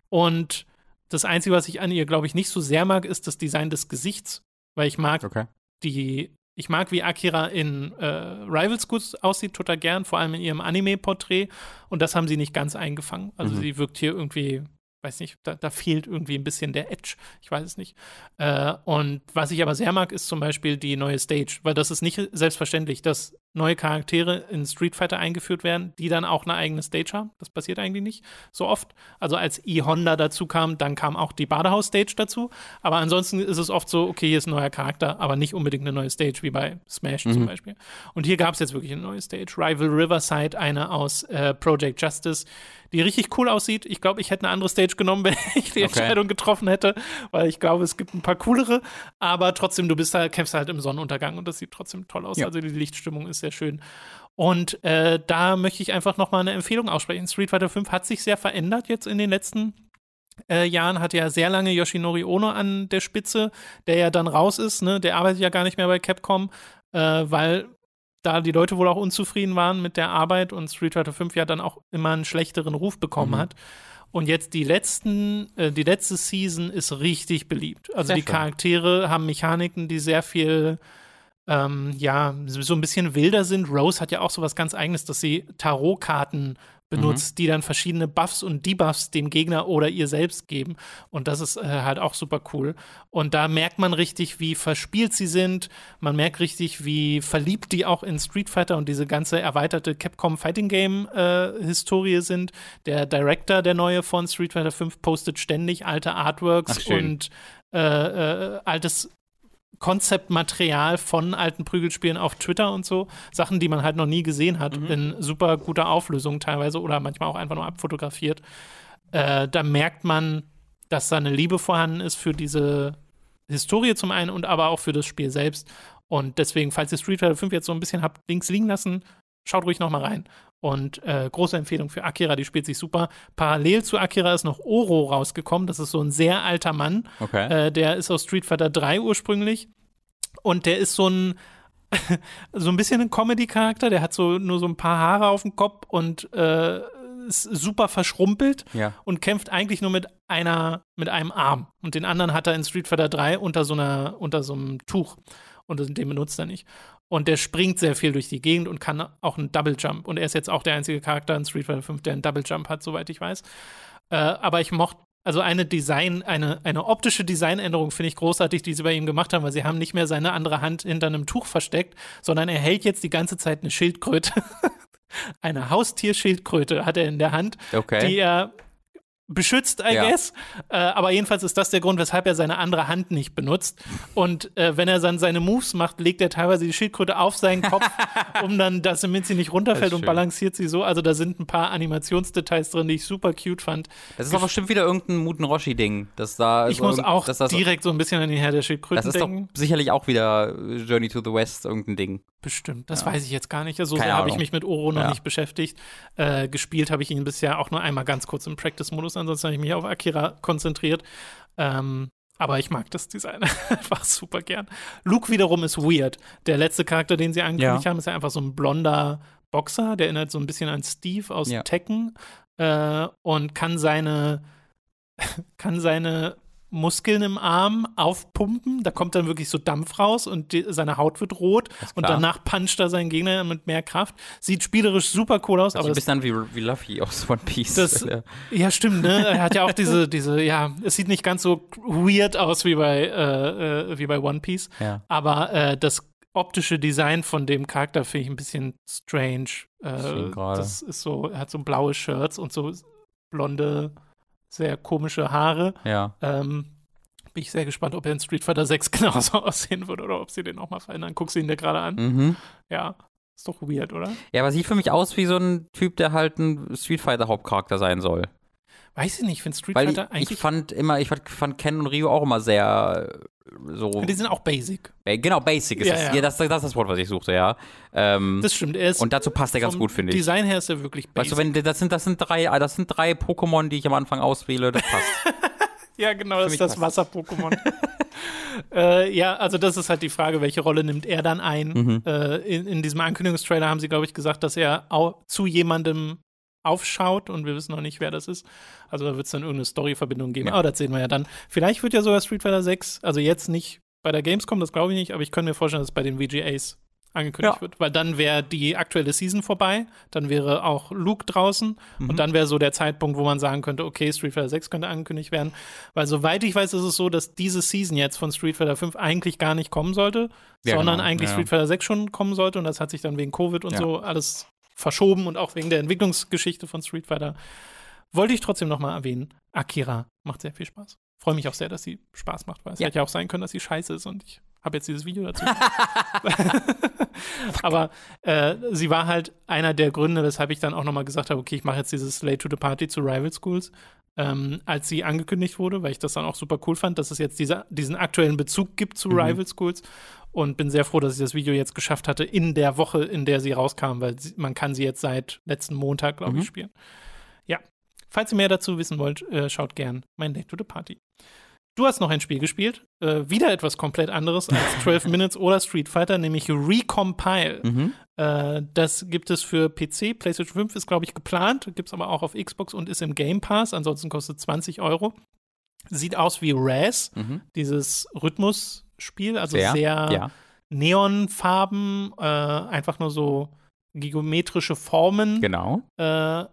Und das Einzige, was ich an ihr, glaube ich, nicht so sehr mag, ist das Design des Gesichts. Weil ich mag okay. die ich mag, wie Akira in äh, Rivals gut aussieht, total gern, vor allem in ihrem Anime-Porträt. Und das haben sie nicht ganz eingefangen. Also mhm. sie wirkt hier irgendwie weiß nicht, da, da, fehlt irgendwie ein bisschen der Edge. Ich weiß es nicht. Äh, und was ich aber sehr mag, ist zum Beispiel die neue Stage, weil das ist nicht selbstverständlich, dass neue Charaktere in Street Fighter eingeführt werden, die dann auch eine eigene Stage haben. Das passiert eigentlich nicht so oft. Also als E-Honda dazu kam, dann kam auch die Badehaus-Stage dazu. Aber ansonsten ist es oft so, okay, hier ist ein neuer Charakter, aber nicht unbedingt eine neue Stage, wie bei Smash mhm. zum Beispiel. Und hier gab es jetzt wirklich eine neue Stage. Rival Riverside, eine aus äh, Project Justice, die richtig cool aussieht. Ich glaube, ich hätte eine andere Stage genommen, wenn ich die okay. Entscheidung getroffen hätte, weil ich glaube, es gibt ein paar coolere. Aber trotzdem, du bist da, kämpfst halt im Sonnenuntergang und das sieht trotzdem toll aus. Ja. Also die Lichtstimmung ist sehr schön. Und äh, da möchte ich einfach noch mal eine Empfehlung aussprechen. Street Fighter 5 hat sich sehr verändert jetzt in den letzten äh, Jahren hat ja sehr lange Yoshinori Ono an der Spitze, der ja dann raus ist, ne? Der arbeitet ja gar nicht mehr bei Capcom, äh, weil da die Leute wohl auch unzufrieden waren mit der Arbeit und Street Fighter 5 ja dann auch immer einen schlechteren Ruf bekommen mhm. hat. Und jetzt die letzten, äh, die letzte Season ist richtig beliebt. Also sehr die schön. Charaktere haben Mechaniken, die sehr viel ähm, ja, so ein bisschen wilder sind. Rose hat ja auch so was ganz eigenes, dass sie Tarotkarten benutzt, mhm. die dann verschiedene Buffs und Debuffs dem Gegner oder ihr selbst geben. Und das ist äh, halt auch super cool. Und da merkt man richtig, wie verspielt sie sind. Man merkt richtig, wie verliebt die auch in Street Fighter und diese ganze erweiterte Capcom Fighting Game äh, Historie sind. Der Director, der neue von Street Fighter 5, postet ständig alte Artworks und äh, äh, altes Konzeptmaterial von alten Prügelspielen auf Twitter und so. Sachen, die man halt noch nie gesehen hat, mhm. in super guter Auflösung teilweise oder manchmal auch einfach nur abfotografiert. Äh, da merkt man, dass da eine Liebe vorhanden ist für diese Historie zum einen und aber auch für das Spiel selbst. Und deswegen, falls ihr Street Fighter 5 jetzt so ein bisschen habt links liegen lassen, schaut ruhig noch mal rein. Und äh, große Empfehlung für Akira, die spielt sich super. Parallel zu Akira ist noch Oro rausgekommen. Das ist so ein sehr alter Mann. Okay. Äh, der ist aus Street Fighter 3 ursprünglich. Und der ist so ein, so ein bisschen ein Comedy-Charakter. Der hat so nur so ein paar Haare auf dem Kopf und äh, ist super verschrumpelt ja. und kämpft eigentlich nur mit einer, mit einem Arm. Und den anderen hat er in Street Fighter 3 unter so einer, unter so einem Tuch. Und den benutzt er nicht. Und der springt sehr viel durch die Gegend und kann auch einen Double Jump. Und er ist jetzt auch der einzige Charakter in Street Fighter 5, der einen Double Jump hat, soweit ich weiß. Äh, aber ich mochte, also eine Design, eine, eine optische Designänderung finde ich großartig, die sie bei ihm gemacht haben, weil sie haben nicht mehr seine andere Hand hinter einem Tuch versteckt, sondern er hält jetzt die ganze Zeit eine Schildkröte. eine Haustierschildkröte hat er in der Hand, okay. die er beschützt, I ja. guess. Äh, aber jedenfalls ist das der Grund, weshalb er seine andere Hand nicht benutzt. Und äh, wenn er dann seine Moves macht, legt er teilweise die Schildkröte auf seinen Kopf, um dann, dass sie nicht runterfällt und balanciert sie so. Also da sind ein paar Animationsdetails drin, die ich super cute fand. Das ist doch bestimmt wieder irgendein Muten Roshi-Ding. da ich muss auch direkt so ein bisschen an den Herr der Schildkröten Das ist denken. doch sicherlich auch wieder Journey to the West irgendein Ding. Bestimmt. Das weiß ich jetzt gar nicht. Also, so habe ich mich mit Oro noch Ja. nicht beschäftigt. Äh, gespielt habe ich ihn bisher auch nur einmal ganz kurz im Practice-Modus. Ansonsten habe ich mich auf Akira konzentriert. Ähm, aber ich mag das Design einfach super gern. Luke wiederum ist weird. Der letzte Charakter, den sie angekündigt Ja. haben, ist ja einfach so ein blonder Boxer. Der erinnert so ein bisschen an Steve aus Ja. Tekken äh, und kann seine, kann seine Muskeln im Arm aufpumpen. Da kommt dann wirklich so Dampf raus und die, seine Haut wird rot. Und danach puncht er seinen Gegner mit mehr Kraft. Sieht spielerisch super cool aus, Also aber ein bisschen wie, wie Luffy aus One Piece. Das- Ja. ja, stimmt, ne? Er hat ja auch diese, diese, ja, es sieht nicht ganz so weird aus wie bei, äh, äh, wie bei One Piece, ja. aber äh, das optische Design von dem Charakter finde ich ein bisschen strange. Äh, das ist so, er hat so blaue Shirts und so blonde, sehr komische Haare. ja. Ähm, bin ich sehr gespannt, ob er in Street Fighter 6 genauso aussehen wird oder ob sie den noch mal verändern. Guckst du ihn dir gerade an? Mhm. Ja, ist doch weird, oder? Ja, aber sieht für mich aus wie so ein Typ, der halt ein Street Fighter Hauptcharakter sein soll. Weiß ich nicht, ich finde Street Weil ich, Fighter ich eigentlich. fand immer, ich fand, fand Ken und Ryu auch immer sehr äh, so. die sind auch basic. Genau, basic ist Ja, das. ja. Ja, das, das ist das Wort, was ich suchte, ja. Ähm, Das stimmt. Er ist und dazu passt er ganz gut, finde ich. Design her ist er wirklich basic. Weißt du, wenn das sind, das sind drei, das sind drei Pokémon, die ich am Anfang auswähle, das passt. Ja, genau, das ist das Wasser-Pokémon. äh, ja, also das ist halt die Frage, welche Rolle nimmt er dann ein? Mhm. Äh, in, in diesem Ankündigungstrailer haben sie, glaube ich, gesagt, dass er zu jemandem aufschaut und wir wissen noch nicht, wer das ist. Also da wird es dann irgendeine Story-Verbindung geben. Ja. Aber das sehen wir ja dann. Vielleicht wird ja sogar Street Fighter 6, also jetzt nicht bei der Gamescom, das glaube ich nicht, aber ich könnte mir vorstellen, dass es bei den VGAs angekündigt Ja. wird, weil dann wäre die aktuelle Season vorbei, dann wäre auch Luke draußen Mhm. und dann wäre so der Zeitpunkt, wo man sagen könnte, okay, Street Fighter 6 könnte angekündigt werden, weil soweit ich weiß, ist es so, dass diese Season jetzt von Street Fighter 5 eigentlich gar nicht kommen sollte, Ja, sondern genau. eigentlich Ja. Street Fighter 6 schon kommen sollte und das hat sich dann wegen Covid und so alles verschoben und auch wegen der Entwicklungsgeschichte von Street Fighter. Wollte ich trotzdem nochmal erwähnen, Akira macht sehr viel Spaß. Freue mich auch sehr, dass sie Spaß macht, weil es Ja. hätte ja auch sein können, dass sie scheiße ist und ich habe jetzt dieses Video dazu. Aber äh, sie war halt einer der Gründe, weshalb ich dann auch nochmal gesagt habe, okay, ich mache jetzt dieses Late to the Party zu Rival Schools, ähm, als sie angekündigt wurde, weil ich das dann auch super cool fand, dass es jetzt dieser, diesen aktuellen Bezug gibt zu Mhm. Rival Schools und bin sehr froh, dass ich das Video jetzt geschafft hatte in der Woche, in der sie rauskam, weil sie, man kann sie jetzt seit letzten Montag, glaube Mhm. ich, spielen. Ja, falls ihr mehr dazu wissen wollt, äh, schaut gern mein Late to the Party. Du hast noch ein Spiel gespielt, äh, wieder etwas komplett anderes als 12 Minutes oder Street Fighter, nämlich Recompile. Mhm. Äh, das gibt es für PC. PlayStation 5 ist, glaube ich, geplant, gibt es aber auch auf Xbox und ist im Game Pass. Ansonsten kostet 20 Euro. Sieht aus wie Raz, Mhm. dieses Rhythmusspiel, also Sehr, sehr ja. Neonfarben, äh, einfach nur so geometrische Formen. Genau. Äh,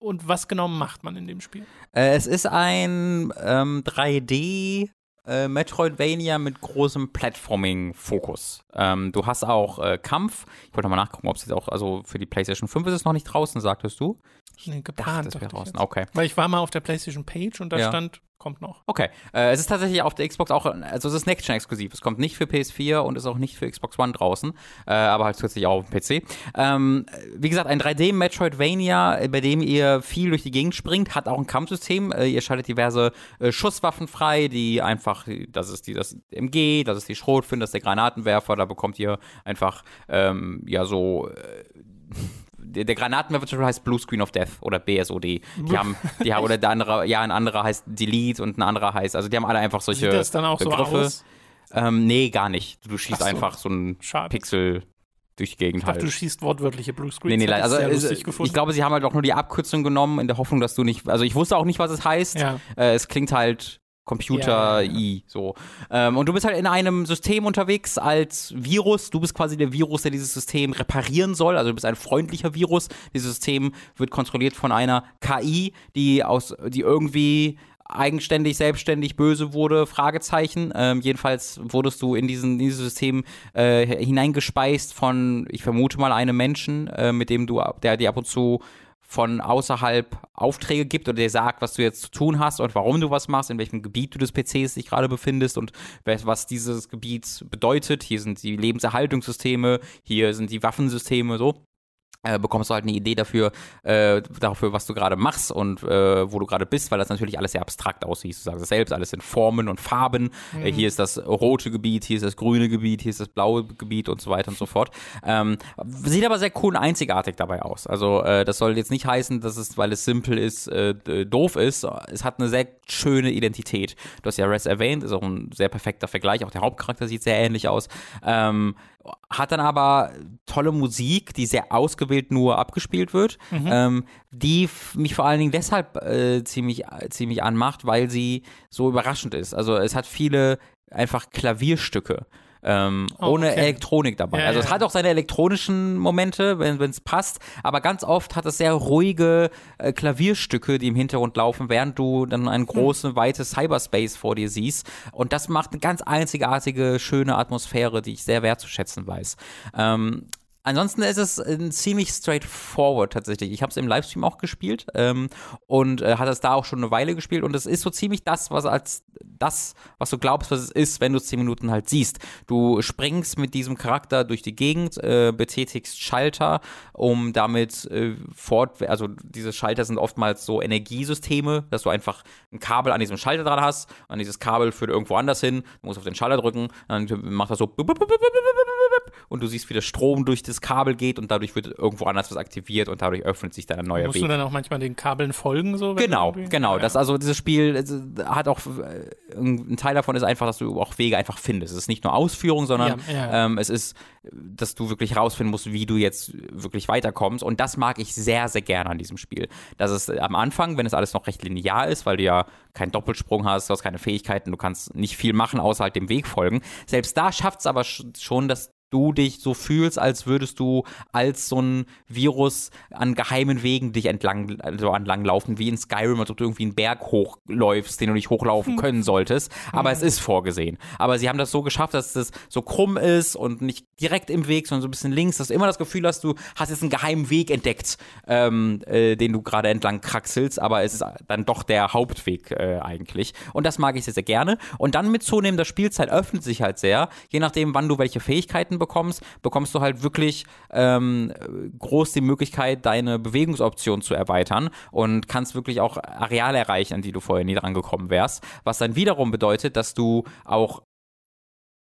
und was genau macht man in dem Spiel? Äh, es ist ein ähm, 3D äh, Metroidvania mit großem Platforming-Fokus. Ähm, du hast auch äh, Kampf. Ich wollte mal nachgucken, ob es jetzt auch, also für die PlayStation 5 ist es noch nicht draußen, sagtest du? Nee, Dachte, geplant. das wäre dachte ich draußen. Okay. Weil ich war mal auf der PlayStation Page und da Ja. stand, kommt noch. Okay. Äh, es ist tatsächlich auf der Xbox auch, also es ist Next-Gen-exklusiv. Es kommt nicht für PS4 und ist auch nicht für Xbox One draußen, äh, aber halt zusätzlich auch auf dem PC. Ähm, wie gesagt, ein 3D-Metroidvania, äh, bei dem ihr viel durch die Gegend springt, hat auch ein Kampfsystem. Äh, ihr schaltet diverse äh, Schusswaffen frei, die einfach, das ist die, das MG, das ist die Schrotflinte, das ist der Granatenwerfer, da bekommt ihr einfach, ähm, ja, so, äh, der, der Granatenwerfer zum Beispiel heißt Blue Screen of Death oder BSOD. Die haben, die haben, oder der andere, ja, ein anderer heißt Delete und ein anderer heißt, also die haben alle einfach solche Sieht das dann auch Begriffe. so aus? Ähm, nee, gar nicht. Du schießt so. einfach so einen Schade. Pixel durch die Gegend Ich dachte, halt. du schießt wortwörtliche Blue Screens. Nee, nee, ich also gefunden. ich glaube, sie haben halt auch nur die Abkürzung genommen, in der Hoffnung, dass du nicht, also ich wusste auch nicht, was es heißt. ja. Äh, es klingt halt Computer-I, so. Ähm, und du bist halt in einem System unterwegs als Virus. Du bist quasi der Virus, der dieses System reparieren soll. Also du bist ein freundlicher Virus. Dieses System wird kontrolliert von einer KI, die aus, die irgendwie eigenständig, selbstständig böse wurde, Fragezeichen. Ähm, jedenfalls wurdest du in, diesen, in dieses System äh, hineingespeist von, ich vermute mal, einem Menschen, äh, mit dem du, der dir ab und zu von außerhalb Aufträge gibt oder dir sagt, was du jetzt zu tun hast und warum du was machst, in welchem Gebiet du des PCs dich gerade befindest und was dieses Gebiet bedeutet. Hier sind die Lebenserhaltungssysteme, hier sind die Waffensysteme, so. Äh, bekommst du halt eine Idee dafür, äh, dafür, was du gerade machst und äh, wo du gerade bist, weil das natürlich alles sehr abstrakt aussieht. Du sagst es selbst, alles in Formen und Farben. Mhm. Äh, hier ist das rote Gebiet, hier ist das grüne Gebiet, hier ist das blaue Gebiet und so weiter und so fort. Ähm, sieht aber sehr cool und einzigartig dabei aus. Also äh, das soll jetzt nicht heißen, dass es, weil es simpel ist, äh, doof ist. Es hat eine sehr schöne Identität. Du hast ja Res erwähnt, ist auch ein sehr perfekter Vergleich. Auch der Hauptcharakter sieht sehr ähnlich aus. Ähm, hat dann aber tolle Musik, die sehr ausgewählt nur abgespielt wird, mhm. ähm, die mich vor allen Dingen deshalb äh, ziemlich, ziemlich anmacht, weil sie so überraschend ist. Also es hat viele einfach Klavierstücke ähm, oh, ohne okay. Elektronik dabei. Ja, also es hat auch seine elektronischen Momente, wenn es passt, aber ganz oft hat es sehr ruhige äh, Klavierstücke, die im Hintergrund laufen, während du dann ein großes, hm. weites Cyberspace vor dir siehst. Und das macht eine ganz einzigartige, schöne Atmosphäre, die ich sehr wertzuschätzen weiß. Ähm, Ansonsten ist es äh, ziemlich straightforward tatsächlich. Ich habe es im Livestream auch gespielt ähm, und äh, hat es da auch schon eine Weile gespielt und es ist so ziemlich das, was als das, was du glaubst, was es ist, wenn du es zehn Minuten halt siehst. Du springst mit diesem Charakter durch die Gegend, äh, betätigst Schalter, um damit äh, fort, also diese Schalter sind oftmals so Energiesysteme, dass du einfach ein Kabel an diesem Schalter dran hast und dieses Kabel führt irgendwo anders hin, du musst auf den Schalter drücken, dann macht das so und du siehst, wie der Strom durch das Kabel geht und dadurch wird irgendwo anders was aktiviert und dadurch öffnet sich dann ein neuer Musst Weg. Musst du dann auch manchmal den Kabeln folgen so? Genau, genau. Ja. Das also dieses Spiel hat auch äh, ein Teil davon ist einfach, dass du auch Wege einfach findest. Es ist nicht nur Ausführung, sondern ja, ja. Ähm, es ist, dass du wirklich rausfinden musst, wie du jetzt wirklich weiterkommst und das mag ich sehr, sehr gerne an diesem Spiel. Das ist am Anfang, wenn es alles noch recht linear ist, weil du ja keinen Doppelsprung hast, du hast keine Fähigkeiten, du kannst nicht viel machen, außer halt dem Weg folgen. Selbst da schafft es aber schon, dass du dich so fühlst, als würdest du als so ein Virus an geheimen Wegen dich entlang, also entlang laufen, wie in Skyrim, als ob du irgendwie einen Berg hochläufst, den du nicht hochlaufen können solltest. Aber es ist vorgesehen. Aber sie haben das so geschafft, dass es so krumm ist und nicht direkt im Weg, sondern so ein bisschen links, dass du immer das Gefühl hast, du hast jetzt einen geheimen Weg entdeckt, ähm, äh, den du gerade entlang kraxelst, aber es ist dann doch der Hauptweg äh, eigentlich. Und das mag ich sehr, sehr gerne. Und dann mit zunehmender Spielzeit öffnet sich halt sehr, je nachdem, wann du welche Fähigkeiten bekommst, bekommst du halt wirklich ähm, groß die Möglichkeit, deine Bewegungsoption zu erweitern und kannst wirklich auch Areale erreichen, an die du vorher nie dran gekommen wärst. Was dann wiederum bedeutet, dass du auch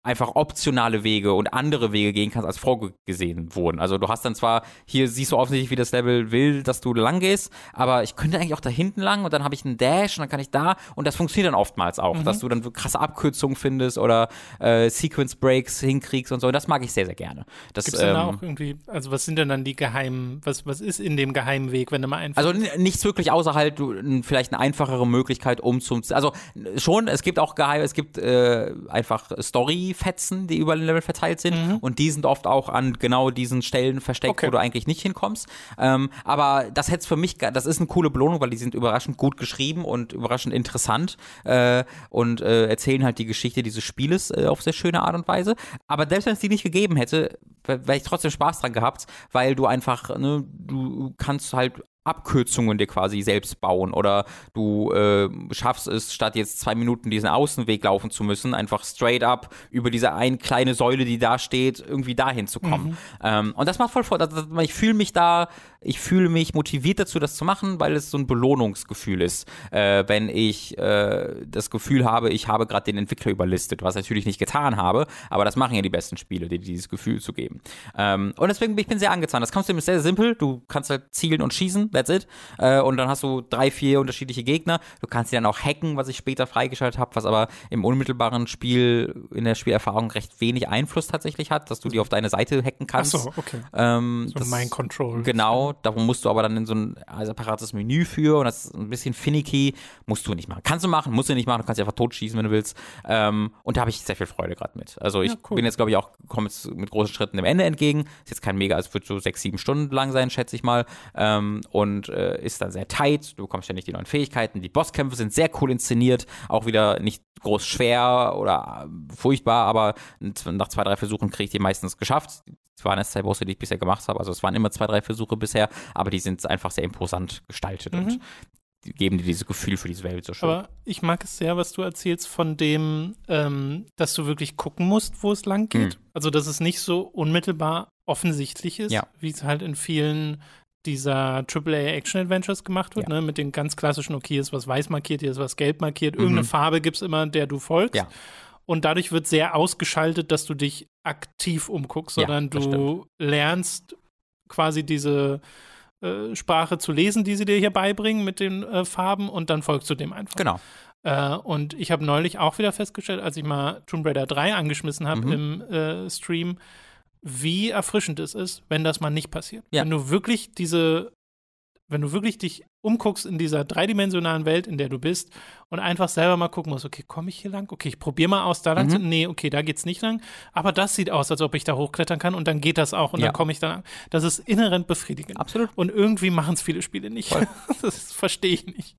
einfach optionale Wege und andere Wege gehen kannst, als vorgesehen wurden. Also du hast dann zwar, hier siehst du offensichtlich, wie das Level will, dass du lang gehst, aber ich könnte eigentlich auch da hinten lang und dann habe ich einen Dash und dann kann ich da und das funktioniert dann oftmals auch, mhm. dass du dann krasse Abkürzungen findest oder äh, Sequence Breaks hinkriegst und so. Und das mag ich sehr, sehr gerne. Das, Gibt's ähm, auch irgendwie, also was sind denn dann die geheimen, was, was ist in dem geheimen Weg, wenn du mal einfach. Also nichts wirklich außer halt du, vielleicht eine einfachere Möglichkeit, um zum, also schon, es gibt auch geheim, es gibt äh, einfach Story Fetzen, die über den Level verteilt sind. Mhm. Und die sind oft auch an genau diesen Stellen versteckt, okay. wo du eigentlich nicht hinkommst. Ähm, aber das hätte für mich, das ist eine coole Belohnung, weil die sind überraschend gut geschrieben und überraschend interessant äh, und äh, erzählen halt die Geschichte dieses Spieles äh, auf sehr schöne Art und Weise. Aber selbst wenn es die nicht gegeben hätte, wäre ich trotzdem Spaß dran gehabt, weil du einfach, ne, du kannst halt Abkürzungen dir quasi selbst bauen oder du äh, schaffst es, statt jetzt zwei Minuten diesen Außenweg laufen zu müssen, einfach straight up über diese eine kleine Säule, die da steht, irgendwie dahin zu kommen. Mhm. Ähm, und das macht voll vor. Ich fühle mich da ich fühle mich motiviert dazu, das zu machen, weil es so ein Belohnungsgefühl ist, äh, wenn ich äh, das Gefühl habe, ich habe gerade den Entwickler überlistet, was ich natürlich nicht getan habe, aber das machen ja die besten Spiele, dir dieses Gefühl zu geben. Ähm, und deswegen ich bin sehr angetan. Das kannst du sehr, sehr simpel. Du kannst halt zielen und schießen, that's it. Äh, und dann hast du drei, vier unterschiedliche Gegner. Du kannst sie dann auch hacken, was ich später freigeschaltet habe, was aber im unmittelbaren Spiel, in der Spielerfahrung recht wenig Einfluss tatsächlich hat, dass du die auf deine Seite hacken kannst. Ach so, okay. Ähm, so Mind Control. Genau, Darum musst du aber dann in so ein separates Menü für und das ist ein bisschen finicky. Musst du nicht machen. Kannst du machen, musst du nicht machen. Du kannst dich einfach totschießen, wenn du willst. Ähm, und da habe ich sehr viel Freude gerade mit. Also ich ja, cool. bin jetzt, glaube ich, auch, komme jetzt mit großen Schritten dem Ende entgegen. Ist jetzt kein mega, es wird so sechs, sieben Stunden lang sein, schätze ich mal. Ähm, und äh, ist dann sehr tight. Du bekommst ständig die neuen Fähigkeiten. Die Bosskämpfe sind sehr cool inszeniert. Auch wieder nicht groß schwer oder furchtbar, aber nach zwei, drei Versuchen kriege ich die meistens geschafft. Es waren erst zwei Bosse, die ich bisher gemacht habe. Also es waren immer zwei, drei Versuche bisher, aber die sind einfach sehr imposant gestaltet. Mhm. Und geben dir dieses Gefühl für diese Welt so schön. Aber ich mag es sehr, was du erzählst von dem, ähm, dass du wirklich gucken musst, wo es lang geht. Mhm. Also, dass es nicht so unmittelbar offensichtlich ist, Ja. wie es halt in vielen dieser AAA-Action-Adventures gemacht wird, Ja. ne? mit den ganz klassischen, okay, hier ist was weiß markiert, hier ist was gelb markiert, Mhm. irgendeine Farbe gibt es immer, der du folgst. Ja. Und dadurch wird sehr ausgeschaltet, dass du dich aktiv umguckst, Ja, sondern das du lernst quasi diese äh, Sprache zu lesen, die sie dir hier beibringen mit den äh, Farben und dann folgst du dem einfach. genau. Äh, und ich habe neulich auch wieder festgestellt, als ich mal Tomb Raider 3 angeschmissen habe Mhm. im äh, Stream, wie erfrischend es ist, wenn das mal nicht passiert. Ja. Wenn du wirklich diese, wenn du wirklich dich umguckst in dieser dreidimensionalen Welt, in der du bist und einfach selber mal gucken musst, okay, komme ich hier lang? Okay, ich probiere mal aus, da lang Mhm. zu. Nee, okay, da geht's nicht lang. Aber das sieht aus, als ob ich da hochklettern kann und dann geht das auch und Ja. dann komme ich da lang. Das ist inhärent befriedigend. Absolut. Und irgendwie machen es viele Spiele nicht. Das verstehe ich nicht.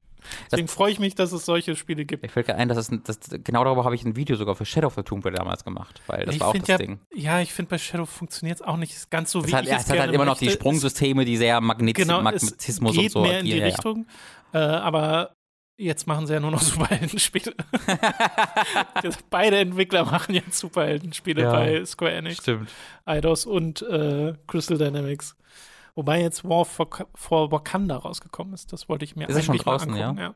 Deswegen freue ich mich, dass es solche Spiele gibt. Mir fällt gerade ein, dass es das, genau darüber habe ich ein Video sogar für Shadow of the Tomb Raider damals gemacht, weil das ich war auch das ja, Ding. Ja, ich finde, bei Shadow funktioniert es auch nicht ganz so, Es wie hat, ich ja, es hat halt immer noch die möchte. Sprungsysteme, die sehr Magnet genau, Magnetismus es geht und so mehr in die ja, ja. Richtung. Äh, aber jetzt machen sie ja nur noch Superheldenspiele. Beide Entwickler machen jetzt Superheldenspiele Ja. bei Square Enix, Stimmt. Eidos und äh, Crystal Dynamics. Wobei jetzt War for, for Wakanda rausgekommen ist. Das wollte ich mir Ist er schon eigentlich mal draußen, angucken. Ja,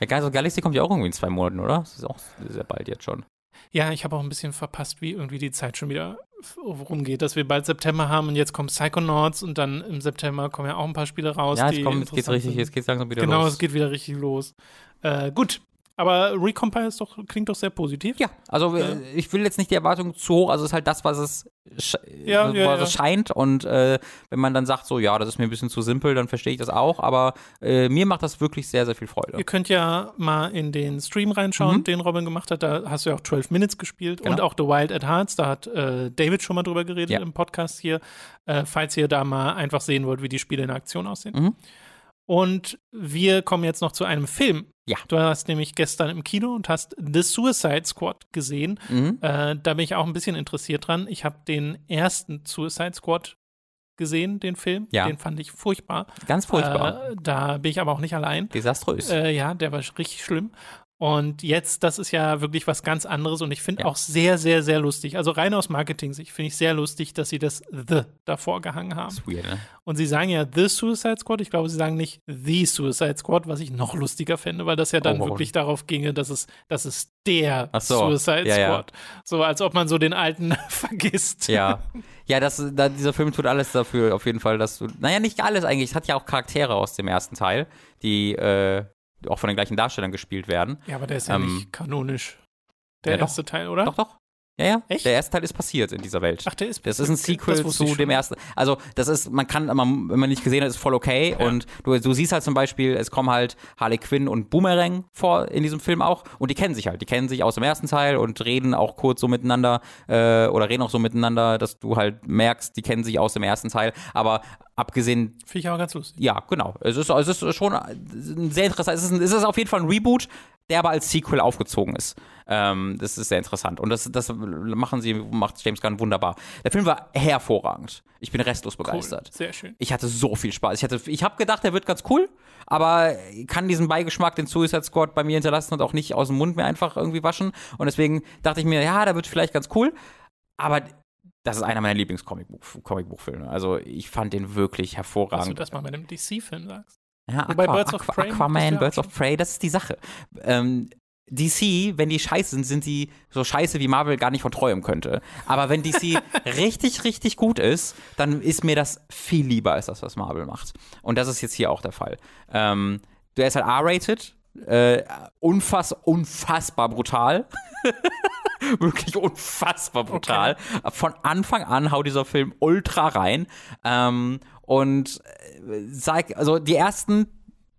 Ja, of the Galaxy kommt ja auch irgendwie in zwei Monaten, oder? Das ist auch sehr bald jetzt schon. Ja, ich habe auch ein bisschen verpasst, wie irgendwie die Zeit schon wieder rumgeht, dass wir bald September haben und jetzt kommt Psychonauts und dann im September kommen ja auch ein paar Spiele raus. ja, jetzt, kommt, jetzt geht's richtig, sind. jetzt geht's langsam wieder Genau, los. es geht wieder richtig los. Äh, gut, aber Recompile ist doch, klingt doch sehr positiv. Ja, also Ja. ich will jetzt nicht die Erwartung zu hoch, also es ist halt das, was es, sch Ja, was ja, es scheint und äh, wenn man dann sagt so, ja, das ist mir ein bisschen zu simpel, dann verstehe ich das auch, aber äh, mir macht das wirklich sehr, sehr viel Freude. Ihr könnt ja mal in den Stream reinschauen, Mhm. den Robin gemacht hat. Da hast du ja auch 12 Minutes gespielt Genau. und auch The Wild at Hearts. Da hat äh, David schon mal drüber geredet im Podcast hier. Äh, falls ihr da mal einfach sehen wollt, wie die Spiele in Aktion aussehen. Mhm. Und wir kommen jetzt noch zu einem Film. Ja. Du hast nämlich gestern im Kino und hast The Suicide Squad gesehen. Mhm. Äh, da bin ich auch ein bisschen interessiert dran. Ich habe den ersten Suicide Squad gesehen, den Film. Ja. Den fand ich furchtbar. Ganz furchtbar. Äh, da bin ich aber auch nicht allein. Desaströs. Äh, ja, der war richtig schlimm. Und jetzt, das ist ja wirklich was ganz anderes und ich finde Ja. auch sehr, sehr, sehr lustig. Also rein aus Marketing-Sicht finde ich sehr lustig, dass sie das The davor gehangen haben. das ist weird, ne? Und sie sagen ja The Suicide Squad. Ich glaube, sie sagen nicht The Suicide Squad, was ich noch lustiger fände, weil das ja dann Oh, wirklich darauf ginge, dass es, dass es der so, Suicide ja, ja. Squad. So als ob man so den alten vergisst. Ja. Ja, das, da, dieser Film tut alles dafür, auf jeden Fall, dass du. Naja, nicht alles eigentlich. Es hat ja auch Charaktere aus dem ersten Teil, die äh, auch von den gleichen Darstellern gespielt werden. Ja, aber der ist ja Ähm, nicht kanonisch. Der ja, doch. erste Teil, oder? Doch, doch. Ja, ja. Echt? Der erste Teil ist passiert in dieser Welt. Ach, der ist Das ist ein Sequel zu dem ersten. Also, das ist, man kann, man, wenn man nicht gesehen hat, ist voll okay. Ja. Und du, du siehst halt zum Beispiel, es kommen halt Harley Quinn und Boomerang vor in diesem Film auch. Und die kennen sich halt. Die kennen sich aus dem ersten Teil und reden auch kurz so miteinander, äh, oder reden auch so miteinander, dass du halt merkst, die kennen sich aus dem ersten Teil. Aber abgesehen Finde ich auch ganz lustig. ja, genau. Es ist, es ist schon sehr interessant. Es ist, es ist auf jeden Fall ein Reboot, der aber als Sequel aufgezogen ist. Ähm, das ist sehr interessant. Und das, das machen sie, macht James Gunn wunderbar. Der Film war hervorragend. Ich bin restlos Cool. begeistert. Sehr schön. Ich hatte so viel Spaß. Ich, hatte, ich habe gedacht, der wird ganz cool, aber kann diesen Beigeschmack, den Suicide Squad bei mir hinterlassen und auch nicht aus dem Mund mehr einfach irgendwie waschen. Und deswegen dachte ich mir, ja, der wird vielleicht ganz cool. Aber das ist einer meiner Lieblings-Comicbuchfilme. Also ich fand den wirklich Dass du hervorragend. das mal bei einem DC-Film sagst. Ja, Aqua, Birds of Aqua, Prey Aquaman, Birds of Prey, das ist die Sache. Ähm, DC, wenn die scheiße sind, sind die so scheiße, wie Marvel gar nicht von träumen könnte. Aber wenn DC richtig, richtig gut ist, dann ist mir das viel lieber als das, was Marvel macht. Und das ist jetzt hier auch der Fall. Ähm, der ist halt R-rated, äh, unfass, unfassbar brutal. Wirklich unfassbar brutal. Von Anfang an haut dieser Film ultra rein. Ähm, und äh, sag, also die ersten,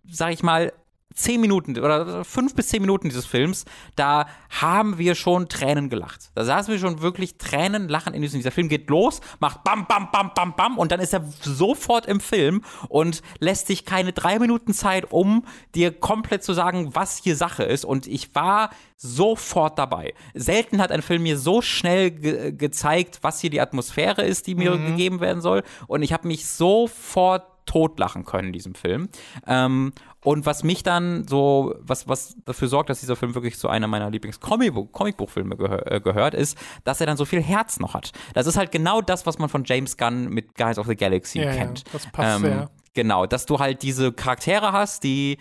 sag ich mal, zehn Minuten oder fünf bis zehn Minuten dieses Films, da haben wir schon Tränen gelacht. Da saßen wir schon wirklich Tränen lachen in diesem. Dieser Film geht los, macht bam, bam, bam, bam, bam und dann ist er sofort im Film und lässt sich keine drei Minuten Zeit, um dir komplett zu sagen, was hier Sache ist. Und ich war sofort dabei. Selten hat ein Film mir so schnell ge gezeigt, was hier die Atmosphäre ist, die mir gegeben werden soll. Und ich habe mich sofort totlachen können in diesem Film. Ähm, und was mich dann so, was, was dafür sorgt, dass dieser Film wirklich zu einer meiner Lieblings-Comicbuchfilme gehör, äh, gehört, ist, dass er dann so viel Herz noch hat. Das ist halt genau das, was man von James Gunn mit Guys of the Galaxy Ja, kennt. ja, das passt Ähm, sehr. Genau, dass du halt diese Charaktere hast, die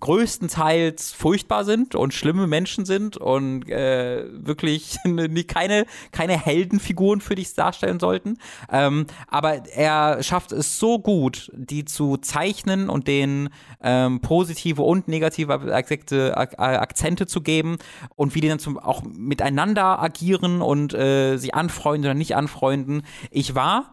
größtenteils furchtbar sind und schlimme Menschen sind und äh, wirklich nie- keine, keine Heldenfiguren für dich darstellen sollten. Ähm, aber er schafft es so gut, die zu zeichnen und denen ähm, positive und negative Akzente, Ak Akzente zu geben und wie die dann zum, auch miteinander agieren und äh, sich anfreunden oder nicht anfreunden. Ich war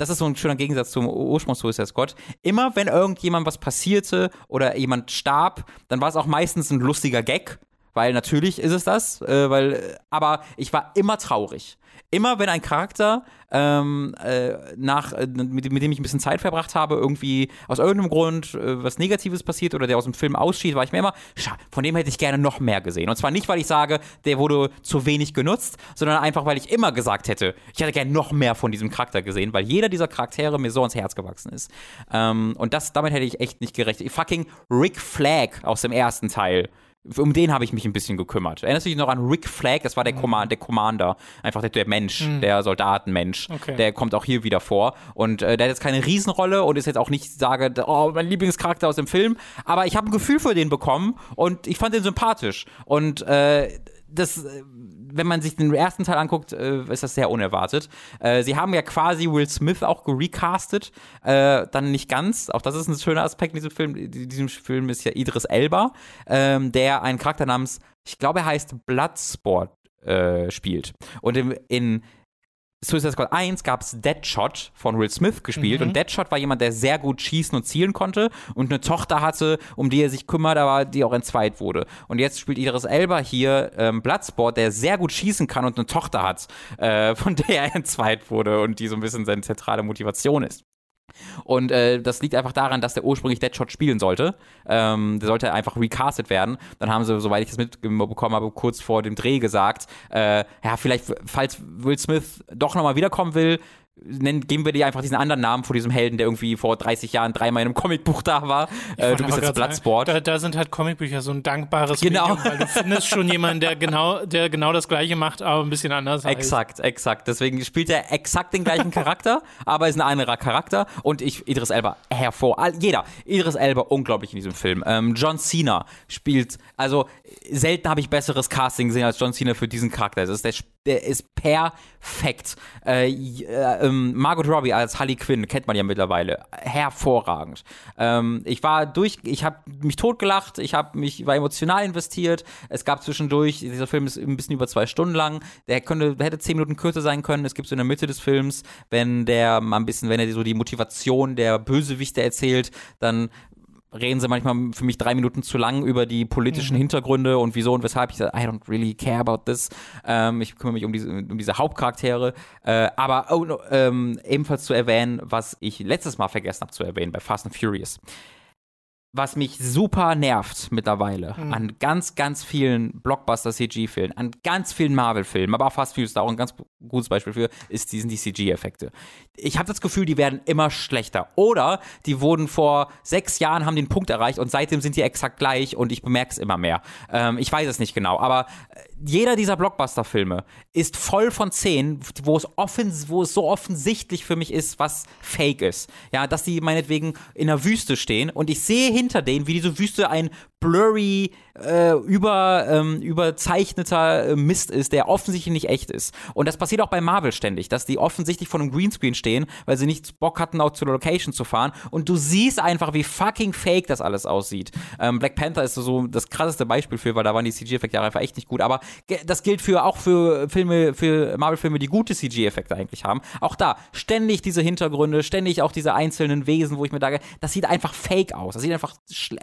das ist so ein schöner Gegensatz zum Ursprung Suicide Squad. Immer wenn irgendjemand was passierte oder jemand starb, dann war es auch meistens ein lustiger Gag, weil natürlich ist es das, äh, weil, aber ich war immer traurig. Immer wenn ein Charakter ähm, äh, nach, äh, mit, mit dem ich ein bisschen Zeit verbracht habe, irgendwie aus irgendeinem Grund äh, was Negatives passiert oder der aus dem Film ausschied, war ich mir immer, "Scha, von dem hätte ich gerne noch mehr gesehen. Und zwar nicht, weil ich sage, der wurde zu wenig genutzt, sondern einfach, weil ich immer gesagt hätte, ich hätte gerne noch mehr von diesem Charakter gesehen, weil jeder dieser Charaktere mir so ans Herz gewachsen ist. Ähm, und das, damit hätte ich echt nicht gerechnet. Fucking Rick Flag aus dem ersten Teil. Um den habe ich mich ein bisschen gekümmert. Erinnerst du dich noch an Rick Flag? Das war der, Command, der Commander. Einfach der, der Mensch, der Soldatenmensch. Okay. Der kommt auch hier wieder vor. Und äh, der hat jetzt keine Riesenrolle und ist jetzt auch nicht, sage, oh, mein Lieblingscharakter aus dem Film. Aber ich habe ein Gefühl für den bekommen und ich fand den sympathisch. Und äh, das, äh, wenn man sich den ersten Teil anguckt, äh, ist das sehr unerwartet. Äh, sie haben ja quasi Will Smith auch gerecastet, äh, dann nicht ganz. Auch das ist ein schöner Aspekt in diesem Film. In diesem Film ist ja Idris Elba, ähm, der einen Charakter namens, ich glaube, er heißt Bloodsport äh, spielt. Und in, in Suicide Squad 1 gab es Deadshot von Will Smith gespielt und Deadshot war jemand, der sehr gut schießen und zielen konnte und eine Tochter hatte, um die er sich kümmert, aber die auch entzweit wurde. Und jetzt spielt Idris Elba hier ähm, Bloodsport, der sehr gut schießen kann und eine Tochter hat, äh, von der er entzweit wurde und die so ein bisschen seine zentrale Motivation ist. Und äh, das liegt einfach daran, dass der ursprünglich Deadshot spielen sollte. Ähm, der sollte einfach recastet werden. Dann haben sie, soweit ich das mitbekommen habe, kurz vor dem Dreh gesagt, äh, ja, vielleicht, falls Will Smith doch nochmal wiederkommen will, nennen, geben wir dir einfach diesen anderen Namen vor diesem Helden, der irgendwie vor 30 Jahren dreimal in einem Comicbuch da war. Äh, du bist jetzt Bloodsport. Da, da sind halt Comicbücher so ein dankbares Genau. Medium, weil du findest schon jemanden, der genau, der genau das Gleiche macht, aber ein bisschen anders. heißt. Exakt, exakt. Deswegen spielt er exakt den gleichen Charakter, aber ist ein anderer Charakter. Und ich, Idris Elba, hervor. Jeder. Idris Elba, unglaublich in diesem Film. Ähm, John Cena spielt, also selten habe ich besseres Casting gesehen als John Cena für diesen Charakter. Das ist der, der ist perfekt. Äh, äh, ähm, Margot Robbie als Harley Quinn kennt man ja mittlerweile. Hervorragend. Ähm, ich war durch, ich habe mich totgelacht, ich habe mich, war emotional investiert. Es gab zwischendurch, dieser Film ist ein bisschen über zwei Stunden lang. Der könnte, hätte zehn Minuten kürzer sein können. Es gibt so in der Mitte des Films, wenn der mal ein bisschen, wenn er so die Motivation der Bösewichte erzählt, dann reden sie manchmal für mich drei Minuten zu lang über die politischen Hintergründe und wieso und weshalb. Ich sage, I don't really care about this. Ähm, ich kümmere mich um diese, um diese Hauptcharaktere. Äh, aber oh, ähm, ebenfalls zu erwähnen, was ich letztes Mal vergessen habe zu erwähnen bei Fast and Furious. Was mich super nervt mittlerweile an ganz, ganz vielen Blockbuster-CG-Filmen, an ganz vielen Marvel-Filmen, aber auch Fast Furious, da auch ein ganz gutes Beispiel für, ist, die, sind die CG-Effekte. Ich habe das Gefühl, die werden immer schlechter. Oder die wurden vor sechs Jahren, haben den Punkt erreicht und seitdem sind die exakt gleich und ich bemerke es immer mehr. Ähm, ich weiß es nicht genau, aber äh, jeder dieser Blockbuster-Filme ist voll von Szenen, wo es, offens wo es so offensichtlich für mich ist, was fake ist. Ja, dass die meinetwegen in der Wüste stehen und ich sehe hinter denen, wie diese Wüste ein blurry, äh, über, ähm, überzeichneter äh, Mist ist, der offensichtlich nicht echt ist. Und das passiert auch bei Marvel ständig, dass die offensichtlich vor einem Greenscreen stehen, weil sie nicht Bock hatten, auch zur Location zu fahren. Und du siehst einfach, wie fucking fake das alles aussieht. Ähm, Black Panther ist so das krasseste Beispiel für, weil da waren die CG-Effekte einfach echt nicht gut. Aber das gilt für auch für Filme, für Marvel-Filme, die gute CG-Effekte eigentlich haben. Auch da ständig diese Hintergründe, ständig auch diese einzelnen Wesen, wo ich mir sage, das sieht einfach fake aus. Das sieht einfach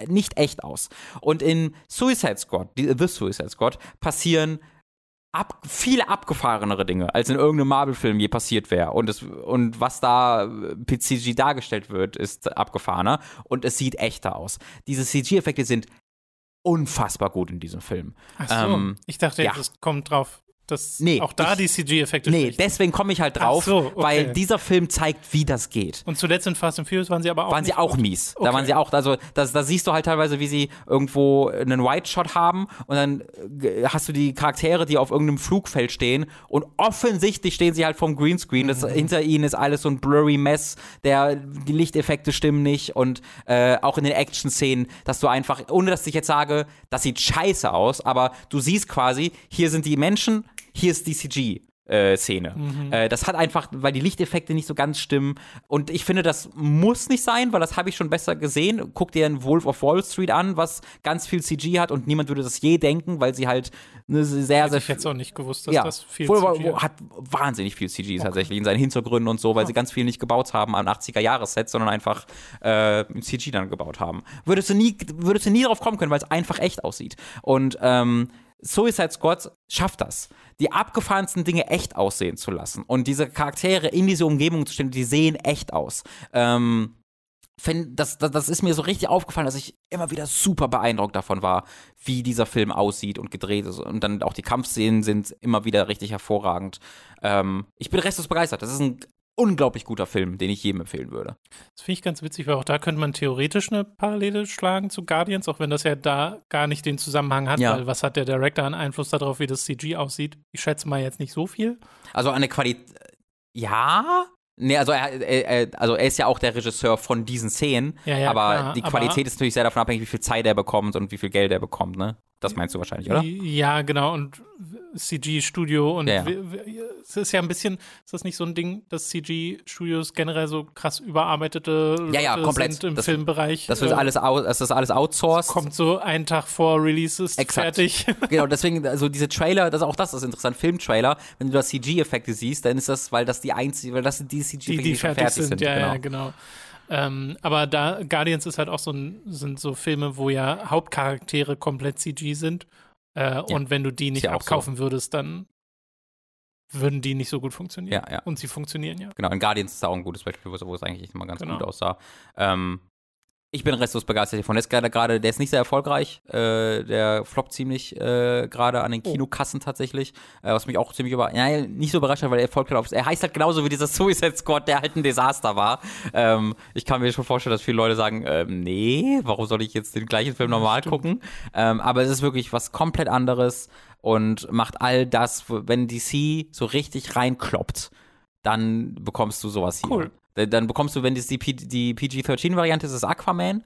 nicht echt aus. Und in Suicide Squad, die, The Suicide Squad, passieren ab, viele abgefahrenere Dinge, als in irgendeinem Marvel-Film je passiert wäre. Und, es- und was da äh, per CG dargestellt wird, ist abgefahrener und es sieht echter aus. Diese CG-Effekte sind unfassbar gut in diesem Film. Ach so, Ähm, ich dachte, ja. das kommt drauf dass Nee, auch da ich- die CG-Effekte Nee, schlecht deswegen komme ich halt drauf, so, okay. weil dieser Film zeigt, wie das geht. Und zuletzt in Fast and Furious waren sie aber auch waren sie auch gut. mies. Da Okay. waren sie auch, also da, da siehst du halt teilweise, wie sie irgendwo einen White Shot haben und dann äh, hast du die Charaktere, die auf irgendeinem Flugfeld stehen und offensichtlich stehen sie halt vom Greenscreen. Das, hinter ihnen ist alles so ein blurry Mess, der, die Lichteffekte stimmen nicht und äh, auch in den Action-Szenen, dass du einfach, ohne dass ich jetzt sage, das sieht scheiße aus, aber du siehst quasi, hier sind die Menschen, hier ist die CG. äh, Szene. Äh, das hat einfach, weil die Lichteffekte nicht so ganz stimmen. Und ich finde, das muss nicht sein, weil das habe ich schon besser gesehen. Guck dir ein Wolf of Wall Street an, was ganz viel CG hat und niemand würde das je denken, weil sie halt eine sehr, Hätte sehr ich jetzt auch nicht gewusst, dass ja, das viel Wolf CG hat wahnsinnig viel CG tatsächlich in seinen Hintergründen und so, weil sie ganz viel nicht gebaut haben an 80er-Jahres-Sets, sondern einfach äh, CG dann gebaut haben. Würdest du nie, würdest du nie drauf kommen können, weil es einfach echt aussieht. Und ähm, Suicide Squad schafft das, die abgefahrensten Dinge echt aussehen zu lassen und diese Charaktere in diese Umgebung zu stellen, die sehen echt aus. Ähm, find, das, das, das ist mir so richtig aufgefallen, dass ich immer wieder super beeindruckt davon war, wie dieser Film aussieht und gedreht ist. Und dann auch die Kampfszenen sind immer wieder richtig hervorragend. Ähm, ich bin restlos begeistert. Das ist ein unglaublich guter Film, den ich jedem empfehlen würde. Das finde ich ganz witzig, weil auch da könnte man theoretisch eine Parallele schlagen zu Guardians, auch wenn das ja da gar nicht den Zusammenhang hat, Ja. weil was hat der Director an Einfluss darauf, wie das CG aussieht? Ich schätze mal jetzt nicht so viel. Also eine Qualität. Ja? Nee, also er, er, also er ist ja auch der Regisseur von diesen Szenen, Ja, ja, aber klar, die aber- Qualität ist natürlich sehr davon abhängig, wie viel Zeit er bekommt und wie viel Geld er bekommt, ne? Das meinst du wahrscheinlich, oder? Ja, genau. Und CG-Studio und Ja, ja. es ist ja ein bisschen, ist das nicht so ein Ding, dass CG-Studios generell so krass überarbeitete Ja, ja, komplett. sind im Das- Filmbereich? Das wird Äh, alles, das ist alles outsourced. kommt so einen Tag vor Release ist Exakt. fertig. genau, deswegen, also diese Trailer, das auch das ist interessant, Filmtrailer, wenn du da CG-Effekte siehst, dann ist das, weil das die einzige, weil das sind die CG-Effekte, die, die schon fertig, sind. Ja, genau. ja, genau. Ähm, aber da Guardians ist halt auch so ein, sind so Filme, wo ja Hauptcharaktere komplett CG sind. Äh, Und wenn du die nicht ja auch so. abkaufen würdest, dann würden die nicht so gut funktionieren. Ja, ja. Und sie funktionieren ja. Genau, in Guardians ist da auch ein gutes Beispiel, wo es eigentlich immer ganz Genau. gut aussah. Ähm, ich bin restlos begeistert davon. Der ist gerade, gerade, der ist nicht sehr erfolgreich. Äh, der floppt ziemlich äh, gerade an den Oh. Kinokassen tatsächlich. Äh, was mich auch ziemlich über, ja, nicht so überrascht hat, weil er halt auf, er heißt halt genauso wie dieser Suicide Squad, der halt ein Desaster war. Ähm, ich kann mir schon vorstellen, dass viele Leute sagen, ähm, nee, warum soll ich jetzt den gleichen Film normal Stimmt. gucken? Ähm, aber es ist wirklich was komplett anderes und macht all das, wenn DC so richtig reinkloppt, dann bekommst du sowas hier. Cool. Dann bekommst du, wenn es die, die PG-13-Variante ist, ist Aquaman.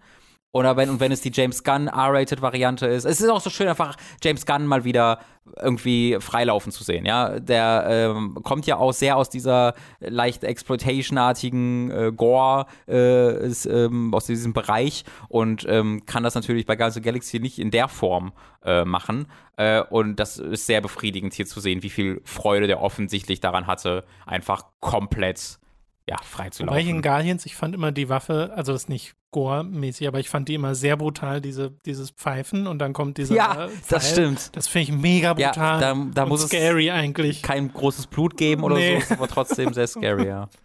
Oder wenn, und wenn es die James Gunn R-Rated-Variante ist. Es ist auch so schön, einfach James Gunn mal wieder irgendwie freilaufen zu sehen, ja. Der ähm, kommt ja auch sehr aus dieser leicht Exploitation-artigen äh, Gore, äh, ist, ähm, aus diesem Bereich und ähm, kann das natürlich bei Guardians of the Galaxy nicht in der Form äh, machen. Äh, und das ist sehr befriedigend hier zu sehen, wie viel Freude der offensichtlich daran hatte, einfach komplett ja, frei zu Wobei ich in laufen. Guardians, ich fand immer die Waffe, also das ist nicht Gore-mäßig, aber ich fand die immer sehr brutal, diese, dieses Pfeifen und dann kommt dieser Ja, äh, das Pfeil. stimmt. Das finde ich mega Ja, brutal. da, da und muss es scary eigentlich. kein großes Blut geben oder Nee. so, ist aber trotzdem sehr scary, ja.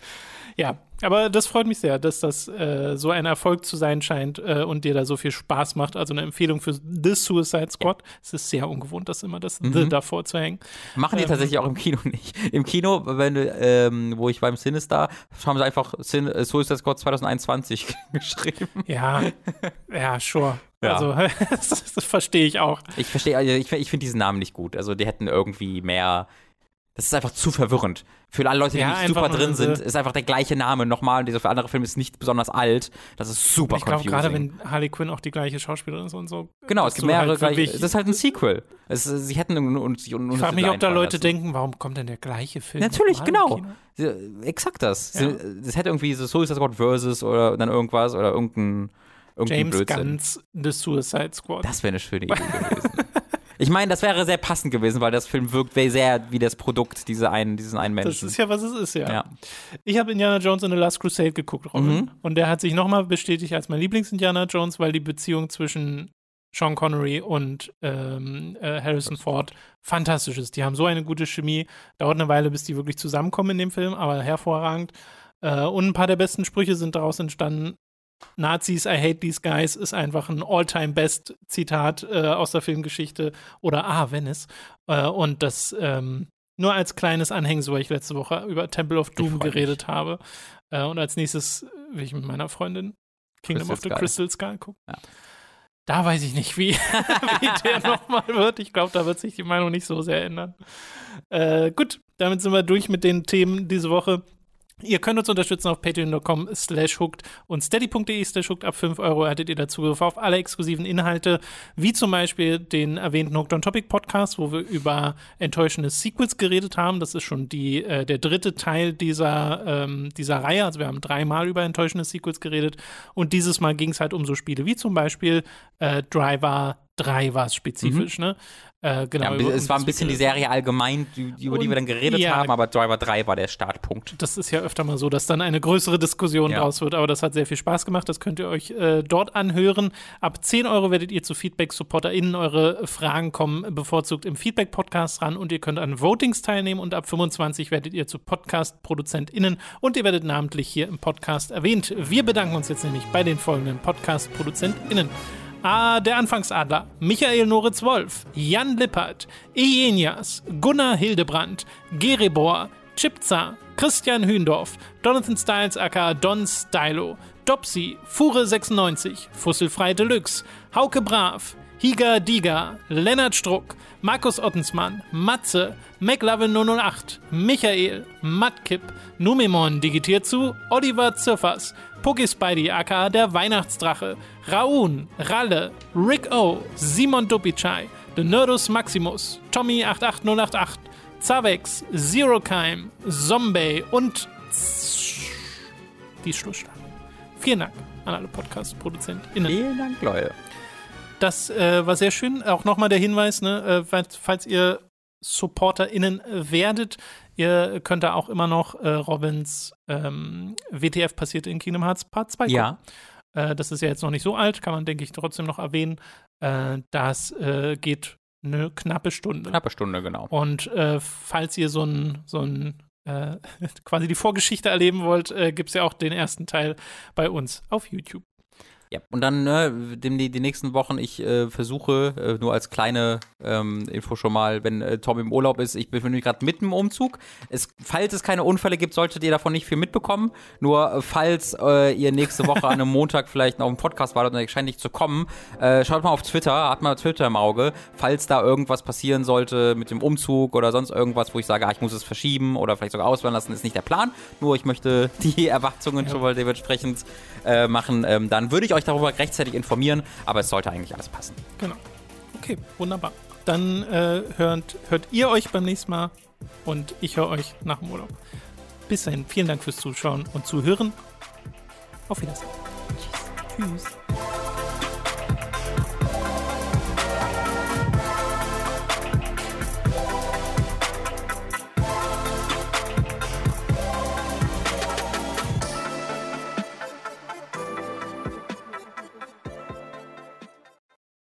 Ja, aber das freut mich sehr, dass das äh, so ein Erfolg zu sein scheint äh, und dir da so viel Spaß macht. Also eine Empfehlung für The Suicide Squad. Es ist sehr ungewohnt, das immer das Mhm. The davor zu hängen. Machen die Ähm. tatsächlich auch im Kino nicht. Im Kino, wenn ähm, wo ich beim Sinister, haben sie einfach Sin äh, Suicide Squad 2021 geschrieben. Ja, ja, sure. Ja. Also, das, das verstehe ich auch. Ich verstehe, also ich, ich finde diesen Namen nicht gut. Also die hätten irgendwie mehr. Das ist einfach zu verwirrend. Für alle Leute, die Ja, nicht super drin sind, ist einfach der gleiche Name nochmal. Und dieser für andere Film ist nicht besonders alt. Das ist super Ich glaube, confusing. gerade wenn Harley Quinn auch die gleiche Schauspielerin ist und so. genau, es gibt mehrere halt gleiche. Das ist halt ein Sequel. Es, sie hätten und, und, und, Ich frage mich, ob da Leute denken, warum kommt denn der gleiche Film? Natürlich, genau. Sie- Exakt das. Ja. Sie- Das hätte irgendwie so Suicide Squad Versus oder dann irgendwas oder irgendein, irgendein James Blödsinn. Gunn's The Suicide Squad. Das wäre eine schöne Idee gewesen. Ich meine, das wäre sehr passend gewesen, weil das Film wirkt sehr wie das Produkt diese einen, diesen einen das Menschen. ist ja, was es ist, ja. ja. Ich habe Indiana Jones in The Last Crusade geguckt, Robin. Mhm. Und der hat sich nochmal bestätigt als mein Lieblings-Indiana Jones, weil die Beziehung zwischen Sean Connery und ähm, äh, Harrison Ford fantastisch ist. Die haben so eine gute Chemie. Dauert eine Weile, bis die wirklich zusammenkommen in dem Film, aber hervorragend. Äh, und ein paar der besten Sprüche sind daraus entstanden. Nazis, I hate these guys ist einfach ein All-Time-Best-Zitat äh, aus der Filmgeschichte oder Ah, Venice. Äh, und das ähm, nur als kleines Anhängsel, weil ich letzte Woche über Temple of Doom geredet mich. habe. Äh, und als nächstes will ich mit meiner Freundin Kingdom Crystal of the Sky. Crystal Skull gucken. Ja. Da weiß ich nicht, wie, wie der nochmal wird. Ich glaube, da wird sich die Meinung nicht so sehr ändern. Äh, gut, damit sind wir durch mit den Themen diese Woche. Ihr könnt uns unterstützen auf patreon.com slash hooked und steady.de slash hooked. Ab 5 Euro erhaltet ihr da Zugriff auf alle exklusiven Inhalte, wie zum Beispiel den erwähnten Hooked on Topic Podcast, wo wir über enttäuschende Sequels geredet haben. Das ist schon die, äh, der dritte Teil dieser, ähm, dieser Reihe. Also wir haben dreimal über enttäuschende Sequels geredet. Und dieses Mal ging es halt um so Spiele wie zum Beispiel äh, Driver 3 war es spezifisch, mhm. ne? Äh, genau, ja, es war ein bisschen die Serie allgemein, die, über die wir dann geredet ja, haben, aber Driver 3 war der Startpunkt. Das ist ja öfter mal so, dass dann eine größere Diskussion ja. draus wird, aber das hat sehr viel Spaß gemacht. Das könnt ihr euch äh, dort anhören. Ab 10 Euro werdet ihr zu Feedback-SupporterInnen. Eure Fragen kommen bevorzugt im Feedback-Podcast ran und ihr könnt an Votings teilnehmen und ab 25 werdet ihr zu Podcast-ProduzentInnen und ihr werdet namentlich hier im Podcast erwähnt. Wir bedanken uns jetzt nämlich bei den folgenden Podcast-ProduzentInnen. Ah, der Anfangsadler, Michael Noritz Wolf, Jan Lippert, Ienias, Gunnar Hildebrand, Gerebor, Chipza, Christian Hühndorf, Jonathan Styles aka Don Stylo, Dopsy, Fure96, Fusselfrei Deluxe, Hauke Brav, Higa Diga, Lennart Struck, Markus Ottensmann, Matze, McLovin 008, Michael, Matkip, Numemon digitiert zu, Oliver Ziffers, Pookie Spidey aka der Weihnachtsdrache, Raun, Ralle, Rick O, Simon Dupichai, The Nerdus Maximus, Tommy 88088, Zavex, Zero Keim, Zombie und die Schlussstelle. Vielen Dank an alle Podcast-ProduzentInnen. Vielen Dank, Leute. Das äh, war sehr schön. Auch nochmal der Hinweis, ne, äh, falls, falls ihr SupporterInnen werdet. Ihr könnt da auch immer noch äh, Robins ähm, WTF passiert in Kingdom Hearts Part 2 gucken. Ja. Äh, das ist ja jetzt noch nicht so alt, kann man, denke ich, trotzdem noch erwähnen. Äh, das äh, geht eine knappe Stunde. Knappe Stunde, genau. Und äh, falls ihr so ein, so ein äh, quasi die Vorgeschichte erleben wollt, gibt es ja auch den ersten Teil bei uns auf YouTube. Ja, und dann ne, die, die nächsten Wochen, ich äh, versuche, äh, nur als kleine ähm, Info schon mal, wenn äh, Tom im Urlaub ist, ich bin gerade mitten im Umzug. Es, falls es keine Unfälle gibt, solltet ihr davon nicht viel mitbekommen. Nur äh, falls äh, ihr nächste Woche an einem Montag vielleicht noch im Podcast wartet und er scheint nicht zu kommen, äh, schaut mal auf Twitter, hat mal Twitter im Auge, falls da irgendwas passieren sollte mit dem Umzug oder sonst irgendwas, wo ich sage, ah, ich muss es verschieben oder vielleicht sogar auswählen lassen, ist nicht der Plan. Nur ich möchte die Erwartungen ja. schon mal dementsprechend machen. Ähm, dann würde ich euch darüber rechtzeitig informieren, aber es sollte eigentlich alles passen. Genau. Okay, wunderbar. Dann äh, hört, hört ihr euch beim nächsten Mal und ich höre euch nach dem Urlaub. Bis dahin, vielen Dank fürs Zuschauen und Zuhören. Auf Wiedersehen. Tschüss. Tschüss.